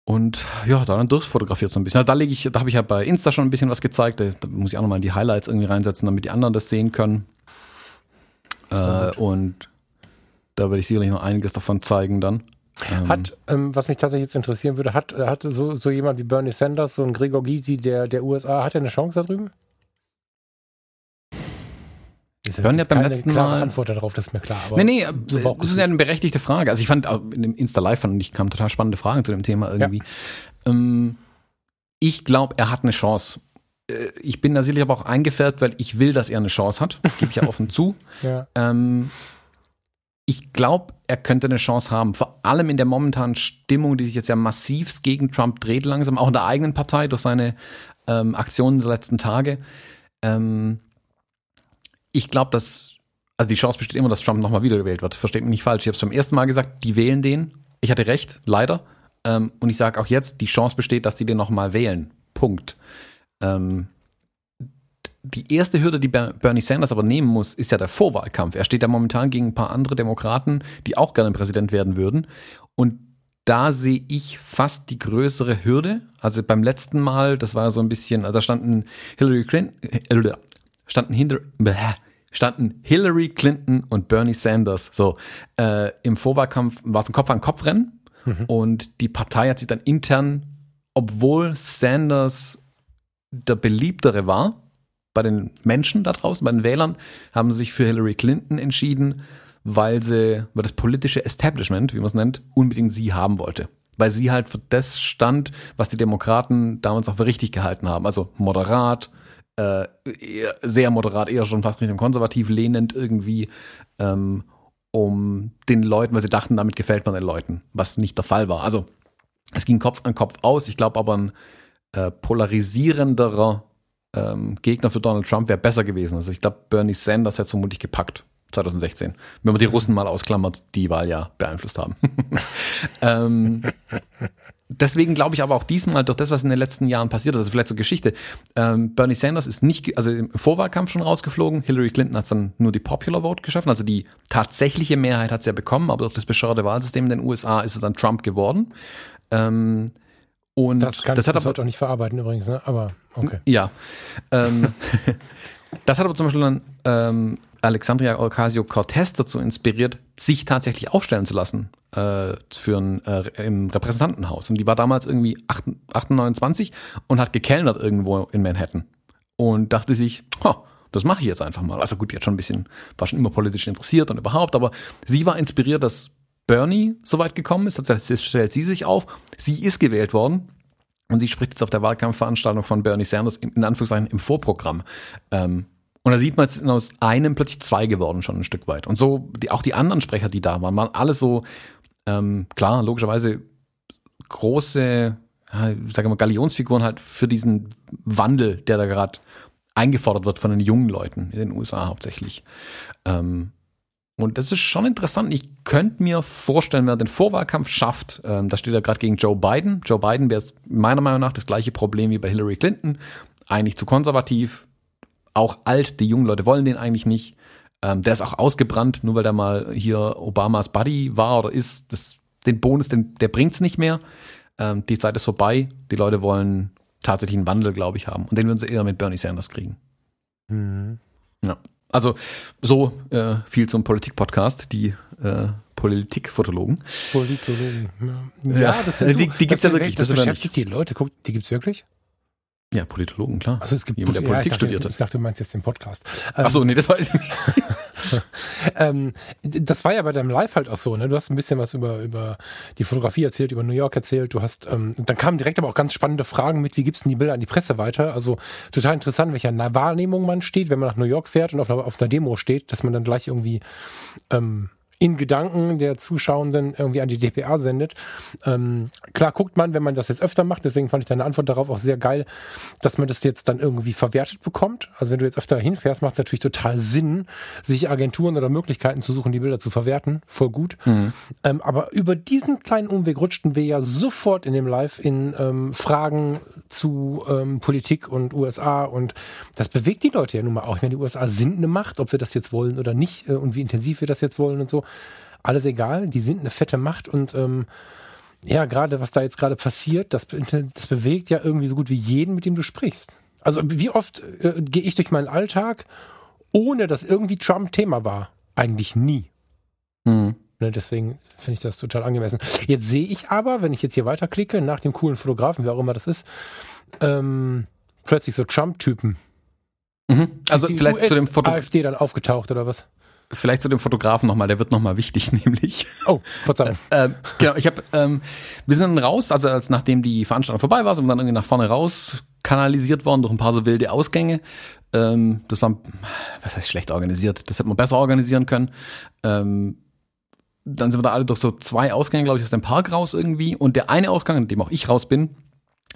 [SPEAKER 1] Und ja, da dann durchfotografiert so ein bisschen. Da lege ich, da habe ich ja bei Insta schon ein bisschen was gezeigt. Da, muss ich auch nochmal in die Highlights irgendwie reinsetzen, damit die anderen das sehen können. Äh, und da werde ich sicherlich noch einiges davon zeigen dann. Ähm,
[SPEAKER 2] Hat, ähm, was mich tatsächlich jetzt interessieren würde, hat, äh, hat so, so jemand wie Bernie Sanders, so ein Gregor Gysi der, der USA, hat er eine Chance da drüben? Ist
[SPEAKER 1] Bernie hat beim letzten Mal-
[SPEAKER 2] Antwort darauf, das ist mir klar. Aber
[SPEAKER 1] Nee, nee,
[SPEAKER 2] so
[SPEAKER 1] äh,
[SPEAKER 2] Bauchgefühl.
[SPEAKER 1] das ist ja eine berechtigte Frage. Also ich fand in dem Insta Live fand ich kamen total spannende Fragen zu dem Thema irgendwie. Ähm, ich glaube, er hat eine Chance. Äh, Ich bin da sicherlich aber auch eingefärbt, weil ich will, dass er eine Chance hat. Gebe ich ja offen zu.
[SPEAKER 2] ja.
[SPEAKER 1] Ähm, ich glaube, er könnte eine Chance haben. Vor allem in der momentanen Stimmung, die sich jetzt ja massivst gegen Trump dreht, langsam, auch in der eigenen Partei durch seine ähm, Aktionen der letzten Tage. Ähm, ich glaube, dass, also die Chance besteht immer, dass Trump nochmal wiedergewählt wird. Versteht mich nicht falsch. Ich habe es beim ersten Mal gesagt, die wählen den. Ich hatte recht, leider. Ähm, und ich sage auch jetzt, die Chance besteht, dass die den nochmal wählen. Punkt. Ähm, die erste Hürde, die Ber- Bernie Sanders aber nehmen muss, ist ja der Vorwahlkampf. Er steht ja momentan gegen ein paar andere Demokraten, die auch gerne Präsident werden würden. Und da sehe ich fast die größere Hürde. Also beim letzten Mal, das war so ein bisschen, also da standen Hillary Clinton, äh, standen hinter, bäh, standen Hillary Clinton und Bernie Sanders. So, äh, im Vorwahlkampf war es ein Kopf-an-Kopf-Rennen mhm. und die Partei hat sich dann intern, obwohl Sanders der beliebtere war, bei den Menschen da draußen, bei den Wählern, haben sich für Hillary Clinton entschieden, weil sie, weil das politische Establishment, wie man es nennt, unbedingt sie haben wollte. Weil sie halt für das stand, was die Demokraten damals auch für richtig gehalten haben. Also moderat, äh, sehr moderat, eher schon fast Richtung konservativ lehnend irgendwie, ähm, um den Leuten, weil sie dachten, damit gefällt man den Leuten, was nicht der Fall war. Also es ging Kopf an Kopf aus. Ich glaube aber ein äh, polarisierenderer ähm, Gegner für Donald Trump wäre besser gewesen. Also ich glaube, Bernie Sanders hätte es vermutlich gepackt. 2016. Wenn man die Russen mal ausklammert, die Wahl ja beeinflusst haben. ähm, deswegen glaube ich aber auch diesmal, durch das, was in den letzten Jahren passiert ist, also vielleicht so Geschichte, ähm, Bernie Sanders ist nicht, also im Vorwahlkampf schon rausgeflogen, Hillary Clinton hat dann nur die Popular Vote geschaffen, also die tatsächliche Mehrheit hat sie ja bekommen, aber durch das bescheuerte Wahlsystem in den USA ist es dann Trump geworden. Ähm, und
[SPEAKER 2] das kann das hat aber, heute auch nicht verarbeiten übrigens, ne? aber okay.
[SPEAKER 1] Ja. Ähm, das hat aber zum Beispiel dann ähm, Alexandria Ocasio-Cortez dazu inspiriert, sich tatsächlich aufstellen zu lassen äh, für ein äh, im Repräsentantenhaus. Und die war damals irgendwie 28 und hat gekellnert irgendwo in Manhattan und dachte sich, das mache ich jetzt einfach mal. Also gut, die hat schon ein bisschen, war schon immer politisch interessiert und überhaupt, aber sie war inspiriert, dass Bernie so weit gekommen ist, jetzt stellt sie sich auf, sie ist gewählt worden und sie spricht jetzt auf der Wahlkampfveranstaltung von Bernie Sanders in Anführungszeichen im Vorprogramm. Ähm, und da sieht man, es sind aus einem plötzlich zwei geworden schon ein Stück weit. Und so, die, auch die anderen Sprecher, die da waren, waren alle so, ähm, klar, logischerweise große, ja, sage mal, Galionsfiguren halt für diesen Wandel, der da gerade eingefordert wird von den jungen Leuten in den USA hauptsächlich. Ähm, und das ist schon interessant. Ich könnte mir vorstellen, wer den Vorwahlkampf schafft, ähm, da steht er gerade gegen Joe Biden. Joe Biden wäre meiner Meinung nach das gleiche Problem wie bei Hillary Clinton. Eigentlich zu konservativ, auch alt, die jungen Leute wollen den eigentlich nicht. Ähm, der ist auch ausgebrannt, nur weil der mal hier Obamas Buddy war oder ist. Das, den Bonus, den, der bringt's nicht mehr. Ähm, die Zeit ist vorbei. Die Leute wollen tatsächlich einen Wandel, glaube ich, haben. Und den würden sie eher mit Bernie Sanders kriegen. Mhm. Ja. Also so äh, viel zum Politik-Podcast, die äh, Politikfotologen.
[SPEAKER 2] Politologen,
[SPEAKER 1] ja. ja das sind die, die gibt's ja wirklich.
[SPEAKER 2] Das, das beschäftigt die Leute. Guck, die gibt's wirklich?
[SPEAKER 1] Ja, Politologen, klar.
[SPEAKER 2] Also es gibt
[SPEAKER 1] jemand, der Politik
[SPEAKER 2] ja,
[SPEAKER 1] studiert hat.
[SPEAKER 2] Ich dachte, du meinst jetzt den Podcast.
[SPEAKER 1] Ähm, Ach so, nee, das weiß ich nicht.
[SPEAKER 2] ähm, das war ja bei deinem Live halt auch so, ne? Du hast ein bisschen was über, über die Fotografie erzählt, über New York erzählt. Du hast, ähm, dann kamen direkt aber auch ganz spannende Fragen mit, wie gibst du die Bilder an die Presse weiter? Also total interessant, welcher Wahrnehmung man steht, wenn man nach New York fährt und auf einer, auf einer Demo steht, dass man dann gleich irgendwie ähm, in Gedanken der Zuschauenden irgendwie an die DPA sendet. Ähm, klar guckt man, wenn man das jetzt öfter macht, deswegen fand ich deine Antwort darauf auch sehr geil, dass man das jetzt dann irgendwie verwertet bekommt. Also wenn du jetzt öfter hinfährst, macht es natürlich total Sinn, sich Agenturen oder Möglichkeiten zu suchen, die Bilder zu verwerten. Voll gut. Mhm. Ähm, aber über diesen kleinen Umweg rutschten wir ja sofort in dem Live in ähm, Fragen zu ähm, Politik und USA und das bewegt die Leute ja nun mal auch. Ich meine, die USA sind eine Macht, ob wir das jetzt wollen oder nicht äh, und wie intensiv wir das jetzt wollen und so alles egal, die sind eine fette Macht und ähm, ja, gerade was da jetzt gerade passiert, das, das bewegt ja irgendwie so gut wie jeden, mit dem du sprichst. Also wie oft äh, gehe ich durch meinen Alltag, ohne dass irgendwie Trump Thema war? Eigentlich nie. Mhm. Ne, deswegen finde ich das total angemessen. Jetzt sehe ich aber, wenn ich jetzt hier weiterklicke, nach dem coolen Fotografen, wer auch immer das ist, ähm, plötzlich so Trump-Typen.
[SPEAKER 1] Mhm. Also vielleicht US zu dem
[SPEAKER 2] Foto AfD dann aufgetaucht oder was?
[SPEAKER 1] Vielleicht zu dem Fotografen nochmal, der wird nochmal wichtig, nämlich.
[SPEAKER 2] Oh, Verzeihung.
[SPEAKER 1] äh, genau, ich habe, ähm, wir sind dann raus, also als nachdem die Veranstaltung vorbei war, sind wir dann irgendwie nach vorne raus kanalisiert worden durch ein paar so wilde Ausgänge. Ähm, das war, was heißt schlecht organisiert, das hätte man besser organisieren können. Ähm, dann sind wir da alle durch so zwei Ausgänge, glaube ich, aus dem Park raus irgendwie. Und der eine Ausgang, in dem auch ich raus bin,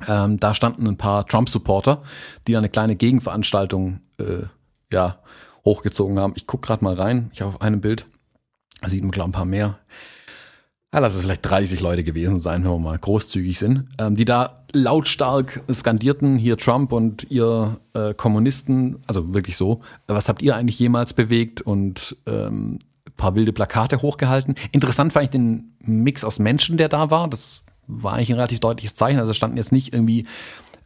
[SPEAKER 1] ähm, da standen ein paar Trump-Supporter, die da eine kleine Gegenveranstaltung äh, ja, hochgezogen haben. Ich gucke gerade mal rein. Ich habe auf einem Bild, da sieht man glaube ein paar mehr. Ja, lass es vielleicht 30 Leute gewesen sein, wenn wir mal großzügig sind, ähm, die da lautstark skandierten, hier Trump und ihr äh, Kommunisten, also wirklich so, was habt ihr eigentlich jemals bewegt und ähm, paar wilde Plakate hochgehalten. Interessant fand ich den Mix aus Menschen, der da war. Das war eigentlich ein relativ deutliches Zeichen. Also standen jetzt nicht irgendwie,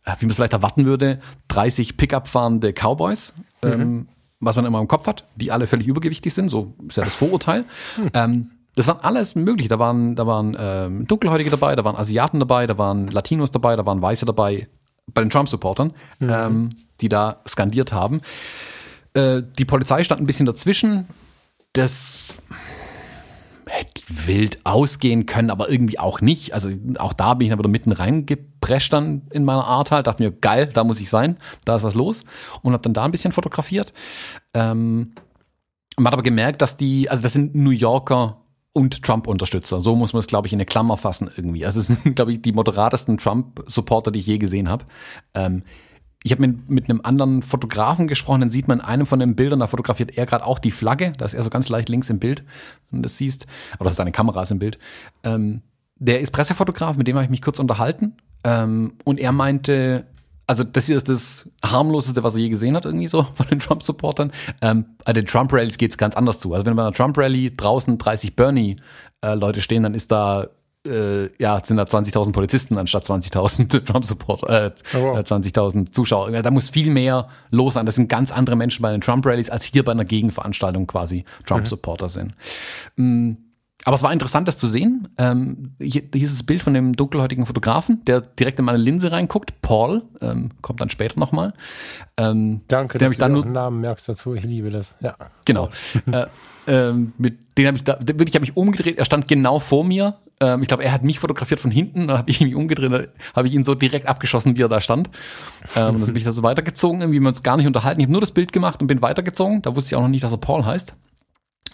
[SPEAKER 1] äh, wie man es vielleicht erwarten würde, 30 Pickup fahrende Cowboys, ähm, was man immer im Kopf hat, die alle völlig übergewichtig sind, so ist ja das Vorurteil. Ähm, das waren alles möglich. Da waren, da waren ähm, Dunkelhäutige dabei, da waren Asiaten dabei, da waren Latinos dabei, da waren Weiße dabei, bei den Trump-Supportern, ähm, die da skandiert haben. Äh, die Polizei stand ein bisschen dazwischen. Das hätte wild ausgehen können, aber irgendwie auch nicht. Also auch da bin ich dann wieder mitten reingeprescht dann in meiner Art halt. Dachte mir, geil, da muss ich sein, da ist was los. Und habe dann da ein bisschen fotografiert. Ähm, man hat aber gemerkt, dass die, also das sind New Yorker und Trump-Unterstützer. So muss man es, glaube ich, in eine Klammer fassen irgendwie. Also es sind, glaube ich, die moderatesten Trump-Supporter, die ich je gesehen habe. Ähm, ich habe mit, mit einem anderen Fotografen gesprochen, dann sieht man in einem von den Bildern, da fotografiert er gerade auch die Flagge, da ist er so ganz leicht links im Bild, wenn du das siehst, oder seine Kamera ist im Bild. Ähm, der ist Pressefotograf, mit dem habe ich mich kurz unterhalten ähm, und er meinte, also das hier ist das harmloseste, was er je gesehen hat, irgendwie so von den Trump-Supportern. Ähm, bei den Trump-Rallies geht's ganz anders zu. Also wenn bei einer Trump-Rally draußen 30 Bernie-Leute stehen, dann ist da äh, ja, sind da 20.000 Polizisten anstatt 20.000 Trump-Supporter, äh,
[SPEAKER 2] Oh, wow.
[SPEAKER 1] 20.000 Zuschauer. Ja, Da muss viel mehr los sein. Das sind ganz andere Menschen bei den Trump-Rallies, als hier bei einer Gegenveranstaltung quasi Trump-Supporter sind. Mm, Aber es war interessant, das zu sehen. Ähm, hier, hier ist das Bild von dem dunkelhäutigen Fotografen, der direkt in meine Linse reinguckt. Paul, ähm, kommt dann später nochmal. Ähm,
[SPEAKER 2] Danke,
[SPEAKER 1] Den
[SPEAKER 2] dass du
[SPEAKER 1] nur-
[SPEAKER 2] Namen merkst dazu. Ich liebe das. Ja.
[SPEAKER 1] Genau. äh, ähm, mit den habe ich da wirklich, ich habe mich umgedreht. Er stand genau vor mir. Ähm, ich glaube, er hat mich fotografiert von hinten. Dann habe ich mich umgedreht, habe ich ihn so direkt abgeschossen, wie er da stand. Ähm, und dann bin ich da so weitergezogen. Irgendwie haben wir uns gar nicht unterhalten. Ich habe nur das Bild gemacht und bin weitergezogen. Da wusste ich auch noch nicht, dass er Paul heißt.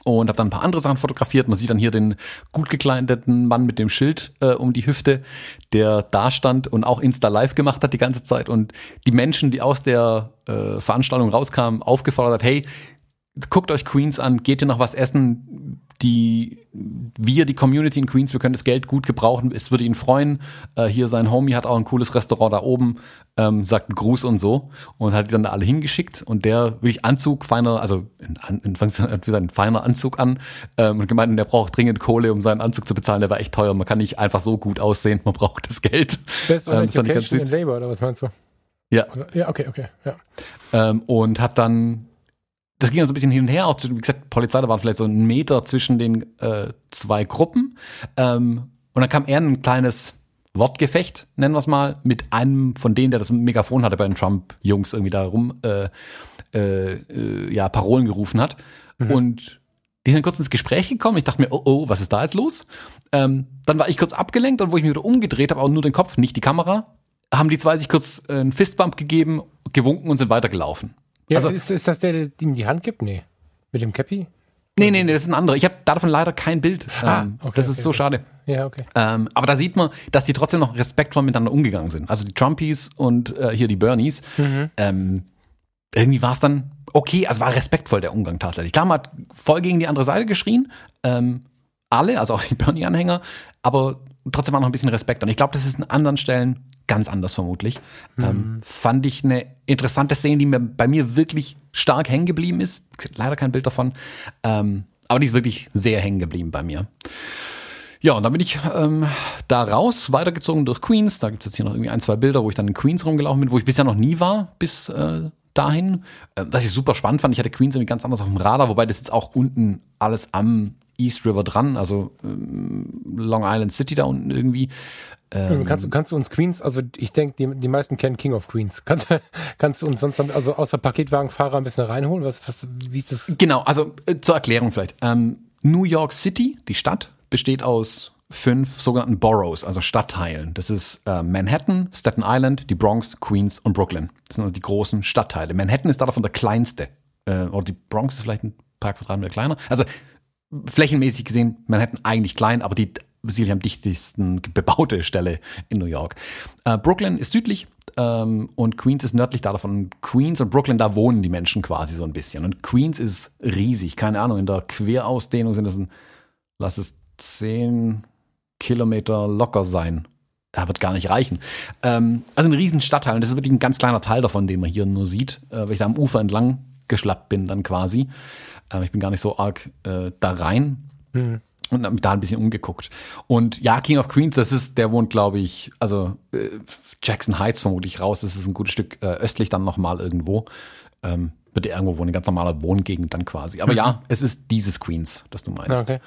[SPEAKER 1] Und habe dann ein paar andere Sachen fotografiert. Man sieht dann hier den gut gekleideten Mann mit dem Schild äh, um die Hüfte, der da stand und auch Insta Live gemacht hat die ganze Zeit. Und die Menschen, die aus der äh, Veranstaltung rauskamen, aufgefordert hat, hey, guckt euch Queens an, geht ihr noch was essen. Die, wir, die Community in Queens, wir können das Geld gut gebrauchen. Es würde ihn freuen. Äh, hier sein Homie hat auch ein cooles Restaurant da oben, ähm, sagt einen Gruß und so und hat die dann da alle hingeschickt. Und der wirklich Anzug, feiner, also in, An- in, für seinen feiner Anzug an ähm, und gemeint, der braucht dringend Kohle, um seinen Anzug zu bezahlen. Der war echt teuer. Man kann nicht einfach so gut aussehen. Man braucht das Geld.
[SPEAKER 2] Best
[SPEAKER 1] Ähm, das
[SPEAKER 2] in. Labor, oder was meinst du?
[SPEAKER 1] Ja,
[SPEAKER 2] Oder? Ja, okay, okay. Ja.
[SPEAKER 1] ähm, und hat dann das ging dann so ein bisschen hin und her, auch zwischen, wie gesagt, Polizei, da waren vielleicht so ein Meter zwischen den äh, zwei Gruppen. Ähm, und dann kam er ein kleines Wortgefecht, nennen wir es mal, mit einem von denen, der das Megafon hatte bei den Trump-Jungs irgendwie da rum, äh, äh, äh, ja, Parolen gerufen hat. Und die sind kurz ins Gespräch gekommen. Ich dachte mir, oh, oh, was ist da jetzt los? Ähm, dann war ich kurz abgelenkt und wo ich mich wieder umgedreht habe, auch nur den Kopf, nicht die Kamera, haben die zwei sich kurz äh, einen Fistbump gegeben, gewunken und sind weitergelaufen.
[SPEAKER 2] Ja
[SPEAKER 1] Also-
[SPEAKER 2] ist, ist das der, der ihm die Hand gibt? Nee. Mit dem Cappy?
[SPEAKER 1] Nee, nee, nee, das ist ein anderer. Ich habe davon leider kein Bild.
[SPEAKER 2] Ah,
[SPEAKER 1] Ähm,
[SPEAKER 2] okay,
[SPEAKER 1] das ist
[SPEAKER 2] okay,
[SPEAKER 1] so
[SPEAKER 2] okay.
[SPEAKER 1] schade.
[SPEAKER 2] Ja, okay.
[SPEAKER 1] Ähm, aber da sieht man, dass die trotzdem noch respektvoll miteinander umgegangen sind. Also die Trumpies und äh, hier die Bernies. Ähm, irgendwie war es dann okay, also war respektvoll der Umgang tatsächlich. Klar, man hat voll gegen die andere Seite geschrien. Ähm, alle, also auch die Bernie-Anhänger, aber trotzdem war noch ein bisschen Respekt. Und ich glaube, das ist an anderen Stellen ganz anders vermutlich. Ähm, fand ich eine interessante Szene, die mir bei mir wirklich stark hängen geblieben ist. Leider kein Bild davon. Ähm, aber die ist wirklich sehr hängen geblieben bei mir. Ja, und dann bin ich ähm, da raus, weitergezogen durch Queens. Da gibt's jetzt hier noch irgendwie ein, zwei Bilder, wo ich dann in Queens rumgelaufen bin, wo ich bisher noch nie war, bis äh, dahin. Äh, was ich super spannend fand, ich hatte Queens irgendwie ganz anders auf dem Radar, wobei das jetzt auch unten alles am East River dran, also ähm, Long Island City da unten irgendwie. Ähm,
[SPEAKER 2] kannst, du- kannst du uns Queens, also ich denke, die, die meisten kennen King of Queens. Kannst, kannst du uns sonst, also außer Paketwagenfahrer ein bisschen reinholen? Was, was, wie ist das?
[SPEAKER 1] Genau, also äh, zur Erklärung vielleicht. Ähm, New York City, die Stadt, besteht aus fünf sogenannten Boroughs, also Stadtteilen. Das ist äh, Manhattan, Staten Island, die Bronx, Queens und Brooklyn. Das sind also die großen Stadtteile. Manhattan ist davon der kleinste. Äh, oder die Bronx ist vielleicht ein paar Quadratmeter kleiner. Also flächenmäßig gesehen Manhattan eigentlich klein, aber die sicherlich am dichtesten bebaute Stelle in New York. Äh, Brooklyn ist südlich ähm, und Queens ist nördlich da davon. Queens und Brooklyn, da wohnen die Menschen quasi so ein bisschen. Und Queens ist riesig, keine Ahnung, in der Querausdehnung sind das ein, lass es zehn Kilometer locker sein. Ja, wird gar nicht reichen. Ähm, also ein riesen Stadtteil und das ist wirklich ein ganz kleiner Teil davon, den man hier nur sieht, äh, weil ich da am Ufer entlang geschlappt bin dann quasi. Ähm, ich bin gar nicht so arg äh, da rein und hab mich da ein bisschen umgeguckt. Und ja, King of Queens, das ist, der wohnt, glaube ich, also äh, Jackson Heights vermutlich raus. Das ist ein gutes Stück äh, östlich dann nochmal irgendwo. Ähm, wird ja irgendwo eine ganz normale Wohngegend dann quasi. Aber ja, es ist dieses Queens, das du meinst.
[SPEAKER 2] Okay.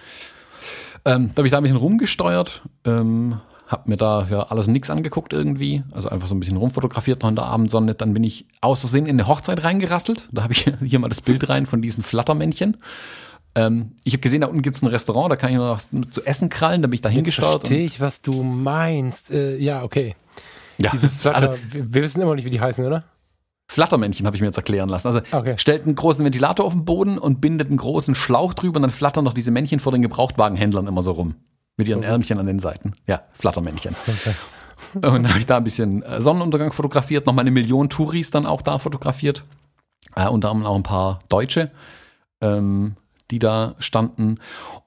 [SPEAKER 1] Ähm, da habe ich da ein bisschen rumgesteuert, ähm, hab mir da ja alles nix angeguckt irgendwie, also einfach so ein bisschen rumfotografiert noch in der Abendsonne. Dann bin ich aus Versehen in eine Hochzeit reingerasselt. Da habe ich hier mal das Bild rein von diesen Flattermännchen. Ähm, ich habe gesehen, da unten gibt's ein Restaurant, da kann ich noch was zu essen krallen, da bin ich da hingesteuert.
[SPEAKER 2] verstehe ich, was du meinst. Äh, ja, okay.
[SPEAKER 1] Ja,
[SPEAKER 2] Diese Flatter,
[SPEAKER 1] also
[SPEAKER 2] wir, wissen immer nicht, wie die heißen, oder?
[SPEAKER 1] Flattermännchen habe ich mir jetzt erklären lassen. Also
[SPEAKER 2] Okay.
[SPEAKER 1] stellt einen großen Ventilator auf den Boden und bindet einen großen Schlauch drüber und dann flattern doch diese Männchen vor den Gebrauchtwagenhändlern immer so rum. Mit ihren Ärmchen an den Seiten. Ja, Flattermännchen. Und dann habe ich da ein bisschen äh, Sonnenuntergang fotografiert, noch mal eine Million Touris dann auch da fotografiert. Äh, unter anderem auch ein paar Deutsche, ähm, die da standen.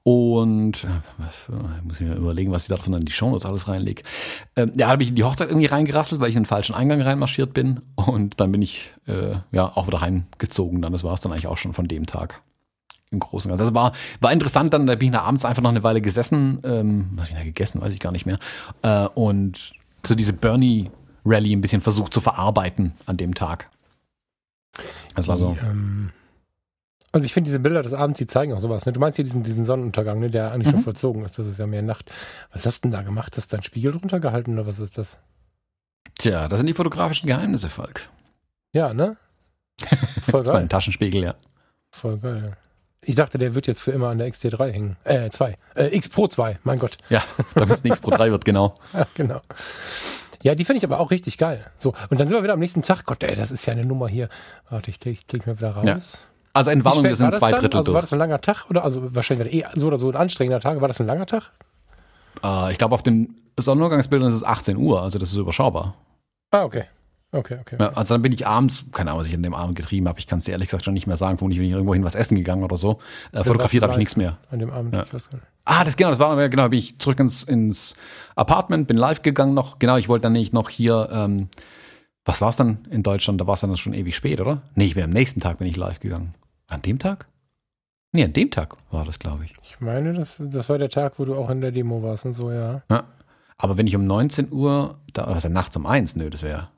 [SPEAKER 1] Und äh, muss ich mir überlegen, was ich davon in die Shownotes alles reinlege. Ähm, ja, habe ich in die Hochzeit irgendwie reingerasselt, weil ich in den falschen Eingang reinmarschiert bin. Und dann bin ich äh, ja auch wieder heimgezogen. Dann, das war es dann eigentlich auch schon von dem Tag. Im Großen und Ganzen. Das war, war interessant, dann da bin ich da abends einfach noch eine Weile gesessen. Ähm, was ich da gegessen, weiß ich gar nicht mehr. Äh, und so diese Bernie Rally ein bisschen versucht zu verarbeiten an dem Tag. Das war so.
[SPEAKER 2] Die, ähm, also ich finde diese Bilder des Abends, die zeigen auch sowas. Ne? Du meinst hier diesen, diesen Sonnenuntergang, ne, der eigentlich
[SPEAKER 1] Mhm.
[SPEAKER 2] schon vollzogen ist. Das ist ja mehr Nacht. Was hast du denn da gemacht? Hast du deinen Spiegel drunter gehalten oder was ist das?
[SPEAKER 1] Tja, das sind die fotografischen Geheimnisse, Falk.
[SPEAKER 2] Ja, ne? Voll
[SPEAKER 1] Das war
[SPEAKER 2] geil.
[SPEAKER 1] ein Taschenspiegel, ja.
[SPEAKER 2] Voll geil. Ich dachte, der wird jetzt für immer an der XT3 hängen. Äh, 2. Äh, X Pro 2, mein Gott.
[SPEAKER 1] Ja, damit es nichts Pro 3 wird, genau.
[SPEAKER 2] Ja, genau. Ja, die finde ich aber auch richtig geil. So, und dann sind wir wieder am nächsten Tag. Gott, ey, das ist ja eine Nummer hier. Warte, ich klicke klick mal wieder raus.
[SPEAKER 1] Ja. Also Entwarnung, sind
[SPEAKER 2] das
[SPEAKER 1] zwei
[SPEAKER 2] dann?
[SPEAKER 1] Drittel
[SPEAKER 2] Also war das ein langer Tag oder also wahrscheinlich eh so oder so ein anstrengender Tag. War das ein langer Tag?
[SPEAKER 1] Äh, ich glaube, auf den Sonnenuntergangsbildern ist es 18 Uhr, also das ist überschaubar.
[SPEAKER 2] Ah, okay. Okay, okay.
[SPEAKER 1] Ja, also dann bin ich abends, keine Ahnung, was ich an dem Abend getrieben habe, ich kann es dir ehrlich gesagt schon nicht mehr sagen, vermutlich bin ich irgendwo hin was essen gegangen oder so. Äh, fotografiert habe ich nichts mehr.
[SPEAKER 2] An dem Abend.
[SPEAKER 1] Ja.
[SPEAKER 2] Ich.
[SPEAKER 1] Ah, das genau, das war genau, bin ich zurück ins, ins Apartment, bin live gegangen noch. Genau, ich wollte dann nicht noch hier, ähm, was war es dann in Deutschland? Da war es dann schon ewig spät, oder? Nee, ich bin am nächsten Tag bin ich live gegangen. An dem Tag? Nee, an dem Tag war das, glaube ich.
[SPEAKER 2] Ich meine, das, das war der Tag, wo du auch in der Demo warst und so, ja.
[SPEAKER 1] Ja. Aber wenn ich um 19 Uhr, da, ja nachts um eins, nö, das wäre.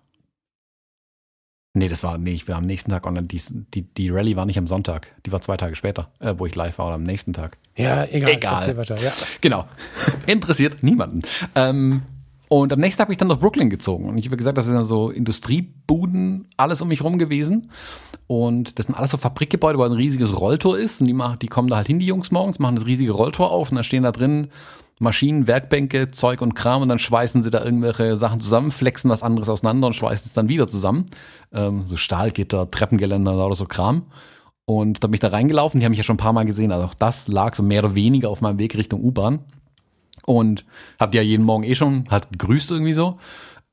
[SPEAKER 1] Nee, das war, nee, ich war am nächsten Tag online. Die, die, die Rallye war nicht am Sonntag. Die war zwei Tage später, äh, wo ich live war oder am nächsten Tag.
[SPEAKER 2] Ja, egal.
[SPEAKER 1] Egal.
[SPEAKER 2] Weiter, ja.
[SPEAKER 1] Genau. Interessiert niemanden. Ähm, und am nächsten Tag bin ich dann nach Brooklyn gezogen. Und ich habe gesagt, das sind so Industriebuden, alles um mich rum gewesen. Und das sind alles so Fabrikgebäude, wo ein riesiges Rolltor ist. Und die, machen, die kommen da halt hin, die Jungs morgens, machen das riesige Rolltor auf und da stehen da drin Maschinen, Werkbänke, Zeug und Kram und dann schweißen sie da irgendwelche Sachen zusammen, flexen was anderes auseinander und schweißen es dann wieder zusammen. Ähm, so Stahlgitter, Treppengeländer oder so Kram. Und da bin ich da reingelaufen, die haben mich ja schon ein paar Mal gesehen. Also auch das lag so mehr oder weniger auf meinem Weg Richtung U-Bahn. Und hab die ja jeden Morgen eh schon halt gegrüßt irgendwie so.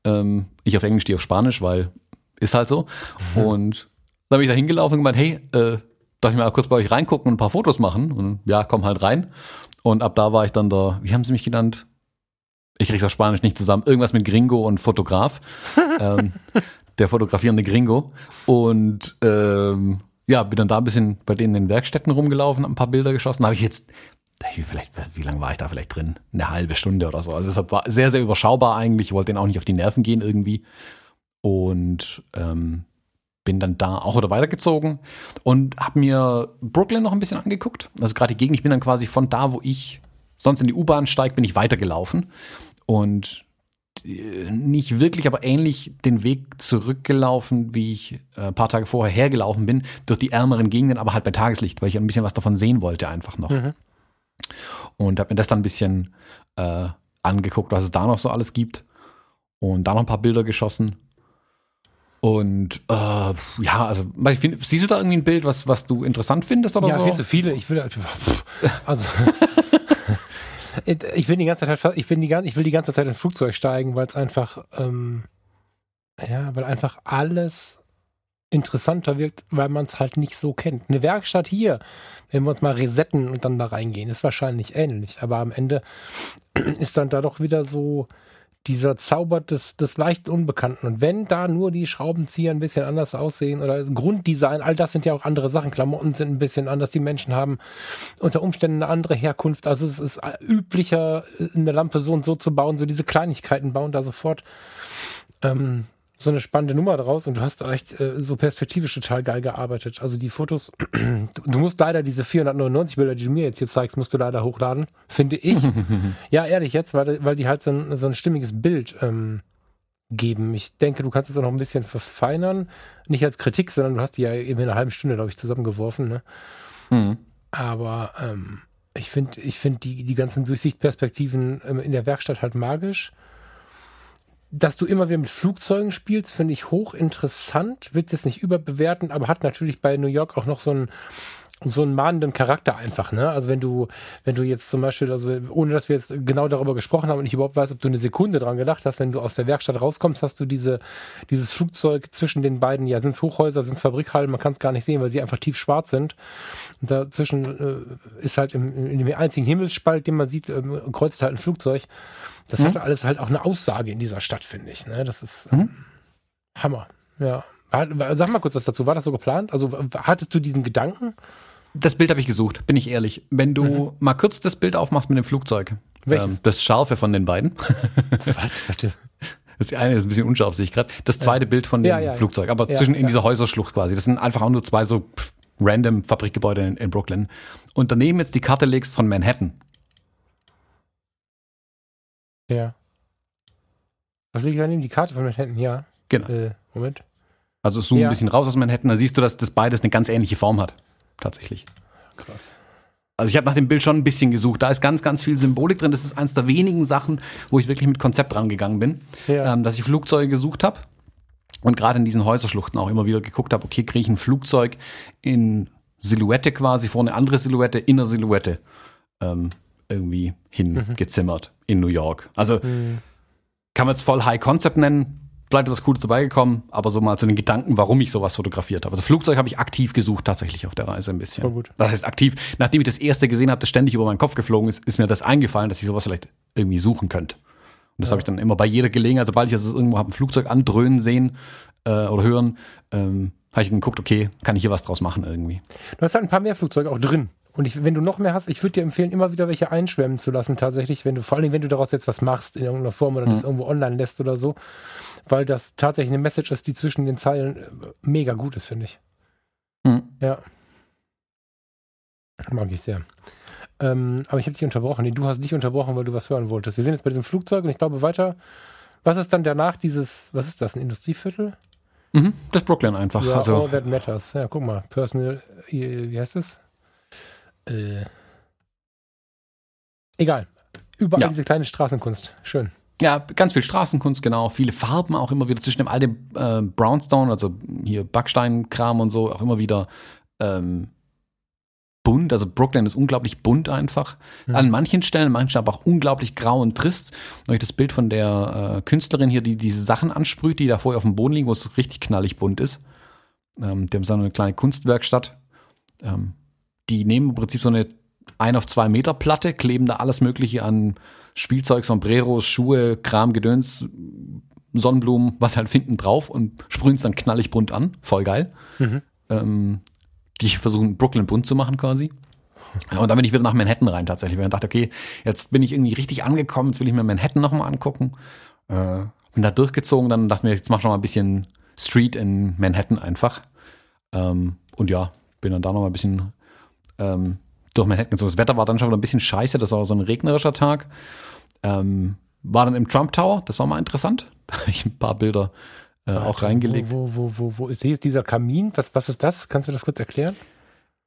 [SPEAKER 1] Ähm, ich auf Englisch, die auf Spanisch, weil ist halt so. Und dann bin ich da hingelaufen und gemeint, hey, äh, darf ich mal kurz bei euch reingucken und ein paar Fotos machen? Und ja, komm halt rein. Und ab da war ich dann da, wie haben sie mich genannt? Ich krieg's auf Spanisch nicht zusammen. Irgendwas mit Gringo und Fotograf. ähm, der fotografierende Gringo. Und ähm, ja, bin dann da ein bisschen bei denen in den Werkstätten rumgelaufen, hab ein paar Bilder geschossen. Habe ich jetzt, vielleicht, wie lange war ich da vielleicht drin? Eine halbe Stunde oder so. Also deshalb war sehr, sehr überschaubar eigentlich. Ich wollte denen auch nicht auf die Nerven gehen irgendwie. Und ähm, bin dann da auch wieder weitergezogen und habe mir Brooklyn noch ein bisschen angeguckt. Also gerade die Gegend, ich bin dann quasi von da, wo ich sonst in die U-Bahn steige, bin ich weitergelaufen und äh, nicht wirklich, aber ähnlich den Weg zurückgelaufen, wie ich äh, ein paar Tage vorher hergelaufen bin, durch die ärmeren Gegenden, aber halt bei Tageslicht, weil ich ein bisschen was davon sehen wollte einfach noch.
[SPEAKER 2] Mhm.
[SPEAKER 1] Und habe mir das dann ein bisschen äh, angeguckt, was es da noch so alles gibt und da noch ein paar Bilder geschossen. Und äh, ja, also find, siehst du da irgendwie ein Bild, was, was du interessant findest oder
[SPEAKER 2] ja,
[SPEAKER 1] so?
[SPEAKER 2] viel zu viele. Ich will, also, ich bin die ganze Zeit, ich bin die, gan- ich will die ganze Zeit ins Flugzeug steigen, weil es einfach, ähm, ja, weil einfach alles interessanter wirkt, weil man es halt nicht so kennt. Eine Werkstatt hier, wenn wir uns mal resetten und dann da reingehen, ist wahrscheinlich ähnlich. Aber am Ende ist dann da doch wieder so dieser Zauber des, des leicht Unbekannten. Und wenn da nur die Schraubenzieher ein bisschen anders aussehen oder Grunddesign, all das sind ja auch andere Sachen. Klamotten sind ein bisschen anders. Die Menschen haben unter Umständen eine andere Herkunft. Also es ist üblicher, eine Lampe so und so zu bauen. So diese Kleinigkeiten bauen da sofort ähm, so eine spannende Nummer draus und du hast echt äh, so perspektivisch total geil gearbeitet. Also die Fotos, du musst leider diese 499 Bilder, die du mir jetzt hier zeigst, musst du leider hochladen, finde ich. ja, ehrlich jetzt, weil, weil die halt so ein, so ein stimmiges Bild ähm, geben. Ich denke, du kannst es auch noch ein bisschen verfeinern. Nicht als Kritik, sondern du hast die ja eben in einer halben Stunde, glaube ich, zusammengeworfen. Ne? Mhm. Aber ähm, ich finde ich find die, die ganzen Durchsichtperspektiven ähm, in der Werkstatt halt magisch dass du immer wieder mit Flugzeugen spielst, finde ich hochinteressant. Wird jetzt nicht überbewerten, aber hat natürlich bei New York auch noch so einen so einen mahnenden Charakter einfach, ne? Also wenn du, wenn du jetzt zum Beispiel, also ohne dass wir jetzt genau darüber gesprochen haben und ich überhaupt weiß, ob du eine Sekunde dran gedacht hast, wenn du aus der Werkstatt rauskommst, hast du diese, dieses Flugzeug zwischen den beiden, ja, sind es Hochhäuser, sind es Fabrikhallen, man kann es gar nicht sehen, weil sie einfach tief schwarz sind. Und dazwischen äh, ist halt im, in dem einzigen Himmelsspalt, den man sieht, äh, kreuzt halt ein Flugzeug. Das mhm. hatte alles halt auch eine Aussage in dieser Stadt, finde ich. Ne? Das ist mhm. Hammer. Ja. Sag mal kurz was dazu. War das so geplant? Also hattest du diesen Gedanken?
[SPEAKER 1] Das Bild habe ich gesucht, bin ich ehrlich. Wenn du mhm. mal kurz das Bild aufmachst mit dem Flugzeug. Ähm, das scharfe von den beiden. Warte. Das eine ist ein bisschen unscharf, sehe ich gerade. Das zweite ja. Bild von dem ja, ja, Flugzeug, aber zwischen in dieser Häuserschlucht quasi. Das sind einfach auch nur zwei so random Fabrikgebäude in, in Brooklyn. Und daneben jetzt die Karte legst von Manhattan.
[SPEAKER 2] Ja. Was liegt daneben? Die Karte von Manhattan, ja.
[SPEAKER 1] Genau. Äh, Moment. Also zoom ja. ein bisschen raus aus Manhattan, da siehst du, dass das beides eine ganz ähnliche Form hat. Tatsächlich. Krass. Also ich habe nach dem Bild schon ein bisschen gesucht. Da ist ganz, ganz viel Symbolik drin. Das ist eines der wenigen Sachen, wo ich wirklich mit Konzept rangegangen bin. Ja. Ähm, dass ich Flugzeuge gesucht habe und gerade in diesen Häuserschluchten auch immer wieder geguckt habe, okay, kriege ich ein Flugzeug in Silhouette quasi, vorne andere Silhouette, inner Silhouette. Ähm, irgendwie hingezimmert mhm. in New York. Also mhm. kann man jetzt voll High Concept nennen. Ist was Cooles dabei gekommen, aber so mal zu den Gedanken, warum ich sowas fotografiert habe. Also Flugzeug habe ich aktiv gesucht, tatsächlich auf der Reise ein bisschen. Voll gut. Das heißt aktiv. Nachdem ich das erste gesehen habe, das ständig über meinen Kopf geflogen ist, ist mir das eingefallen, dass ich sowas vielleicht irgendwie suchen könnte. Und das ja. habe ich dann immer bei jeder Gelegenheit, sobald ich das irgendwo habe, ein Flugzeug andröhnen sehen äh, oder hören, ähm, habe ich geguckt, okay, kann ich hier was draus machen irgendwie.
[SPEAKER 2] Du hast halt ein paar mehr Flugzeuge auch drin. Und ich, wenn du noch mehr hast, ich würde dir empfehlen, immer wieder welche einschwemmen zu lassen, tatsächlich, wenn du, vor allem, wenn du daraus jetzt was machst in irgendeiner Form oder mhm. das irgendwo online lässt oder so, weil das tatsächlich eine Message ist, die zwischen den Zeilen äh, mega gut ist, finde ich. Mhm. Ja. Mag ich sehr. Ähm, aber ich habe dich unterbrochen. Nee, du hast dich unterbrochen, weil du was hören wolltest. Wir sind jetzt bei diesem Flugzeug und ich glaube weiter. Was ist dann danach dieses, was ist das, ein Industrieviertel?
[SPEAKER 1] Mhm, das Brooklyn einfach.
[SPEAKER 2] Ja, also. All that matters. Ja, guck mal. Personal, wie heißt es? Äh, egal. Überall ja. diese kleine Straßenkunst. Schön.
[SPEAKER 1] Ja, ganz viel Straßenkunst, genau. Viele Farben auch immer wieder zwischen dem all dem äh, Brownstone, also hier Backsteinkram und so, auch immer wieder ähm, bunt. Also Brooklyn ist unglaublich bunt einfach. Mhm. An manchen Stellen, manchen aber auch unglaublich grau und trist. Da habe ich das Bild von der äh, Künstlerin hier, die diese Sachen ansprüht, die da vorher auf dem Boden liegen, wo es richtig knallig bunt ist. Ähm, die haben so eine kleine Kunstwerkstatt. Ähm, die nehmen im Prinzip so eine ein auf zwei Meter Platte, kleben da alles Mögliche an Spielzeug, Sombreros, Schuhe, Kram, Gedöns, Sonnenblumen, was halt finden drauf und sprühen es dann knallig bunt an. Voll geil. Mhm. Ähm, die versuchen Brooklyn bunt zu machen quasi. Und dann bin ich wieder nach Manhattan rein tatsächlich, weil ich dachte, okay, jetzt bin ich irgendwie richtig angekommen, jetzt will ich mir Manhattan nochmal angucken. Äh, bin da durchgezogen, dann dachte mir, jetzt mach schon mal ein bisschen Street in Manhattan einfach. Ähm, und ja, bin dann da noch mal ein bisschen ähm, durch Manhattan gezogen. Das Wetter war dann schon wieder ein bisschen scheiße, das war so ein regnerischer Tag. Ähm, war dann im Trump Tower, das war mal interessant. Da habe ich ein paar Bilder äh, auch reingelegt.
[SPEAKER 2] Wo, wo, wo, wo ist hier dieser Kamin? Was, was ist das? Kannst du das kurz erklären?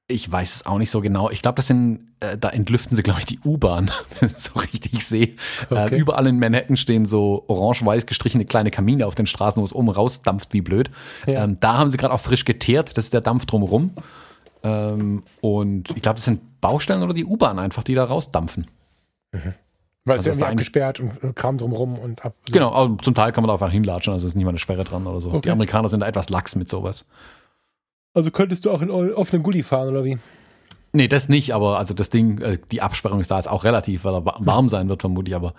[SPEAKER 1] Ich weiß es auch nicht so genau. Ich glaube, das sind, äh, da entlüften sie, glaube ich, die U-Bahn, so richtig sehe. Äh, okay. Äh, überall in Manhattan stehen so orange-weiß gestrichene kleine Kamine auf den Straßen, wo es oben rausdampft wie blöd. Ja. Ähm, da haben sie gerade auch frisch geteert, das ist der Dampf drumherum. Ähm, und ich glaube, das sind Baustellen oder die U-Bahn einfach, die da rausdampfen.
[SPEAKER 2] Mhm. Weil also es ist ja abgesperrt und Kram drumherum und ab.
[SPEAKER 1] So. Genau, aber zum Teil kann man da einfach hinlatschen, also ist nicht mal eine Sperre dran oder so. Okay. Die Amerikaner sind da etwas lax mit sowas.
[SPEAKER 2] Also könntest du auch in offenen Gully fahren oder wie?
[SPEAKER 1] Nee, das nicht, aber also das Ding, äh, die Absperrung ist da ist auch relativ, weil er warm sein wird vermutlich, aber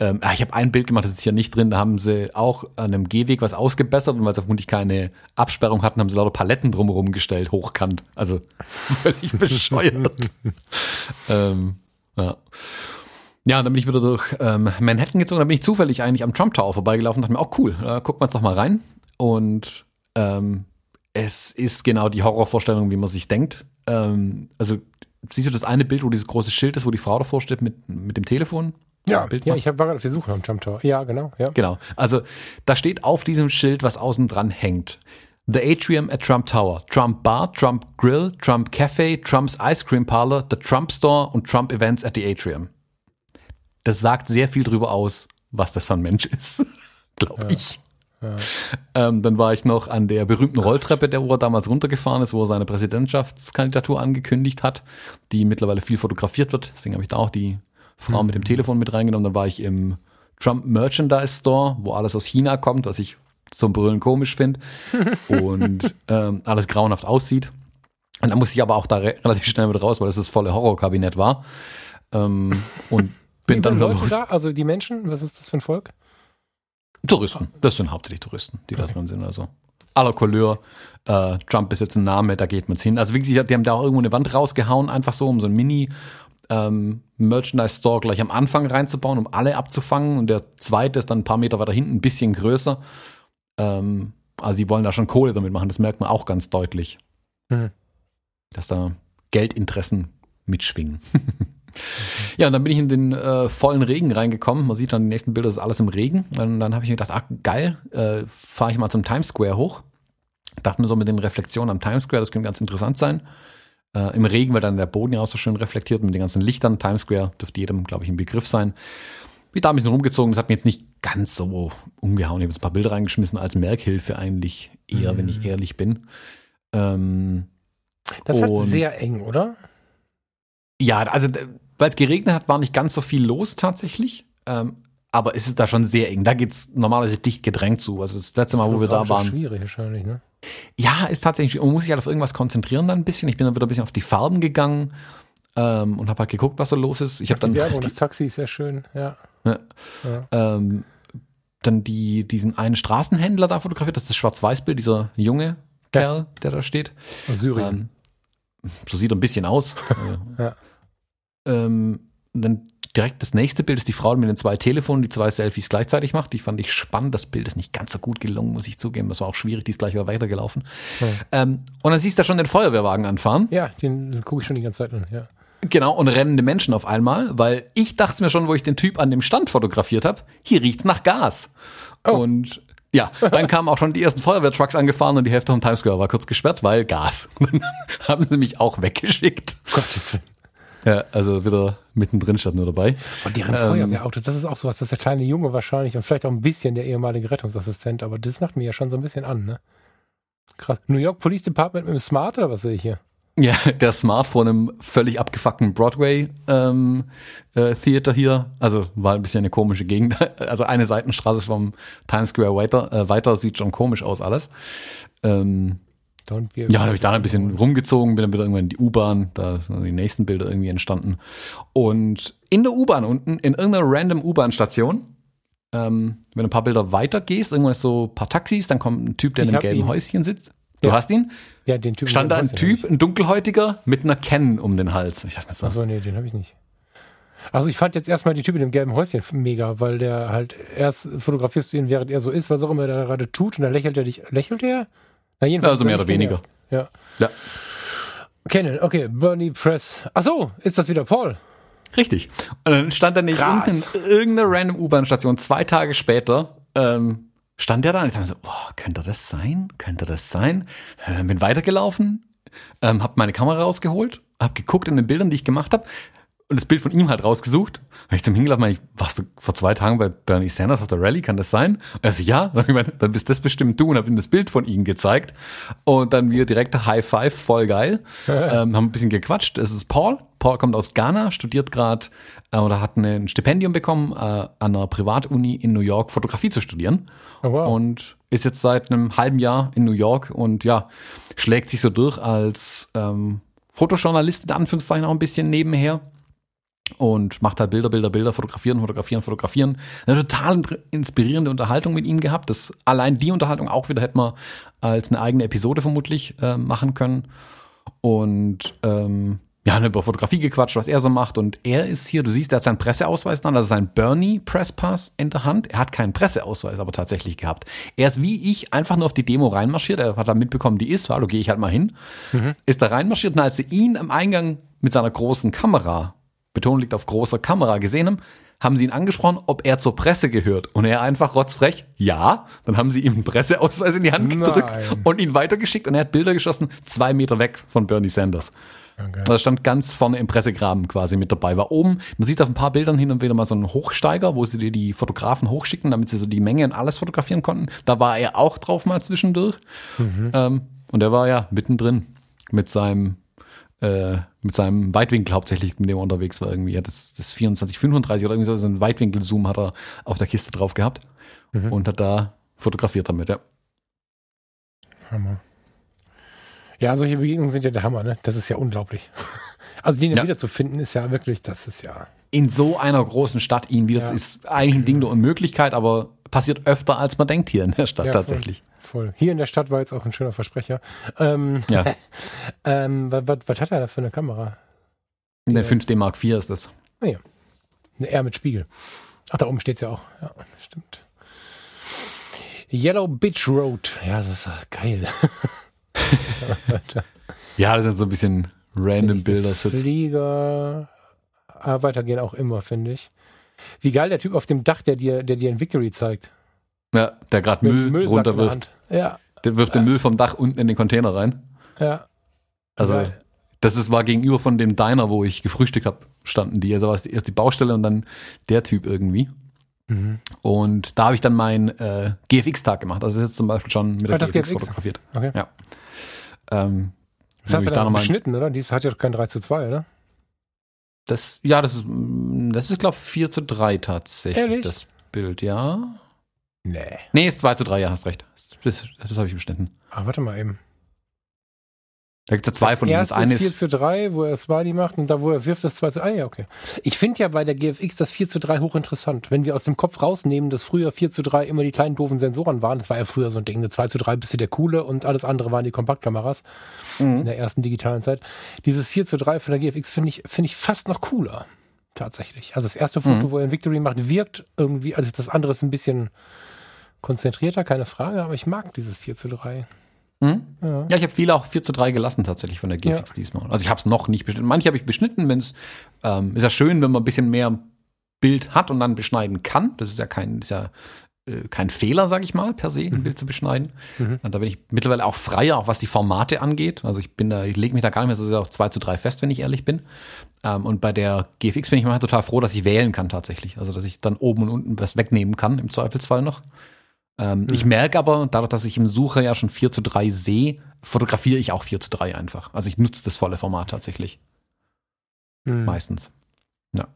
[SPEAKER 1] ähm, ah, ich habe ein Bild gemacht, das ist hier nicht drin. Da haben sie auch an einem Gehweg was ausgebessert und weil sie vermutlich keine Absperrung hatten, haben sie lauter Paletten drumherum gestellt, hochkant. Also völlig bescheuert. ähm, ja. Ja, dann bin ich wieder durch ähm, Manhattan gezogen, dann bin ich zufällig eigentlich am Trump Tower vorbeigelaufen und dachte mir, oh cool, äh, gucken wir uns doch mal rein. Und ähm, es ist genau die Horrorvorstellung, wie man sich denkt. Ähm, also siehst du das eine Bild, wo dieses große Schild ist, wo die Frau davor steht mit, mit dem Telefon?
[SPEAKER 2] Ja,
[SPEAKER 1] Bild
[SPEAKER 2] ja ich war gerade auf der Suche dem Trump Tower. Ja, genau. Ja.
[SPEAKER 1] Genau. Also da steht auf diesem Schild, was außen dran hängt. The Atrium at Trump Tower, Trump Bar, Trump Grill, Trump Cafe, Trumps Ice Cream Parlor, The Trump Store und Trump Events at the Atrium. Das sagt sehr viel drüber aus, was das für ein Mensch ist, glaube ich. Ähm, dann war ich noch an der berühmten Rolltreppe, der wo er damals runtergefahren ist, wo er seine Präsidentschaftskandidatur angekündigt hat, die mittlerweile viel fotografiert wird. Deswegen habe ich da auch die Frau mit dem Telefon mit reingenommen. Dann war ich im Trump Merchandise Store, wo alles aus China kommt, was ich zum Brüllen komisch finde und ähm, alles grauenhaft aussieht. Und dann musste ich aber auch da re relativ schnell wieder raus, weil das das volle Horrorkabinett war. Ähm, und bin
[SPEAKER 2] Wie
[SPEAKER 1] dann wieder
[SPEAKER 2] Leute
[SPEAKER 1] los.
[SPEAKER 2] da? Also die Menschen, was ist das für ein Volk?
[SPEAKER 1] Touristen. Das sind hauptsächlich Touristen, die da drin sind. Also aller Couleur. Äh, Trump ist jetzt ein Name, da geht man's hin. Also wie gesagt, die haben da auch irgendwo eine Wand rausgehauen, einfach so, um so ein Mini ähm, Merchandise Store gleich am Anfang reinzubauen, um alle abzufangen. Und der zweite ist dann ein paar Meter weiter hinten, ein bisschen größer. Ähm, also die wollen da schon Kohle damit machen. Das merkt man auch ganz deutlich,
[SPEAKER 2] Hm.
[SPEAKER 1] dass da Geldinteressen mitschwingen. Ja, und dann bin ich in den äh, vollen Regen reingekommen. Man sieht dann die nächsten Bilder, das ist alles im Regen. Und dann habe ich mir gedacht, ah, geil, äh, fahre ich mal zum Times Square hoch. Dachte mir so mit den Reflexionen am Times Square, das könnte ganz interessant sein. Äh, Im Regen, weil dann der Boden ja auch so schön reflektiert mit den ganzen Lichtern. Times Square dürfte jedem, glaube ich, ein Begriff sein. Bin da ein bisschen rumgezogen, das hat mir jetzt nicht ganz so umgehauen. Ich habe jetzt ein paar Bilder reingeschmissen als Merkhilfe eigentlich eher, wenn ich ehrlich bin. Ähm,
[SPEAKER 2] Das hat sehr eng, oder?
[SPEAKER 1] Ja, also weil es geregnet hat, war nicht ganz so viel los tatsächlich. Ähm, aber es ist da schon sehr eng. Da geht's normalerweise dicht gedrängt zu. Also das letzte Mal, wo wir da waren.
[SPEAKER 2] Schwierig wahrscheinlich, ne?
[SPEAKER 1] Ja, ist tatsächlich, man muss sich halt auf irgendwas konzentrieren dann ein bisschen. Ich bin dann wieder ein bisschen auf die Farben gegangen ähm, und habe halt geguckt, was so los ist. Ich habe dann
[SPEAKER 2] die Werbung,
[SPEAKER 1] die,
[SPEAKER 2] das Taxi ist sehr schön, ja.
[SPEAKER 1] Ja.
[SPEAKER 2] ja.
[SPEAKER 1] ähm, dann die, diesen einen Straßenhändler da fotografiert. Das ist das Schwarz-Weiß-Bild, dieser junge Kerl, der da steht.
[SPEAKER 2] Aus Syrien.
[SPEAKER 1] Ähm, so sieht er ein bisschen aus.
[SPEAKER 2] Ja.
[SPEAKER 1] ähm, dann direkt das nächste Bild ist die Frau mit den zwei Telefonen, die zwei Selfies gleichzeitig macht. Die fand ich spannend. Das Bild ist nicht ganz so gut gelungen, muss ich zugeben. Das war auch schwierig, die ist gleich wieder weitergelaufen.
[SPEAKER 2] Hm.
[SPEAKER 1] Ähm, und dann siehst du da schon den Feuerwehrwagen anfahren.
[SPEAKER 2] ja, den gucke ich schon die ganze Zeit an, ja.
[SPEAKER 1] Genau, und rennende Menschen auf einmal, weil ich dachte mir schon, wo ich den Typ an dem Stand fotografiert habe, hier riecht's nach Gas.
[SPEAKER 2] Oh.
[SPEAKER 1] Und ja, dann kamen auch schon die ersten Feuerwehrtrucks angefahren und die Hälfte vom Times Square war kurz gesperrt, weil Gas. Dann haben sie mich auch weggeschickt.
[SPEAKER 2] Gottes Willen.
[SPEAKER 1] Ja, also wieder mittendrin statt nur dabei.
[SPEAKER 2] Und deren
[SPEAKER 1] Ähm,
[SPEAKER 2] Feuerwehrautos, das ist auch sowas, das ist der kleine Junge wahrscheinlich und vielleicht auch ein bisschen der ehemalige Rettungsassistent, aber das macht mir ja schon so ein bisschen an, ne? Krass. New York Police Department mit dem Smart oder was sehe ich hier?
[SPEAKER 1] Ja, der Smart vor einem völlig abgefuckten Broadway ähm, äh, Theater hier. Also war ein bisschen eine komische Gegend. Also eine Seitenstraße vom Times Square weiter, äh, weiter sieht schon komisch aus alles. Ähm, ja, dann habe ich da ein bisschen rumgezogen, bin dann wieder irgendwann in die U-Bahn, da sind die nächsten Bilder irgendwie entstanden. Und in der U-Bahn unten, in irgendeiner random U-Bahn-Station, ähm, wenn du ein paar Bilder weiter gehst, irgendwann ist so ein paar Taxis, dann kommt ein Typ, der
[SPEAKER 2] Ich
[SPEAKER 1] in einem gelben
[SPEAKER 2] ihn.
[SPEAKER 1] Häuschen sitzt. Du
[SPEAKER 2] Ja.
[SPEAKER 1] hast ihn?
[SPEAKER 2] Ja, den Typen.
[SPEAKER 1] Stand da
[SPEAKER 2] den
[SPEAKER 1] ein Typ, ein Dunkelhäutiger, mit einer Canon um den Hals. Ich dachte mir so,
[SPEAKER 2] Achso, nee, den habe ich nicht. Also ich fand jetzt erstmal die Typ mit dem gelben Häuschen mega, weil der halt erst fotografierst du ihn, während er so ist, was auch immer er da gerade tut, und dann lächelt er dich. Lächelt er? Na, jedenfalls
[SPEAKER 1] Also
[SPEAKER 2] er
[SPEAKER 1] mehr oder weniger.
[SPEAKER 2] Ja.
[SPEAKER 1] Ja.
[SPEAKER 2] Canon, okay, Bernie Press. Achso, ist das wieder Paul?
[SPEAKER 1] Richtig. Und dann stand er nicht unten in irgendeiner random U-Bahn-Station. Zwei Tage später ähm, stand der da und ich dachte mir so, boah, könnte das sein? Könnte das sein? Äh, bin weitergelaufen, ähm, hab meine Kamera rausgeholt, hab geguckt in den Bildern, die ich gemacht habe und das Bild von ihm halt rausgesucht. Hab ich zum Hingelaufen, meine ich, warst du vor zwei Tagen bei Bernie Sanders auf der Rallye, kann das sein? Und er so, ja. Und ich meine, dann bist das bestimmt du und hab ihm das Bild von ihm gezeigt. Und dann wir direkt High Five, voll geil. ähm, haben ein bisschen gequatscht. Es ist Paul. Paul kommt aus Ghana, studiert gerade äh, oder hat ein Stipendium bekommen, äh, an einer Privatuni in New York Fotografie zu studieren.
[SPEAKER 2] Oh, wow.
[SPEAKER 1] Und ist jetzt seit einem halben Jahr in New York und ja, schlägt sich so durch als ähm, Fotojournalist in Anführungszeichen auch ein bisschen nebenher und macht halt Bilder, Bilder, Bilder, fotografieren, fotografieren, fotografieren. Eine total inspirierende Unterhaltung mit ihm gehabt. Das allein die Unterhaltung auch wieder hätte man als eine eigene Episode vermutlich äh, machen können. Und ähm, ja, über Fotografie gequatscht, was er so macht. Und er ist hier, du siehst, er hat seinen Presseausweis dann, also seinen Bernie Presspass in der Hand. Er hat keinen Presseausweis aber tatsächlich gehabt. Er ist wie ich einfach nur auf die Demo reinmarschiert. Er hat da mitbekommen, die ist, hallo, gehe ich halt mal hin. Mhm. Ist da reinmarschiert und als sie ihn am Eingang mit seiner großen Kamera, Betonung liegt auf großer Kamera, gesehen haben, haben sie ihn angesprochen, ob er zur Presse gehört. Und er einfach rotzfrech, ja. Dann haben sie ihm einen Presseausweis in die Hand gedrückt Nein. und ihn weitergeschickt. Und er hat Bilder geschossen, zwei Meter weg von Bernie Sanders. Okay. Also stand ganz vorne im Pressegraben quasi mit dabei. War oben, man sieht auf ein paar Bildern hin und wieder mal so einen Hochsteiger, wo sie dir die Fotografen hochschicken, damit sie so die Menge und alles fotografieren konnten. Da war er auch drauf mal zwischendurch. Mhm. Ähm, und er war ja mittendrin mit seinem äh, mit seinem Weitwinkel hauptsächlich, mit dem er unterwegs war irgendwie. Er hat das, das 24, 35 oder irgendwie so, so einen Weitwinkel-Zoom hat er auf der Kiste drauf gehabt mhm. und hat da fotografiert damit, ja.
[SPEAKER 2] Hammer. Ja, solche Begegnungen sind ja der Hammer, ne? Das ist ja unglaublich. Also den ja. wiederzufinden ist ja wirklich, das ist ja.
[SPEAKER 1] In so einer großen Stadt ihn wieder, ja. ist eigentlich ein Ding der Unmöglichkeit, aber passiert öfter, als man denkt hier in der Stadt ja, tatsächlich.
[SPEAKER 2] Voll. Hier in der Stadt war jetzt auch ein schöner Versprecher. Ähm, ja. ähm, was, was, hat er da für eine Kamera?
[SPEAKER 1] Eine 5D Mark IV ist das.
[SPEAKER 2] Ah ja. Eine R mit Spiegel. Ach, da oben steht es ja auch. Ja, stimmt. Yellow Bitch Road. Ja, das ist geil.
[SPEAKER 1] ja, das sind so ein bisschen random Bilder.
[SPEAKER 2] Flieger ah, weitergehen auch immer, finde ich. Wie geil der Typ auf dem Dach, der dir, der dir ein Victory zeigt.
[SPEAKER 1] Ja, der gerade Müll Müllsack runterwirft. Ja. Der wirft ja. den Müll vom Dach unten in den Container rein.
[SPEAKER 2] Ja.
[SPEAKER 1] Also, geil. das ist, war gegenüber von dem Diner, wo ich gefrühstückt habe, standen die. Also war es erst die Baustelle und dann der Typ irgendwie. Mhm. Und da habe ich dann meinen äh, GFX-Tag gemacht. Also das ist jetzt zum Beispiel schon mit der GFX, GFX, fotografiert. Okay. Ja.
[SPEAKER 2] Ähm, das hast du da nochmal geschnitten, oder? Dies hat ja kein 3 zu 2, oder?
[SPEAKER 1] Das, ja, das ist, das ist, glaube ich, 4 zu 3 tatsächlich, Ehrlich? das Bild, ja. Nee. Nee, ist 2 zu 3, ja, hast recht. Das, das habe ich beschnitten.
[SPEAKER 2] Ah, warte mal eben.
[SPEAKER 1] Da gibt es ja zwei
[SPEAKER 2] das
[SPEAKER 1] von denen.
[SPEAKER 2] Das eine ist 4 zu 3, wo er Smiley macht und da, wo er wirft, das 2 zu 1. Ah, ja, okay. Ich finde ja bei der GFX das 4 zu 3 hochinteressant. Wenn wir aus dem Kopf rausnehmen, dass früher 4 zu 3 immer die kleinen doofen Sensoren waren, das war ja früher so ein Ding, eine 2 zu 3 bist du der coole und alles andere waren die Kompaktkameras mhm. in der ersten digitalen Zeit. Dieses 4 zu 3 von der GFX finde ich, finde ich fast noch cooler. Tatsächlich. Also das erste Foto, mhm. wo er ein Victory macht, wirkt irgendwie, also das andere ist ein bisschen konzentrierter, keine Frage, aber ich mag dieses 4 zu 3.
[SPEAKER 1] Hm? Ja. ja. ich habe viele auch 4 zu 3 gelassen tatsächlich von der GFX ja. diesmal. Also ich habe es noch nicht beschnitten. Manche habe ich beschnitten, wenn es ähm, ist ja schön, wenn man ein bisschen mehr Bild hat und dann beschneiden kann. Das ist ja kein, ist ja äh, kein Fehler, sage ich mal, per se, ein mhm. Bild zu beschneiden. Mhm. Und da bin ich mittlerweile auch freier, auch was die Formate angeht. Also ich bin da, ich lege mich da gar nicht mehr so sehr auf 2 zu 3 fest, wenn ich ehrlich bin. Ähm, und bei der GFX bin ich mal total froh, dass ich wählen kann tatsächlich. Also dass ich dann oben und unten was wegnehmen kann, im Zweifelsfall noch. Ähm, mhm. Ich merke aber, dadurch, dass ich im Sucher ja schon 4 zu 3 sehe, fotografiere ich auch 4 zu 3 einfach. Also ich nutze das volle Format tatsächlich. Mhm. Meistens. Ja.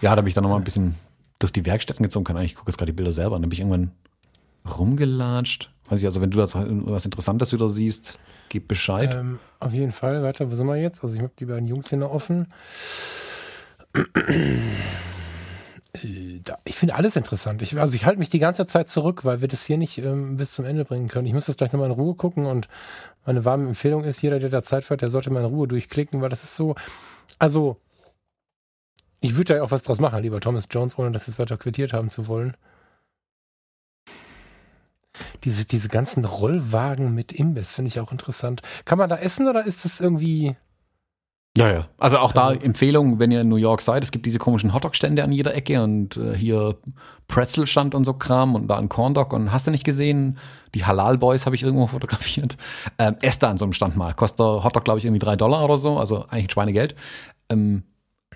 [SPEAKER 1] Ja, da bin ich dann nochmal ein bisschen durch die Werkstätten gezogen. Kann eigentlich, ich gucke jetzt gerade die Bilder selber. Und dann bin ich irgendwann rumgelatscht. Weiß ich, also wenn du das was Interessantes wieder siehst, gib Bescheid. Ähm,
[SPEAKER 2] auf jeden Fall. Warte, wo sind wir jetzt? Also ich habe die beiden Jungs hier noch offen. Äh, ich finde alles interessant. Ich, also ich halte mich die ganze Zeit zurück, weil wir das hier nicht ähm, bis zum Ende bringen können. Ich muss das gleich nochmal in Ruhe gucken und meine warme Empfehlung ist, jeder, der da Zeit hat, der sollte mal in Ruhe durchklicken, weil das ist so, also ich würde ja auch was draus machen, lieber Thomas Jones, ohne das jetzt weiter quittiert haben zu wollen. Diese, diese ganzen Rollwagen mit Imbiss finde ich auch interessant. Kann man da essen oder ist das irgendwie
[SPEAKER 1] ja, ja. Also auch da also, Empfehlung, wenn ihr in New York seid, es gibt diese komischen Hotdog-Stände an jeder Ecke und äh, hier Pretzel-Stand und so Kram und da ein Corndog und hast du nicht gesehen? Die Halal Boys habe ich irgendwo fotografiert. Ähm, esst da an so einem Stand mal. Kostet der Hotdog, glaube ich, irgendwie drei Dollar oder so, also eigentlich ein Schweinegeld. Ähm,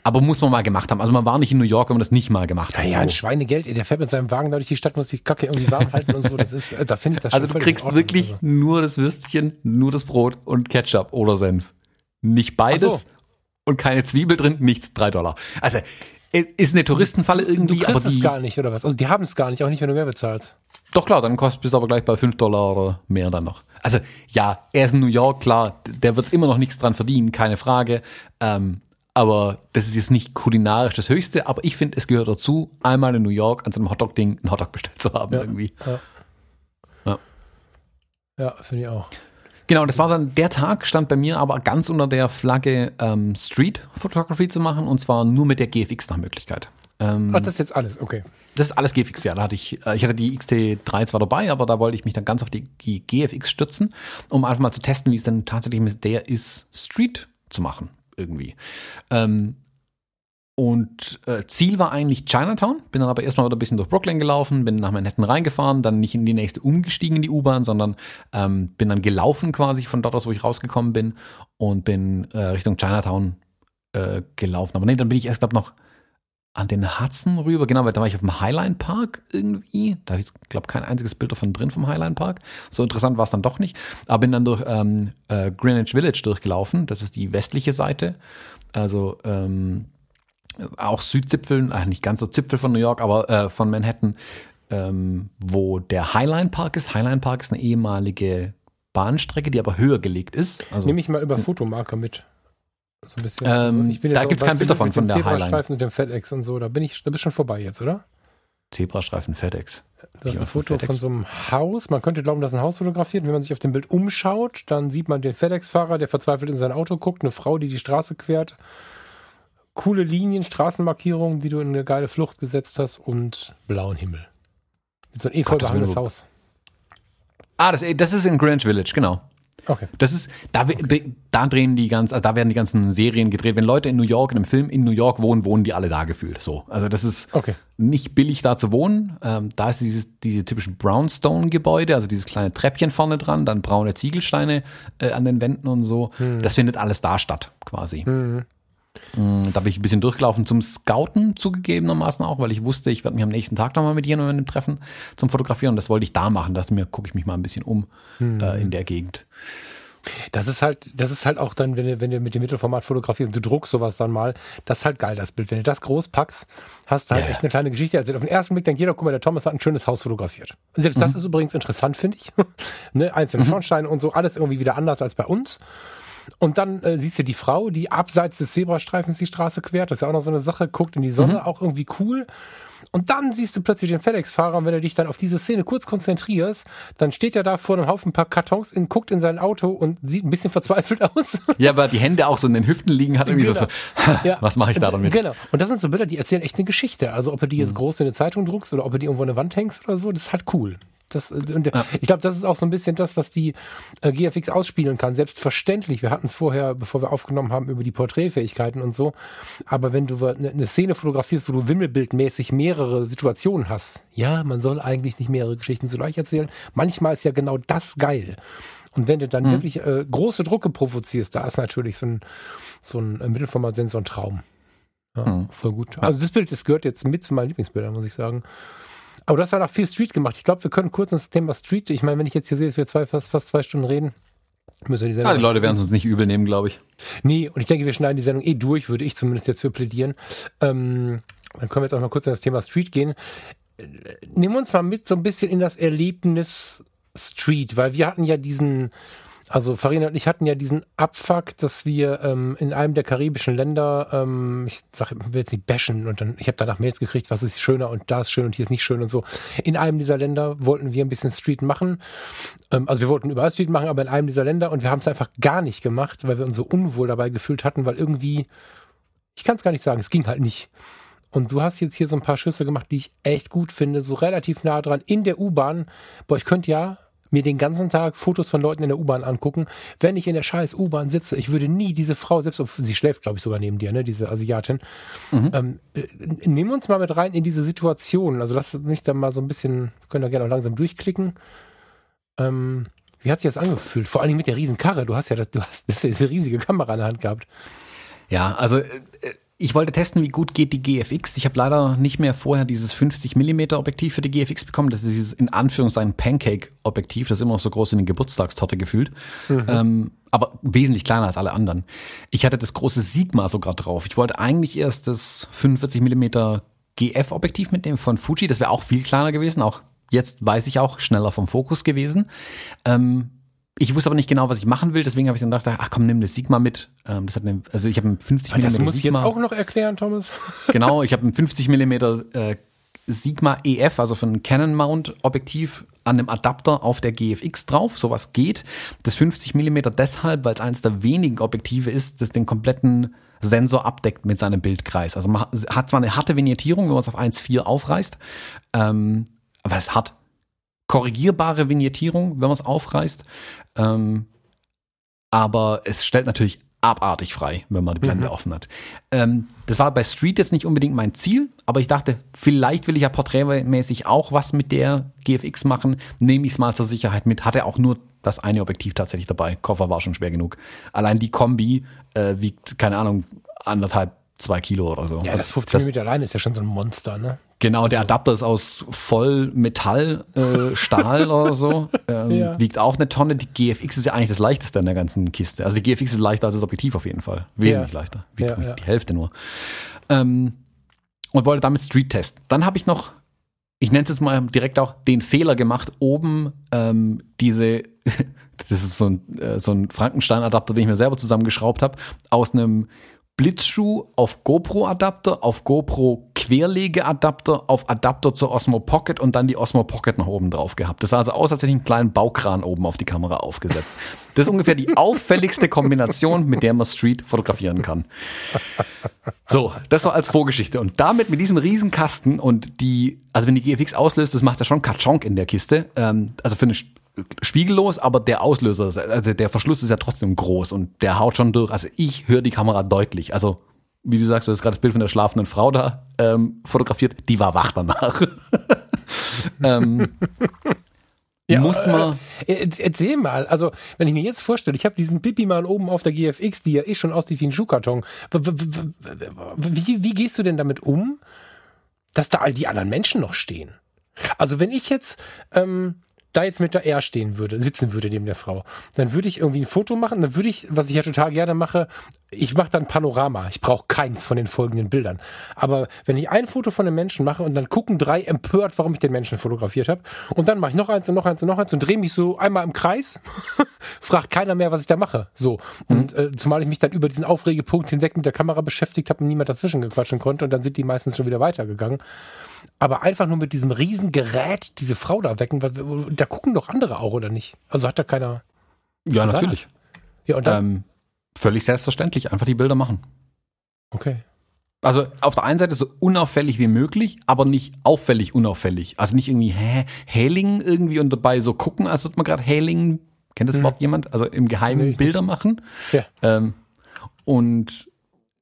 [SPEAKER 1] aber muss man mal gemacht haben. Also man war nicht in New York, wenn man das nicht mal gemacht hat.
[SPEAKER 2] Ja, ja, ein Schweinegeld, der fährt mit seinem Wagen durch die Stadt, muss die Kacke irgendwie warm halten und so. Das ist, äh, da finde ich das
[SPEAKER 1] Also du kriegst wirklich also. nur das Würstchen, nur das Brot und Ketchup oder Senf. Nicht beides so. und keine Zwiebel drin, nichts, drei Dollar. Also ist eine Touristenfalle irgendwie.
[SPEAKER 2] Du kriegst aber die, es gar nicht, oder was? Also die haben es gar nicht, auch nicht, wenn du mehr bezahlst.
[SPEAKER 1] Doch klar, dann kostet es aber gleich bei fünf Dollar oder mehr dann noch. Also ja, er ist in New York, klar, der wird immer noch nichts dran verdienen, keine Frage. Ähm, aber das ist jetzt nicht kulinarisch das Höchste, aber ich finde, es gehört dazu, einmal in New York an so einem Hotdog-Ding einen Hotdog bestellt zu haben
[SPEAKER 2] ja,
[SPEAKER 1] irgendwie.
[SPEAKER 2] Ja, ja. ja finde ich auch.
[SPEAKER 1] Genau, das war dann der Tag, stand bei mir aber ganz unter der Flagge ähm, Street Photography zu machen und zwar nur mit der GFX nach Möglichkeit.
[SPEAKER 2] Ähm, Ach, das ist jetzt alles, okay.
[SPEAKER 1] Das ist alles GFX, ja. Da hatte ich, äh, ich hatte die XT3 zwar dabei, aber da wollte ich mich dann ganz auf die, die GFX stützen, um einfach mal zu testen, wie es denn tatsächlich mit der ist, Street zu machen, irgendwie. Ähm, und äh, Ziel war eigentlich Chinatown, bin dann aber erstmal wieder ein bisschen durch Brooklyn gelaufen, bin nach Manhattan reingefahren, dann nicht in die nächste umgestiegen in die U-Bahn, sondern ähm, bin dann gelaufen quasi von dort aus, wo ich rausgekommen bin und bin äh, Richtung Chinatown äh, gelaufen. Aber nee, dann bin ich erst, glaube noch an den Hudson rüber, genau, weil da war ich auf dem Highline Park irgendwie. Da habe ich, glaube kein einziges Bild davon drin vom Highline Park. So interessant war es dann doch nicht. Aber bin dann durch ähm, äh, Greenwich Village durchgelaufen. Das ist die westliche Seite. Also ähm, auch Südzipfeln, äh, nicht ganz so Zipfel von New York, aber äh, von Manhattan, ähm, wo der Highline Park ist. Highline Park ist eine ehemalige Bahnstrecke, die aber höher gelegt ist.
[SPEAKER 2] Also, Nehme ich mal über Fotomarker mit.
[SPEAKER 1] So ein bisschen. Ähm, also da gibt es kein Bild davon von der Highline.
[SPEAKER 2] Zebrastreifen und dem FedEx und so, da bin ich, da bist schon vorbei jetzt, oder?
[SPEAKER 1] Zebrastreifen FedEx.
[SPEAKER 2] Du hast ein Foto von, von so einem Haus. Man könnte glauben, dass ein Haus fotografiert. wenn man sich auf dem Bild umschaut, dann sieht man den FedEx-Fahrer, der verzweifelt in sein Auto guckt, eine Frau, die die Straße quert coole Linien, Straßenmarkierungen, die du in eine geile Flucht gesetzt hast und blauen Himmel. Mit so einem efeu behangenes Haus.
[SPEAKER 1] Ah, das, das ist in Greenwich Village, genau. Okay. Das ist, da, okay. da drehen die ganz, also da werden die ganzen Serien gedreht. Wenn Leute in New York, in einem Film in New York wohnen, wohnen die alle da gefühlt. So. Also das ist okay. nicht billig da zu wohnen. Ähm, da ist dieses, diese typischen Brownstone-Gebäude, also dieses kleine Treppchen vorne dran, dann braune Ziegelsteine äh, an den Wänden und so. Hm. Das findet alles da statt, quasi. Hm. Mm, da bin ich ein bisschen durchgelaufen zum Scouten zugegebenermaßen auch, weil ich wusste, ich werde mich am nächsten Tag nochmal mit jemandem treffen zum Fotografieren. Das wollte ich da machen. dass mir gucke ich mich mal ein bisschen um hm. äh, in der Gegend.
[SPEAKER 2] Das ist halt, das ist halt auch dann, wenn du, wenn du mit dem Mittelformat fotografierst und du druckst sowas dann mal, das ist halt geil, das Bild. Wenn du das groß packst, hast du halt yeah. echt eine kleine Geschichte erzählt. Auf den ersten Blick denkt jeder, guck mal, der Thomas hat ein schönes Haus fotografiert. Selbst mhm. das ist übrigens interessant, finde ich. ne? Einzelne mhm. Schornsteine und so, alles irgendwie wieder anders als bei uns. Und dann äh, siehst du die Frau, die abseits des Zebrastreifens die Straße quert. Das ist ja auch noch so eine Sache. Guckt in die Sonne, mhm. auch irgendwie cool. Und dann siehst du plötzlich den FedEx-Fahrer und wenn du dich dann auf diese Szene kurz konzentrierst, dann steht er da vor einem Haufen paar Kartons, in, guckt in sein Auto und sieht ein bisschen verzweifelt aus.
[SPEAKER 1] Ja, aber die Hände auch so in den Hüften liegen, hat irgendwie genau. so, so ja. was mache ich da damit?
[SPEAKER 2] Genau. Und das sind so Bilder, die erzählen echt eine Geschichte. Also ob du die jetzt mhm. groß in eine Zeitung druckst oder ob du die irgendwo an eine Wand hängst oder so, das ist halt cool. Das, und ja. Ich glaube, das ist auch so ein bisschen das, was die äh, GFX ausspielen kann. Selbstverständlich, wir hatten es vorher, bevor wir aufgenommen haben, über die Porträtfähigkeiten und so. Aber wenn du eine, eine Szene fotografierst, wo du wimmelbildmäßig mehrere Situationen hast, ja, man soll eigentlich nicht mehrere Geschichten zugleich erzählen. Manchmal ist ja genau das geil. Und wenn du dann mhm. wirklich äh, große Drucke provozierst, da ist natürlich so ein, so ein äh, Mittelformatsensor ein Traum. Ja, mhm. Voll gut. Also das Bild, das gehört jetzt mit zu meinen Lieblingsbildern, muss ich sagen. Aber du hast ja noch viel Street gemacht. Ich glaube, wir können kurz ins Thema Street. Ich meine, wenn ich jetzt hier sehe, dass wir zwei, fast, fast zwei Stunden reden,
[SPEAKER 1] müssen wir die Sendung. Ja, die Leute werden es uns nicht übel nehmen, glaube ich.
[SPEAKER 2] Nee, und ich denke, wir schneiden die Sendung eh durch, würde ich zumindest jetzt für plädieren. Ähm, dann können wir jetzt auch mal kurz in das Thema Street gehen. Nimm uns mal mit so ein bisschen in das Erlebnis Street, weil wir hatten ja diesen also Farina und ich hatten ja diesen Abfuck, dass wir ähm, in einem der karibischen Länder, ähm, ich sag, will jetzt nicht bashen und dann, ich habe danach Mails gekriegt, was ist schöner und da ist schön und hier ist nicht schön und so. In einem dieser Länder wollten wir ein bisschen Street machen. Ähm, also wir wollten überall Street machen, aber in einem dieser Länder und wir haben es einfach gar nicht gemacht, weil wir uns so unwohl dabei gefühlt hatten, weil irgendwie, ich kann es gar nicht sagen, es ging halt nicht. Und du hast jetzt hier so ein paar Schüsse gemacht, die ich echt gut finde, so relativ nah dran in der U-Bahn. Boah, ich könnte ja mir den ganzen Tag Fotos von Leuten in der U-Bahn angucken, wenn ich in der scheiß U-Bahn sitze. Ich würde nie diese Frau, selbst ob sie schläft, glaube ich, sogar neben dir, ne, diese Asiatin. Mhm. Ähm, äh, nimm uns mal mit rein in diese Situation. Also lass mich da mal so ein bisschen, können da gerne auch langsam durchklicken. Ähm, wie hat sich das angefühlt? Vor allem mit der riesen Karre. Du hast ja das, du hast, das diese riesige Kamera in der Hand gehabt.
[SPEAKER 1] Ja, also äh, ich wollte testen, wie gut geht die GFX. Ich habe leider nicht mehr vorher dieses 50 mm Objektiv für die GFX bekommen. Das ist dieses in Anführungszeichen Pancake-Objektiv. Das ist immer noch so groß in den Geburtstagstorte gefühlt. Mhm. Ähm, aber wesentlich kleiner als alle anderen. Ich hatte das große Sigma sogar drauf. Ich wollte eigentlich erst das 45 mm GF-Objektiv mitnehmen von Fuji. Das wäre auch viel kleiner gewesen. Auch jetzt weiß ich auch, schneller vom Fokus gewesen. Ähm, ich wusste aber nicht genau, was ich machen will, deswegen habe ich dann gedacht, ach komm, nimm das Sigma mit. Ähm, das hat eine, also ich habe einen 50 mm
[SPEAKER 2] Das muss ich jetzt auch noch erklären, Thomas.
[SPEAKER 1] genau, ich habe ein 50 mm äh, Sigma EF, also von Canon Mount Objektiv an einem Adapter auf der GFX drauf. Sowas geht. Das 50 mm deshalb, weil es eines der wenigen Objektive ist, das den kompletten Sensor abdeckt mit seinem Bildkreis. Also man hat zwar eine harte Vignettierung, wenn man es auf 1.4 aufreißt, ähm, aber es hat korrigierbare Vignettierung, wenn man es aufreißt. Ähm, aber es stellt natürlich abartig frei, wenn man die Blende mhm. offen hat. Ähm, das war bei Street jetzt nicht unbedingt mein Ziel, aber ich dachte, vielleicht will ich ja porträtmäßig auch was mit der GFX machen. Nehme ich es mal zur Sicherheit mit. Hatte auch nur das eine Objektiv tatsächlich dabei. Koffer war schon schwer genug. Allein die Kombi äh, wiegt, keine Ahnung, anderthalb, zwei Kilo oder so.
[SPEAKER 2] Ja, das 50 mm allein ist ja schon so ein Monster, ne?
[SPEAKER 1] Genau, der Adapter ist aus Vollmetall, äh, Stahl oder so. Ähm, ja. Wiegt auch eine Tonne. Die GFX ist ja eigentlich das leichteste an der ganzen Kiste. Also die GFX ist leichter als das Objektiv auf jeden Fall. Wesentlich ja. leichter. Wiegt ja, die Hälfte nur. Ähm, und wollte damit Street testen. Dann habe ich noch, ich nenne es jetzt mal direkt auch, den Fehler gemacht, oben ähm, diese, das ist so ein, äh, so ein Frankenstein-Adapter, den ich mir selber zusammengeschraubt habe, aus einem Blitzschuh auf GoPro-Adapter, auf GoPro Querlegeadapter, auf Adapter zur Osmo Pocket und dann die Osmo Pocket nach oben drauf gehabt. Das sah also aus, als hätte ich einen kleinen Baukran oben auf die Kamera aufgesetzt. Das ist ungefähr die auffälligste Kombination, mit der man Street fotografieren kann. So, das war als Vorgeschichte. Und damit mit diesem Riesenkasten und die, also wenn die GFX auslöst, das macht ja schon Katschonk in der Kiste. Ähm, also für eine spiegellos, aber der Auslöser, also der Verschluss ist ja trotzdem groß und der haut schon durch. Also ich höre die Kamera deutlich. Also wie du sagst, du hast gerade das Bild von der schlafenden Frau da ähm, fotografiert, die war wach danach. ähm,
[SPEAKER 2] ja, muss man. Äh, erzähl mal, also wenn ich mir jetzt vorstelle, ich habe diesen Pipi mal oben auf der GFX, die ja eh schon aussieht wie ein Schuhkarton. Wie, wie gehst du denn damit um, dass da all die anderen Menschen noch stehen? Also wenn ich jetzt ähm, da jetzt mit der R stehen würde, sitzen würde neben der Frau, dann würde ich irgendwie ein Foto machen, dann würde ich, was ich ja total gerne mache, ich mache dann Panorama. Ich brauche keins von den folgenden Bildern. Aber wenn ich ein Foto von einem Menschen mache und dann gucken drei empört, warum ich den Menschen fotografiert habe, und dann mache ich noch eins und noch eins und noch eins und drehe mich so einmal im Kreis, fragt keiner mehr, was ich da mache. So. Und mhm. äh, zumal ich mich dann über diesen Aufregepunkt hinweg mit der Kamera beschäftigt habe und niemand dazwischen gequatschen konnte und dann sind die meistens schon wieder weitergegangen aber einfach nur mit diesem Riesengerät diese Frau da wecken, da gucken doch andere auch, oder nicht? Also hat da keiner.
[SPEAKER 1] Ja, natürlich. Ja, und dann? Ähm, völlig selbstverständlich, einfach die Bilder machen.
[SPEAKER 2] Okay.
[SPEAKER 1] Also auf der einen Seite so unauffällig wie möglich, aber nicht auffällig unauffällig. Also nicht irgendwie hä, Hailing irgendwie und dabei so gucken, als würde man gerade Hailing, kennt das hm. Wort jemand? Also im Geheimen nee, Bilder machen. Ja. Ähm, und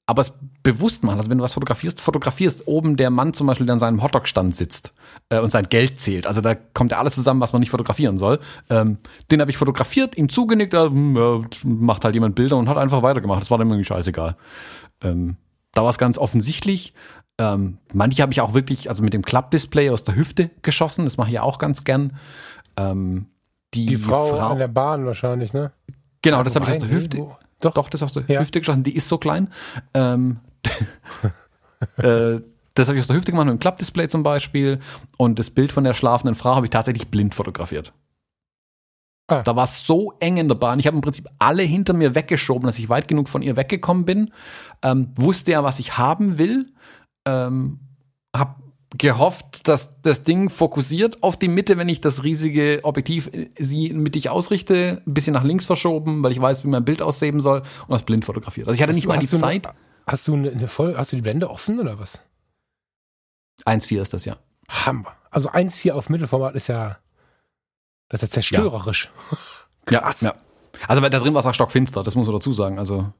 [SPEAKER 1] aber es bewusst machen. Also wenn du was fotografierst, fotografierst oben der Mann zum Beispiel, der an seinem Hotdog-Stand sitzt äh, und sein Geld zählt. Also da kommt ja alles zusammen, was man nicht fotografieren soll. Ähm, den habe ich fotografiert, ihm zugenickt, äh, macht halt jemand Bilder und hat einfach weitergemacht. Das war dem irgendwie scheißegal. Ähm, da war es ganz offensichtlich. Ähm, manche habe ich auch wirklich, also mit dem Klappdisplay aus der Hüfte geschossen. Das mache ich ja auch ganz gern. Ähm, die,
[SPEAKER 2] die Frau, Frau an der Bahn wahrscheinlich, ne?
[SPEAKER 1] Genau, das habe ich aus der Hüfte. Wo? Doch, Doch das hast du ja. Hüfte geschossen. Die ist so klein. Ähm, äh, das habe ich aus der Hüfte gemacht mit einem Klappdisplay zum Beispiel. Und das Bild von der schlafenden Frau habe ich tatsächlich blind fotografiert. Ah. Da war es so eng in der Bahn. Ich habe im Prinzip alle hinter mir weggeschoben, dass ich weit genug von ihr weggekommen bin. Ähm, wusste ja, was ich haben will. Ähm, habe gehofft, dass das Ding fokussiert auf die Mitte, wenn ich das riesige Objektiv äh, sie mittig ausrichte, ein bisschen nach links verschoben, weil ich weiß, wie mein Bild aussehen soll und das blind fotografiert. Also ich hatte hast nicht du, mal die Zeit.
[SPEAKER 2] Eine, hast du eine, eine voll, hast du die Blende offen oder was?
[SPEAKER 1] 1.4 ist das ja.
[SPEAKER 2] Hammer. Also 1.4 auf Mittelformat ist ja das ist ja zerstörerisch.
[SPEAKER 1] Ja. Krass. Ja, ja. Also da drin war es auch stockfinster, das muss man dazu sagen. Also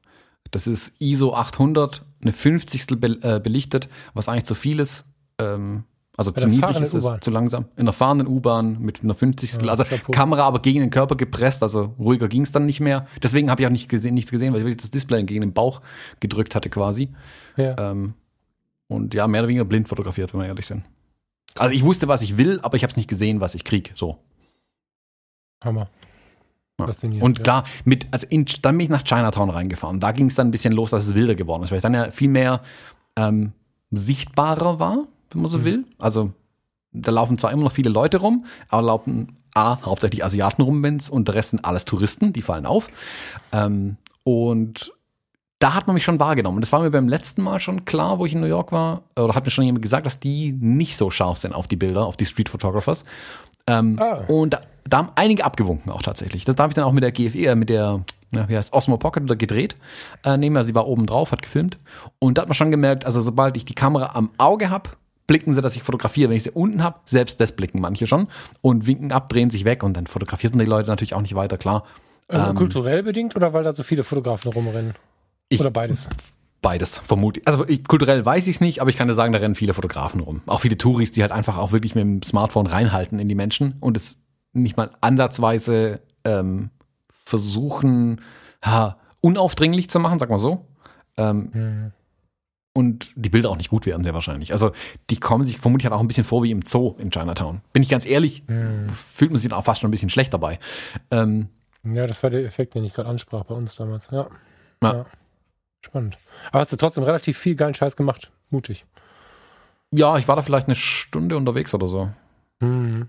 [SPEAKER 1] das ist ISO 800, eine 50. Be äh, belichtet, was eigentlich zu viel ist ähm, also Bei zu niedrig ist es, zu langsam. In der fahrenden U-Bahn mit einer 50. Ja, also Kamera aber gegen den Körper gepresst, also ruhiger ging es dann nicht mehr. Deswegen habe ich auch nicht gesehen, nichts gesehen, weil ich das Display gegen den Bauch gedrückt hatte quasi. Ja. Ähm, und ja, mehr oder weniger blind fotografiert, wenn wir ehrlich sind. Also ich wusste, was ich will, aber ich habe es nicht gesehen, was ich krieg. So.
[SPEAKER 2] Hammer.
[SPEAKER 1] Ja. Und klar, mit, also in, dann bin ich nach Chinatown reingefahren. Da ging es dann ein bisschen los, dass es wilder geworden ist, weil ich dann ja viel mehr ähm, sichtbarer war wenn man so mhm. will. Also da laufen zwar immer noch viele Leute rum, aber laufen A, hauptsächlich Asiaten rum, wenn's, und der Rest sind alles Touristen, die fallen auf. Ähm, und da hat man mich schon wahrgenommen. Das war mir beim letzten Mal schon klar, wo ich in New York war, oder hat mir schon jemand gesagt, dass die nicht so scharf sind auf die Bilder, auf die Street Photographers. Ähm, ah. Und da, da, haben einige abgewunken auch tatsächlich. Das da habe ich dann auch mit der GFE, äh, mit der, ja, wie heißt Osmo Pocket oder gedreht. Äh, nehmen, also sie war oben drauf, hat gefilmt. Und da hat man schon gemerkt, also sobald ich die Kamera am Auge habe, blicken sie, dass ich fotografiere. Wenn ich sie unten habe, selbst das blicken manche schon und winken ab, drehen sich weg und dann fotografierten die Leute natürlich auch nicht weiter, klar.
[SPEAKER 2] Äh, ähm, kulturell bedingt oder weil da so viele Fotografen rumrennen?
[SPEAKER 1] Ich, oder beides? Beides, vermutlich. Also ich, kulturell weiß ich es nicht, aber ich kann dir sagen, da rennen viele Fotografen rum. Auch viele Touris, die halt einfach auch wirklich mit dem Smartphone reinhalten in die Menschen und es nicht mal ansatzweise ähm, versuchen, ha, unaufdringlich zu machen, sag mal so. Ähm, hm. Und die Bilder auch nicht gut werden, sehr wahrscheinlich. Also die kommen sich vermutlich halt auch ein bisschen vor wie im Zoo in Chinatown. Bin ich ganz ehrlich, hm. fühlt man sich dann auch fast schon ein bisschen schlecht dabei. Ähm,
[SPEAKER 2] ja, das war der Effekt, den ich gerade ansprach bei uns damals. Ja. ja. ja. Spannend. Aber hast du trotzdem relativ viel geilen Scheiß gemacht. Mutig.
[SPEAKER 1] Ja, ich war da vielleicht eine Stunde unterwegs oder so. Mhm.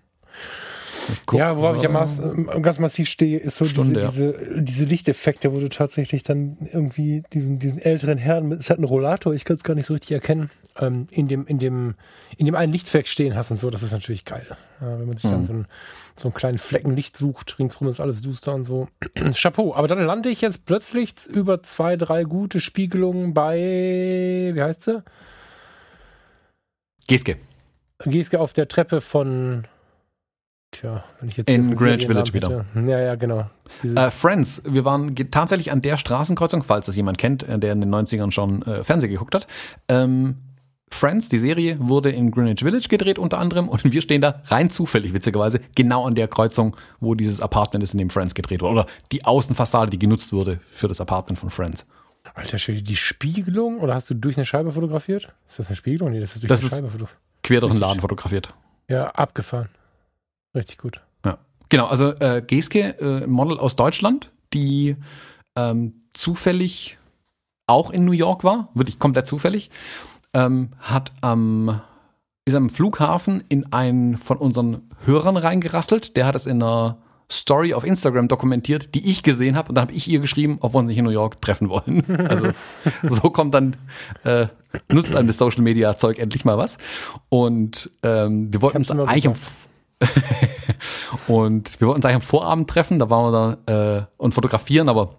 [SPEAKER 2] Guck, ja, worauf ich ja maß, äh, ganz massiv stehe, ist so Stunde, diese, ja. diese, diese, Lichteffekte, wo du tatsächlich dann irgendwie diesen, diesen älteren Herrn, es hat einen Rollator, ich kann es gar nicht so richtig erkennen, ähm, in, dem, in, dem, in dem einen Lichtwerk stehen hast und so, das ist natürlich geil. Ja, wenn man sich mhm. dann so, ein, so einen kleinen Flecken Licht sucht, ringsrum ist alles duster und so. Chapeau. Aber dann lande ich jetzt plötzlich über zwei, drei gute Spiegelungen bei, wie heißt sie?
[SPEAKER 1] Geske.
[SPEAKER 2] Geske auf der Treppe von Tja,
[SPEAKER 1] wenn ich jetzt in Greenwich Village wieder.
[SPEAKER 2] Ja, ja, genau.
[SPEAKER 1] Äh, Friends, wir waren tatsächlich an der Straßenkreuzung, falls das jemand kennt, äh, der in den 90ern schon äh, Fernsehen geguckt hat. Ähm, Friends, die Serie, wurde in Greenwich Village gedreht unter anderem und wir stehen da rein zufällig, witzigerweise, genau an der Kreuzung, wo dieses Apartment ist, in dem Friends gedreht wurde. Oder die Außenfassade, die genutzt wurde für das Apartment von Friends.
[SPEAKER 2] Alter Schwede, die Spiegelung? Oder hast du durch eine Scheibe fotografiert? Ist das eine Spiegelung? Nee, das ist durch
[SPEAKER 1] das eine Scheibe fotografiert. Quer durch den Laden fotografiert.
[SPEAKER 2] Ja, abgefahren. Richtig gut.
[SPEAKER 1] Ja. Genau, also äh, Geske, äh, Model aus Deutschland, die ähm, zufällig auch in New York war, wirklich komplett zufällig, ähm, hat am ist am Flughafen in einen von unseren Hörern reingerasselt. Der hat es in einer Story auf Instagram dokumentiert, die ich gesehen habe. Und da habe ich ihr geschrieben, ob wir uns nicht in New York treffen wollen. Also so kommt dann, äh, nutzt einem das Social Media Zeug endlich mal was. Und ähm, wir wollten uns eigentlich am, und wir wollten uns eigentlich am Vorabend treffen, da waren wir da äh, und fotografieren, aber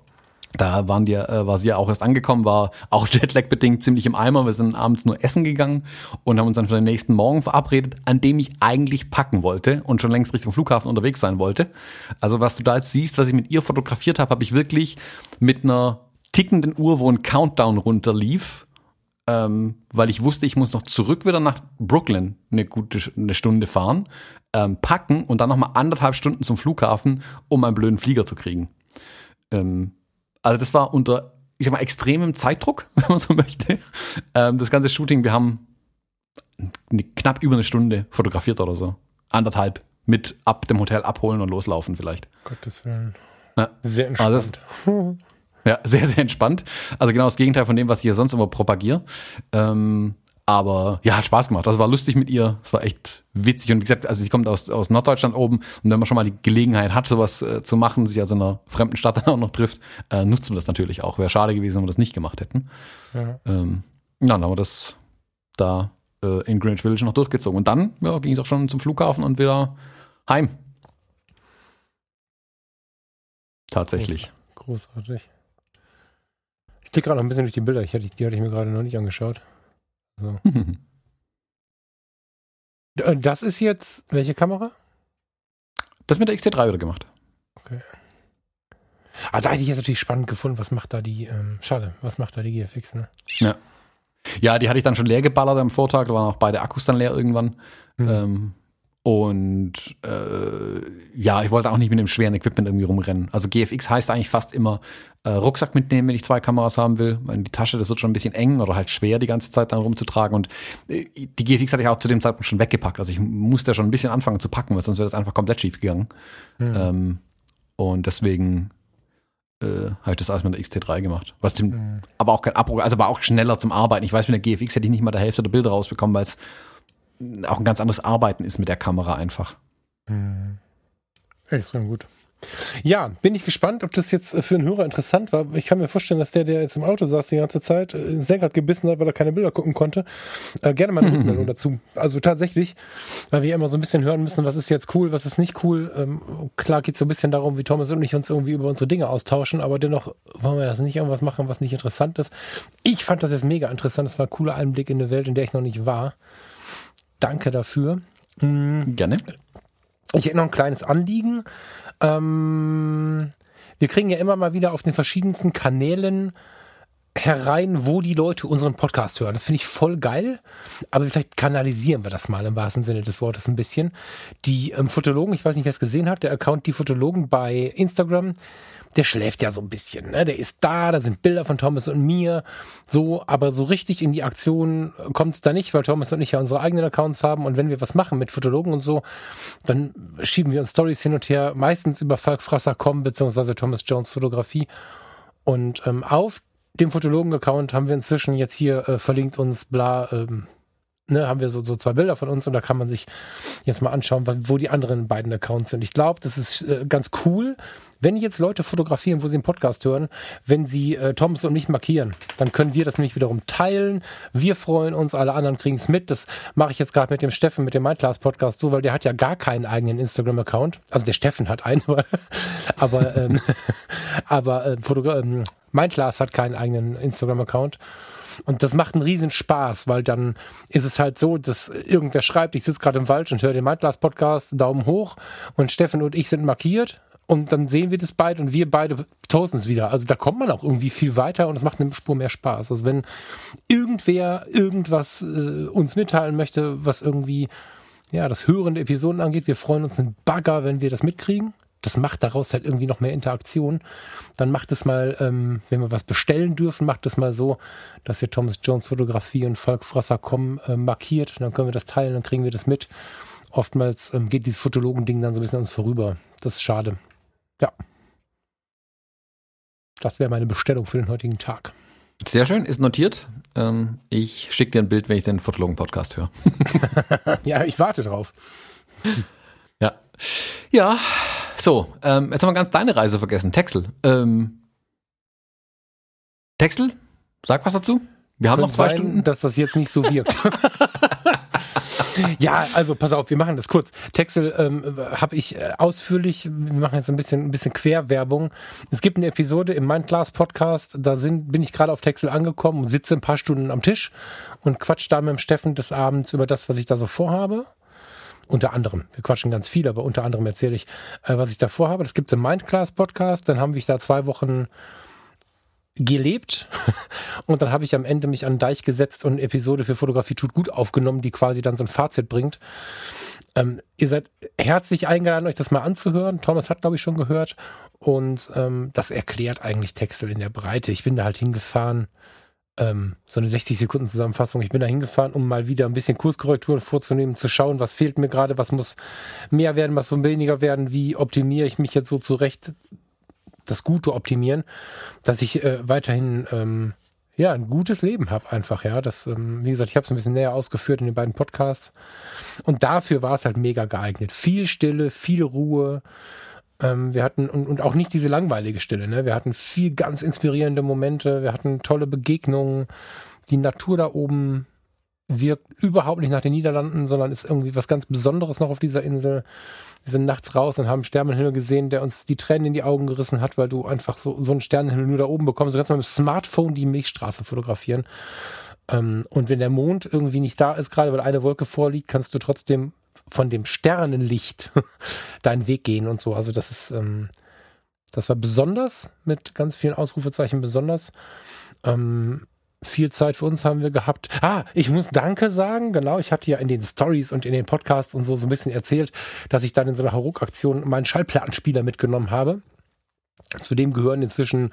[SPEAKER 1] da waren die, äh, war sie ja auch erst angekommen, war auch Jetlag-bedingt ziemlich im Eimer. Wir sind abends nur essen gegangen und haben uns dann für den nächsten Morgen verabredet, an dem ich eigentlich packen wollte und schon längst Richtung Flughafen unterwegs sein wollte. Also was du da jetzt siehst, was ich mit ihr fotografiert habe, habe ich wirklich mit einer tickenden Uhr, wo ein Countdown runterlief, ähm, weil ich wusste, ich muss noch zurück wieder nach Brooklyn eine gute eine Stunde fahren, ähm, packen und dann nochmal anderthalb Stunden zum Flughafen, um einen blöden Flieger zu kriegen. Ähm, also das war unter, ich sag mal, extremem Zeitdruck, wenn man so möchte. Ähm, das ganze Shooting, wir haben eine, knapp über eine Stunde fotografiert oder so. Anderthalb. Mit ab dem Hotel abholen und loslaufen vielleicht.
[SPEAKER 2] Gottes Willen. Ja. Sehr entspannt.
[SPEAKER 1] Also ja, sehr, sehr entspannt. Also genau das Gegenteil von dem, was ich hier sonst immer propagiere. Ähm, aber ja, hat Spaß gemacht. Das war lustig mit ihr. Es war echt witzig. Und wie gesagt, also sie kommt aus, aus Norddeutschland oben. Und wenn man schon mal die Gelegenheit hat, sowas äh, zu machen, sich also in einer fremden Stadt dann auch noch trifft, äh, nutzt man das natürlich auch. Wäre schade gewesen, wenn wir das nicht gemacht hätten. Ja, ähm, ja dann haben wir das da äh, in Greenwich Village noch durchgezogen. Und dann ja, ging es auch schon zum Flughafen und wieder heim. Tatsächlich.
[SPEAKER 2] Großartig. Ich klicke gerade noch ein bisschen durch die Bilder. Hatte, die hatte ich mir gerade noch nicht angeschaut. So. Äh, das ist jetzt welche Kamera?
[SPEAKER 1] Das mit der XT3 wurde gemacht. Okay.
[SPEAKER 2] Ah, da hätte ich jetzt natürlich spannend gefunden, was macht da die, ähm, schade, was macht da die GFX, ne?
[SPEAKER 1] Ja. Ja, die hatte ich dann schon leer geballert am Vortag, da waren auch beide Akkus dann leer irgendwann. Mhm. Ähm, und äh, ja, ich wollte auch nicht mit dem schweren Equipment irgendwie rumrennen. Also GFX heißt eigentlich fast immer äh, Rucksack mitnehmen, wenn ich zwei Kameras haben will. In die Tasche, das wird schon ein bisschen eng oder halt schwer, die ganze Zeit dann rumzutragen. Und äh, die GFX hatte ich auch zu dem Zeitpunkt schon weggepackt. Also ich musste schon ein bisschen anfangen zu packen, weil sonst wäre das einfach komplett schief gegangen. Mhm. Ähm, und deswegen äh, habe ich das alles mit der XT3 gemacht. Was dem, mhm. aber auch kein Abbruch, also aber auch schneller zum Arbeiten. Ich weiß, mit der GFX hätte ich nicht mal der Hälfte der Bilder rausbekommen, weil es auch ein ganz anderes Arbeiten ist mit der Kamera einfach.
[SPEAKER 2] Mhm. Extrem gut. Ja, bin ich gespannt, ob das jetzt für einen Hörer interessant war. Ich kann mir vorstellen, dass der, der jetzt im Auto saß die ganze Zeit, äh, sehr gerade gebissen hat, weil er keine Bilder gucken konnte. Äh, gerne mal eine Rückmeldung dazu. Also tatsächlich, weil wir immer so ein bisschen hören müssen, was ist jetzt cool, was ist nicht cool. Ähm, klar geht es so ein bisschen darum, wie Thomas und ich uns irgendwie über unsere Dinge austauschen, aber dennoch wollen wir das nicht irgendwas machen, was nicht interessant ist. Ich fand das jetzt mega interessant. Das war ein cooler Einblick in eine Welt, in der ich noch nicht war. Danke dafür.
[SPEAKER 1] Mhm. Gerne.
[SPEAKER 2] Ich hätte noch ein kleines Anliegen. Ähm, wir kriegen ja immer mal wieder auf den verschiedensten Kanälen herein, wo die Leute unseren Podcast hören. Das finde ich voll geil, aber vielleicht kanalisieren wir das mal im wahrsten Sinne des Wortes ein bisschen. Die ähm, Fotologen, ich weiß nicht, wer es gesehen hat, der Account Die Fotologen bei Instagram, der schläft ja so ein bisschen. Ne? Der ist da, da sind Bilder von Thomas und mir, so, aber so richtig in die Aktion kommt es da nicht, weil Thomas und ich ja unsere eigenen Accounts haben und wenn wir was machen mit Fotologen und so, dann schieben wir uns Stories hin und her, meistens über Falkfrasser.com beziehungsweise Thomas Jones Fotografie und ähm, auf dem Fotologen-Account haben wir inzwischen jetzt hier äh, verlinkt uns bla ähm, ne, haben wir so, so zwei Bilder von uns und da kann man sich jetzt mal anschauen, wo die anderen beiden Accounts sind. Ich glaube, das ist äh, ganz cool, wenn jetzt Leute fotografieren, wo sie einen Podcast hören, wenn sie äh, Thomas und mich markieren, dann können wir das nämlich wiederum teilen. Wir freuen uns, alle anderen kriegen es mit. Das mache ich jetzt gerade mit dem Steffen, mit dem Mindclass Podcast so, weil der hat ja gar keinen eigenen Instagram-Account. Also der Steffen hat einen, aber, ähm, aber äh, ähm, Mindclass hat keinen eigenen Instagram-Account. Und das macht einen riesen Spaß, weil dann ist es halt so, dass irgendwer schreibt, ich sitze gerade im Wald und höre den Mindglass Podcast, Daumen hoch und Steffen und ich sind markiert und dann sehen wir das beide und wir beide toasten es wieder. Also da kommt man auch irgendwie viel weiter und es macht eine Spur mehr Spaß. Also wenn irgendwer irgendwas äh, uns mitteilen möchte, was irgendwie ja das Hören der Episoden angeht, wir freuen uns einen Bagger, wenn wir das mitkriegen das macht daraus halt irgendwie noch mehr Interaktion. Dann macht es mal, ähm, wenn wir was bestellen dürfen, macht es mal so, dass ihr Thomas Jones Fotografie und Falkfrasser.com äh, markiert. Dann können wir das teilen, dann kriegen wir das mit. Oftmals ähm, geht dieses Fotologen-Ding dann so ein bisschen an uns vorüber. Das ist schade. Ja. Das wäre meine Bestellung für den heutigen Tag.
[SPEAKER 1] Sehr schön, ist notiert. Ähm, ich schicke dir ein Bild, wenn ich den Fotologen-Podcast höre.
[SPEAKER 2] ja, ich warte drauf.
[SPEAKER 1] Ja. Ja, so, ähm, jetzt haben wir ganz deine Reise vergessen. Texel. Ähm, Texel, sag was dazu. Wir haben noch zwei sein, Stunden.
[SPEAKER 2] Dass das jetzt nicht so wirkt. ja, also pass auf, wir machen das kurz. Texel ähm, habe ich äh, ausführlich, wir machen jetzt ein bisschen, ein bisschen Querwerbung. Es gibt eine Episode im Mindclass Podcast, da sind, bin ich gerade auf Texel angekommen und sitze ein paar Stunden am Tisch und quatsch da mit dem Steffen des Abends über das, was ich da so vorhabe. Unter anderem. Wir quatschen ganz viel, aber unter anderem erzähle ich, äh, was ich davor habe. Das gibt es im Mindclass Podcast. Dann haben wir da zwei Wochen gelebt und dann habe ich am Ende mich an den Deich gesetzt und eine Episode für Fotografie tut gut aufgenommen, die quasi dann so ein Fazit bringt. Ähm, ihr seid herzlich eingeladen, euch das mal anzuhören. Thomas hat, glaube ich, schon gehört und ähm, das erklärt eigentlich Textel in der Breite. Ich bin da halt hingefahren ähm, so eine 60 Sekunden Zusammenfassung. Ich bin da hingefahren, um mal wieder ein bisschen Kurskorrekturen vorzunehmen, zu schauen, was fehlt mir gerade, was muss mehr werden, was muss weniger werden, wie optimiere ich mich jetzt so zurecht, das Gute optimieren, dass ich äh, weiterhin ähm, ja ein gutes Leben habe einfach, ja. Das, ähm, wie gesagt, ich habe es ein bisschen näher ausgeführt in den beiden Podcasts. Und dafür war es halt mega geeignet. Viel Stille, viel Ruhe. Ähm, wir hatten und, und auch nicht diese langweilige Stille. Ne? Wir hatten viel ganz inspirierende Momente. Wir hatten tolle Begegnungen. Die Natur da oben wirkt überhaupt nicht nach den Niederlanden, sondern ist irgendwie was ganz Besonderes noch auf dieser Insel. Wir sind nachts raus und haben Sternenhimmel gesehen, der uns die Tränen in die Augen gerissen hat, weil du einfach so, so einen Sternenhimmel nur da oben bekommst. Du kannst mit dem Smartphone die Milchstraße fotografieren. Ähm, und wenn der Mond irgendwie nicht da ist, gerade weil eine Wolke vorliegt, kannst du trotzdem von dem Sternenlicht deinen Weg gehen und so. Also das ist, ähm, das war besonders mit ganz vielen Ausrufezeichen besonders. Ähm, viel Zeit für uns haben wir gehabt. Ah, ich muss Danke sagen. Genau, ich hatte ja in den Stories und in den Podcasts und so so ein bisschen erzählt, dass ich dann in so einer Haruk-Aktion meinen Schallplattenspieler mitgenommen habe. Zudem gehören inzwischen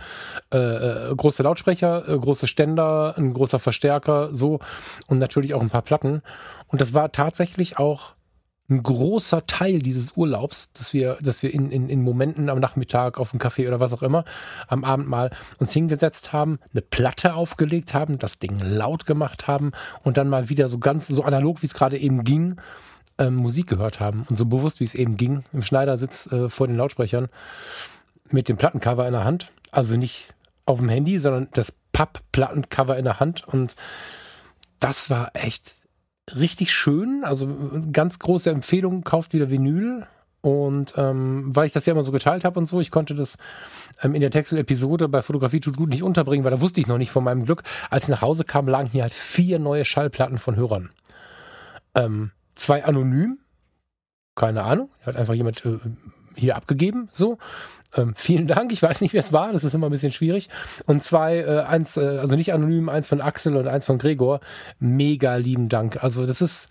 [SPEAKER 2] äh, äh, große Lautsprecher, äh, große Ständer, ein großer Verstärker, so und natürlich auch ein paar Platten. Und das war tatsächlich auch ein großer Teil dieses Urlaubs, dass wir, dass wir in, in, in Momenten am Nachmittag auf dem Café oder was auch immer am Abend mal uns hingesetzt haben, eine Platte aufgelegt haben, das Ding laut gemacht haben und dann mal wieder so ganz so analog, wie es gerade eben ging, ähm, Musik gehört haben. Und so bewusst, wie es eben ging, im Schneidersitz äh, vor den Lautsprechern mit dem Plattencover in der Hand. Also nicht auf dem Handy, sondern das Papp-Plattencover in der Hand. Und das war echt richtig schön. Also ganz große Empfehlung, kauft wieder Vinyl. Und ähm, weil ich das ja immer so geteilt habe und so, ich konnte das ähm, in der Texel-Episode bei Fotografie tut gut nicht unterbringen, weil da wusste ich noch nicht von meinem Glück. Als ich nach Hause kam, lagen hier halt vier neue Schallplatten von Hörern. Ähm, zwei anonym, keine Ahnung, hat einfach jemand äh, hier abgegeben, so. Ähm, vielen Dank, ich weiß nicht, wer es war, das ist immer ein bisschen schwierig. Und zwei, äh, eins, äh, also nicht anonym, eins von Axel und eins von Gregor. Mega lieben Dank. Also das ist,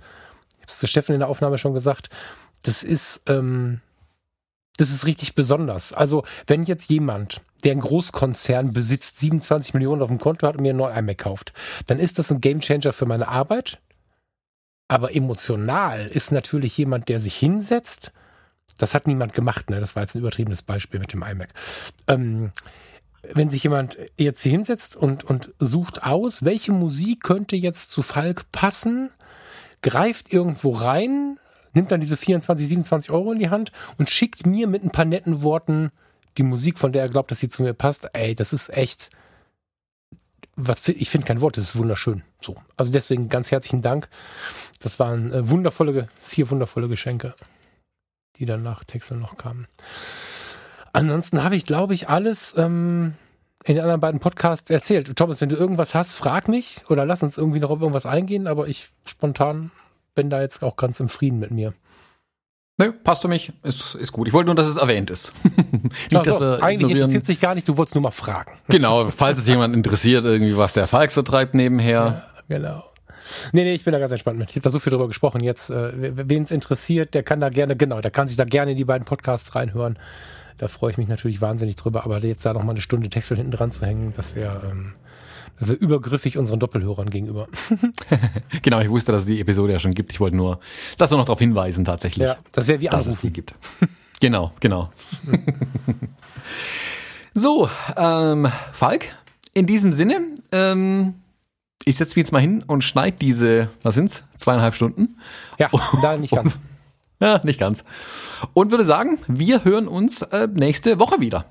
[SPEAKER 2] ich habe es zu Steffen in der Aufnahme schon gesagt, das ist, ähm, das ist richtig besonders. Also, wenn jetzt jemand, der einen Großkonzern besitzt, 27 Millionen auf dem Konto hat und mir einen neuen iMac kauft, dann ist das ein Gamechanger für meine Arbeit. Aber emotional ist natürlich jemand, der sich hinsetzt. Das hat niemand gemacht, ne? Das war jetzt ein übertriebenes Beispiel mit dem iMac. Ähm, wenn sich jemand jetzt hier hinsetzt und, und sucht aus, welche Musik könnte jetzt zu Falk passen, greift irgendwo rein, nimmt dann diese 24, 27 Euro in die Hand und schickt mir mit ein paar netten Worten die Musik, von der er glaubt, dass sie zu mir passt. Ey, das ist echt, was, ich finde kein Wort, das ist wunderschön. So. Also deswegen ganz herzlichen Dank. Das waren äh, wundervolle, vier wundervolle Geschenke, die dann nach Texel noch kamen. Ansonsten habe ich, glaube ich, alles ähm, in den anderen beiden Podcasts erzählt. Thomas, wenn du irgendwas hast, frag mich oder lass uns irgendwie noch auf irgendwas eingehen, aber ich spontan bin da jetzt auch ganz im Frieden mit mir.
[SPEAKER 1] Nö, passt für mich, ist, ist gut. Ich wollte nur, dass es erwähnt ist.
[SPEAKER 2] nicht, dass wir eigentlich interessiert sich gar nicht, du wolltest nur mal fragen.
[SPEAKER 1] Genau, falls es jemand interessiert, irgendwie, was der Falk so treibt nebenher.
[SPEAKER 2] Ja, genau. Nee, nee, ich bin da ganz entspannt mit. Ich habe da so viel drüber gesprochen. Jetzt, äh, wen es interessiert, der kann da gerne, genau, der kann sich da gerne in die beiden Podcasts reinhören. Da freue ich mich natürlich wahnsinnig drüber. Aber jetzt da noch mal eine Stunde Texel hinten dran zu hängen, das wäre ähm, also übergriffig unseren Doppelhörern gegenüber.
[SPEAKER 1] genau, ich wusste, dass es die Episode ja schon gibt. Ich wollte nur das noch darauf hinweisen, tatsächlich. Ja,
[SPEAKER 2] das wäre wie
[SPEAKER 1] dass es die gibt. genau, genau. so, ähm, Falk, in diesem Sinne, ähm, ich setze mich jetzt mal hin und schneide diese, was sind's, zweieinhalb Stunden?
[SPEAKER 2] Ja, da nicht ganz.
[SPEAKER 1] ja, nicht ganz. Und würde sagen, wir hören uns äh, nächste Woche wieder.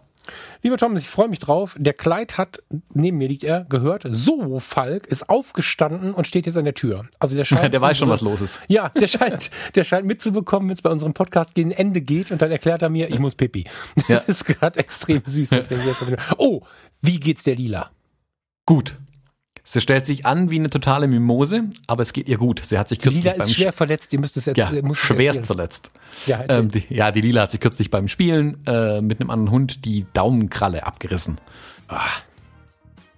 [SPEAKER 2] Lieber Thomas, ich freue mich drauf. Der Kleid hat, neben mir liegt er, gehört, so Falk ist aufgestanden und steht jetzt an der Tür. Also der scheint.
[SPEAKER 1] der weiß schon, was los ist.
[SPEAKER 2] Ja, der scheint, der scheint mitzubekommen, wenn es bei unserem Podcast gegen Ende geht und dann erklärt er mir, ich muss pipi. Das ja. ist gerade extrem süß. oh, wie geht's der Lila?
[SPEAKER 1] Gut. Sie stellt sich an wie eine totale Mimose, aber es geht ihr gut. Sie hat sich kürzlich
[SPEAKER 2] Lila ist schwer verletzt, ihr müsst es jetzt
[SPEAKER 1] ja, schwerst verletzt. Ja, ähm, die, ja, die Lila hat sich kürzlich beim Spielen äh, mit einem anderen Hund die Daumenkralle abgerissen. Ah.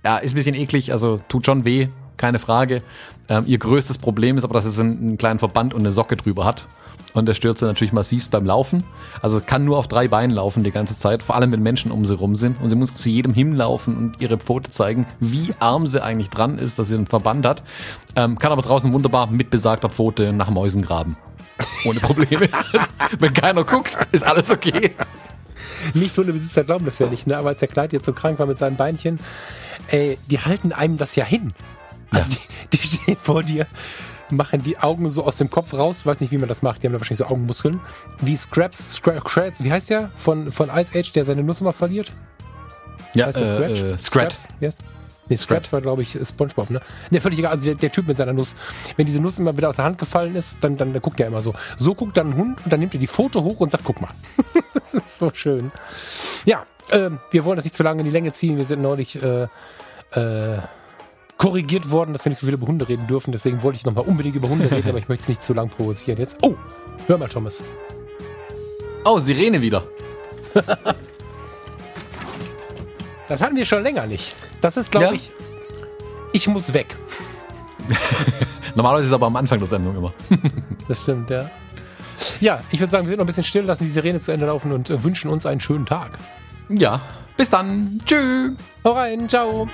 [SPEAKER 1] Ja, ist ein bisschen eklig, also tut schon weh, keine Frage. Ähm, ihr größtes Problem ist aber, dass es einen, einen kleinen Verband und eine Socke drüber hat und er stürzt natürlich massivst beim Laufen. Also kann nur auf drei Beinen laufen die ganze Zeit, vor allem wenn Menschen um sie rum sind. Und sie muss zu jedem hinlaufen und ihre Pfote zeigen, wie arm sie eigentlich dran ist, dass sie einen Verband hat. Ähm, kann aber draußen wunderbar mit besagter Pfote nach Mäusen graben. Ohne Probleme. wenn keiner guckt, ist alles okay.
[SPEAKER 2] Nicht Hundebesitzer glauben das ja nicht, ne? aber als der Kleid jetzt so krank war mit seinen Beinchen, ey, die halten einem das ja hin. Also ja. die, die stehen vor dir machen die Augen so aus dem Kopf raus. Weiß nicht, wie man das macht. Die haben da wahrscheinlich so Augenmuskeln. Wie Scraps, Scraps, wie heißt der? Von, von Ice Age, der seine Nuss immer verliert?
[SPEAKER 1] Ja, heißt äh, Scratch? Äh, Scratch.
[SPEAKER 2] Yes. Nee, Scraps war, glaube ich, Spongebob, ne? Ne, völlig egal. Also der, der, Typ mit seiner Nuss. Wenn diese Nuss immer wieder aus der Hand gefallen ist, dann, dann, dann guckt er immer so. So guckt dann ein Hund und dann nimmt er die Foto hoch und sagt, guck mal. das ist so schön. Ja, äh, wir wollen das nicht zu lange in die Länge ziehen. Wir sind neulich äh, äh, korrigiert worden, dass wir nicht so viel über Hunde reden dürfen. Deswegen wollte ich nochmal unbedingt über Hunde reden, aber ich möchte es nicht zu lang provozieren jetzt. Oh, hör mal, Thomas.
[SPEAKER 1] Oh, Sirene wieder.
[SPEAKER 2] das hatten wir schon länger nicht. Das ist, glaube ja? ich, ich muss weg.
[SPEAKER 1] Normalerweise ist es aber am Anfang der Sendung immer.
[SPEAKER 2] das stimmt, ja. Ja, ich würde sagen, wir sind noch ein bisschen still, lassen die Sirene zu Ende laufen und äh, wünschen uns einen schönen Tag.
[SPEAKER 1] Ja, bis dann. Tschüss.
[SPEAKER 2] Hau rein, ciao.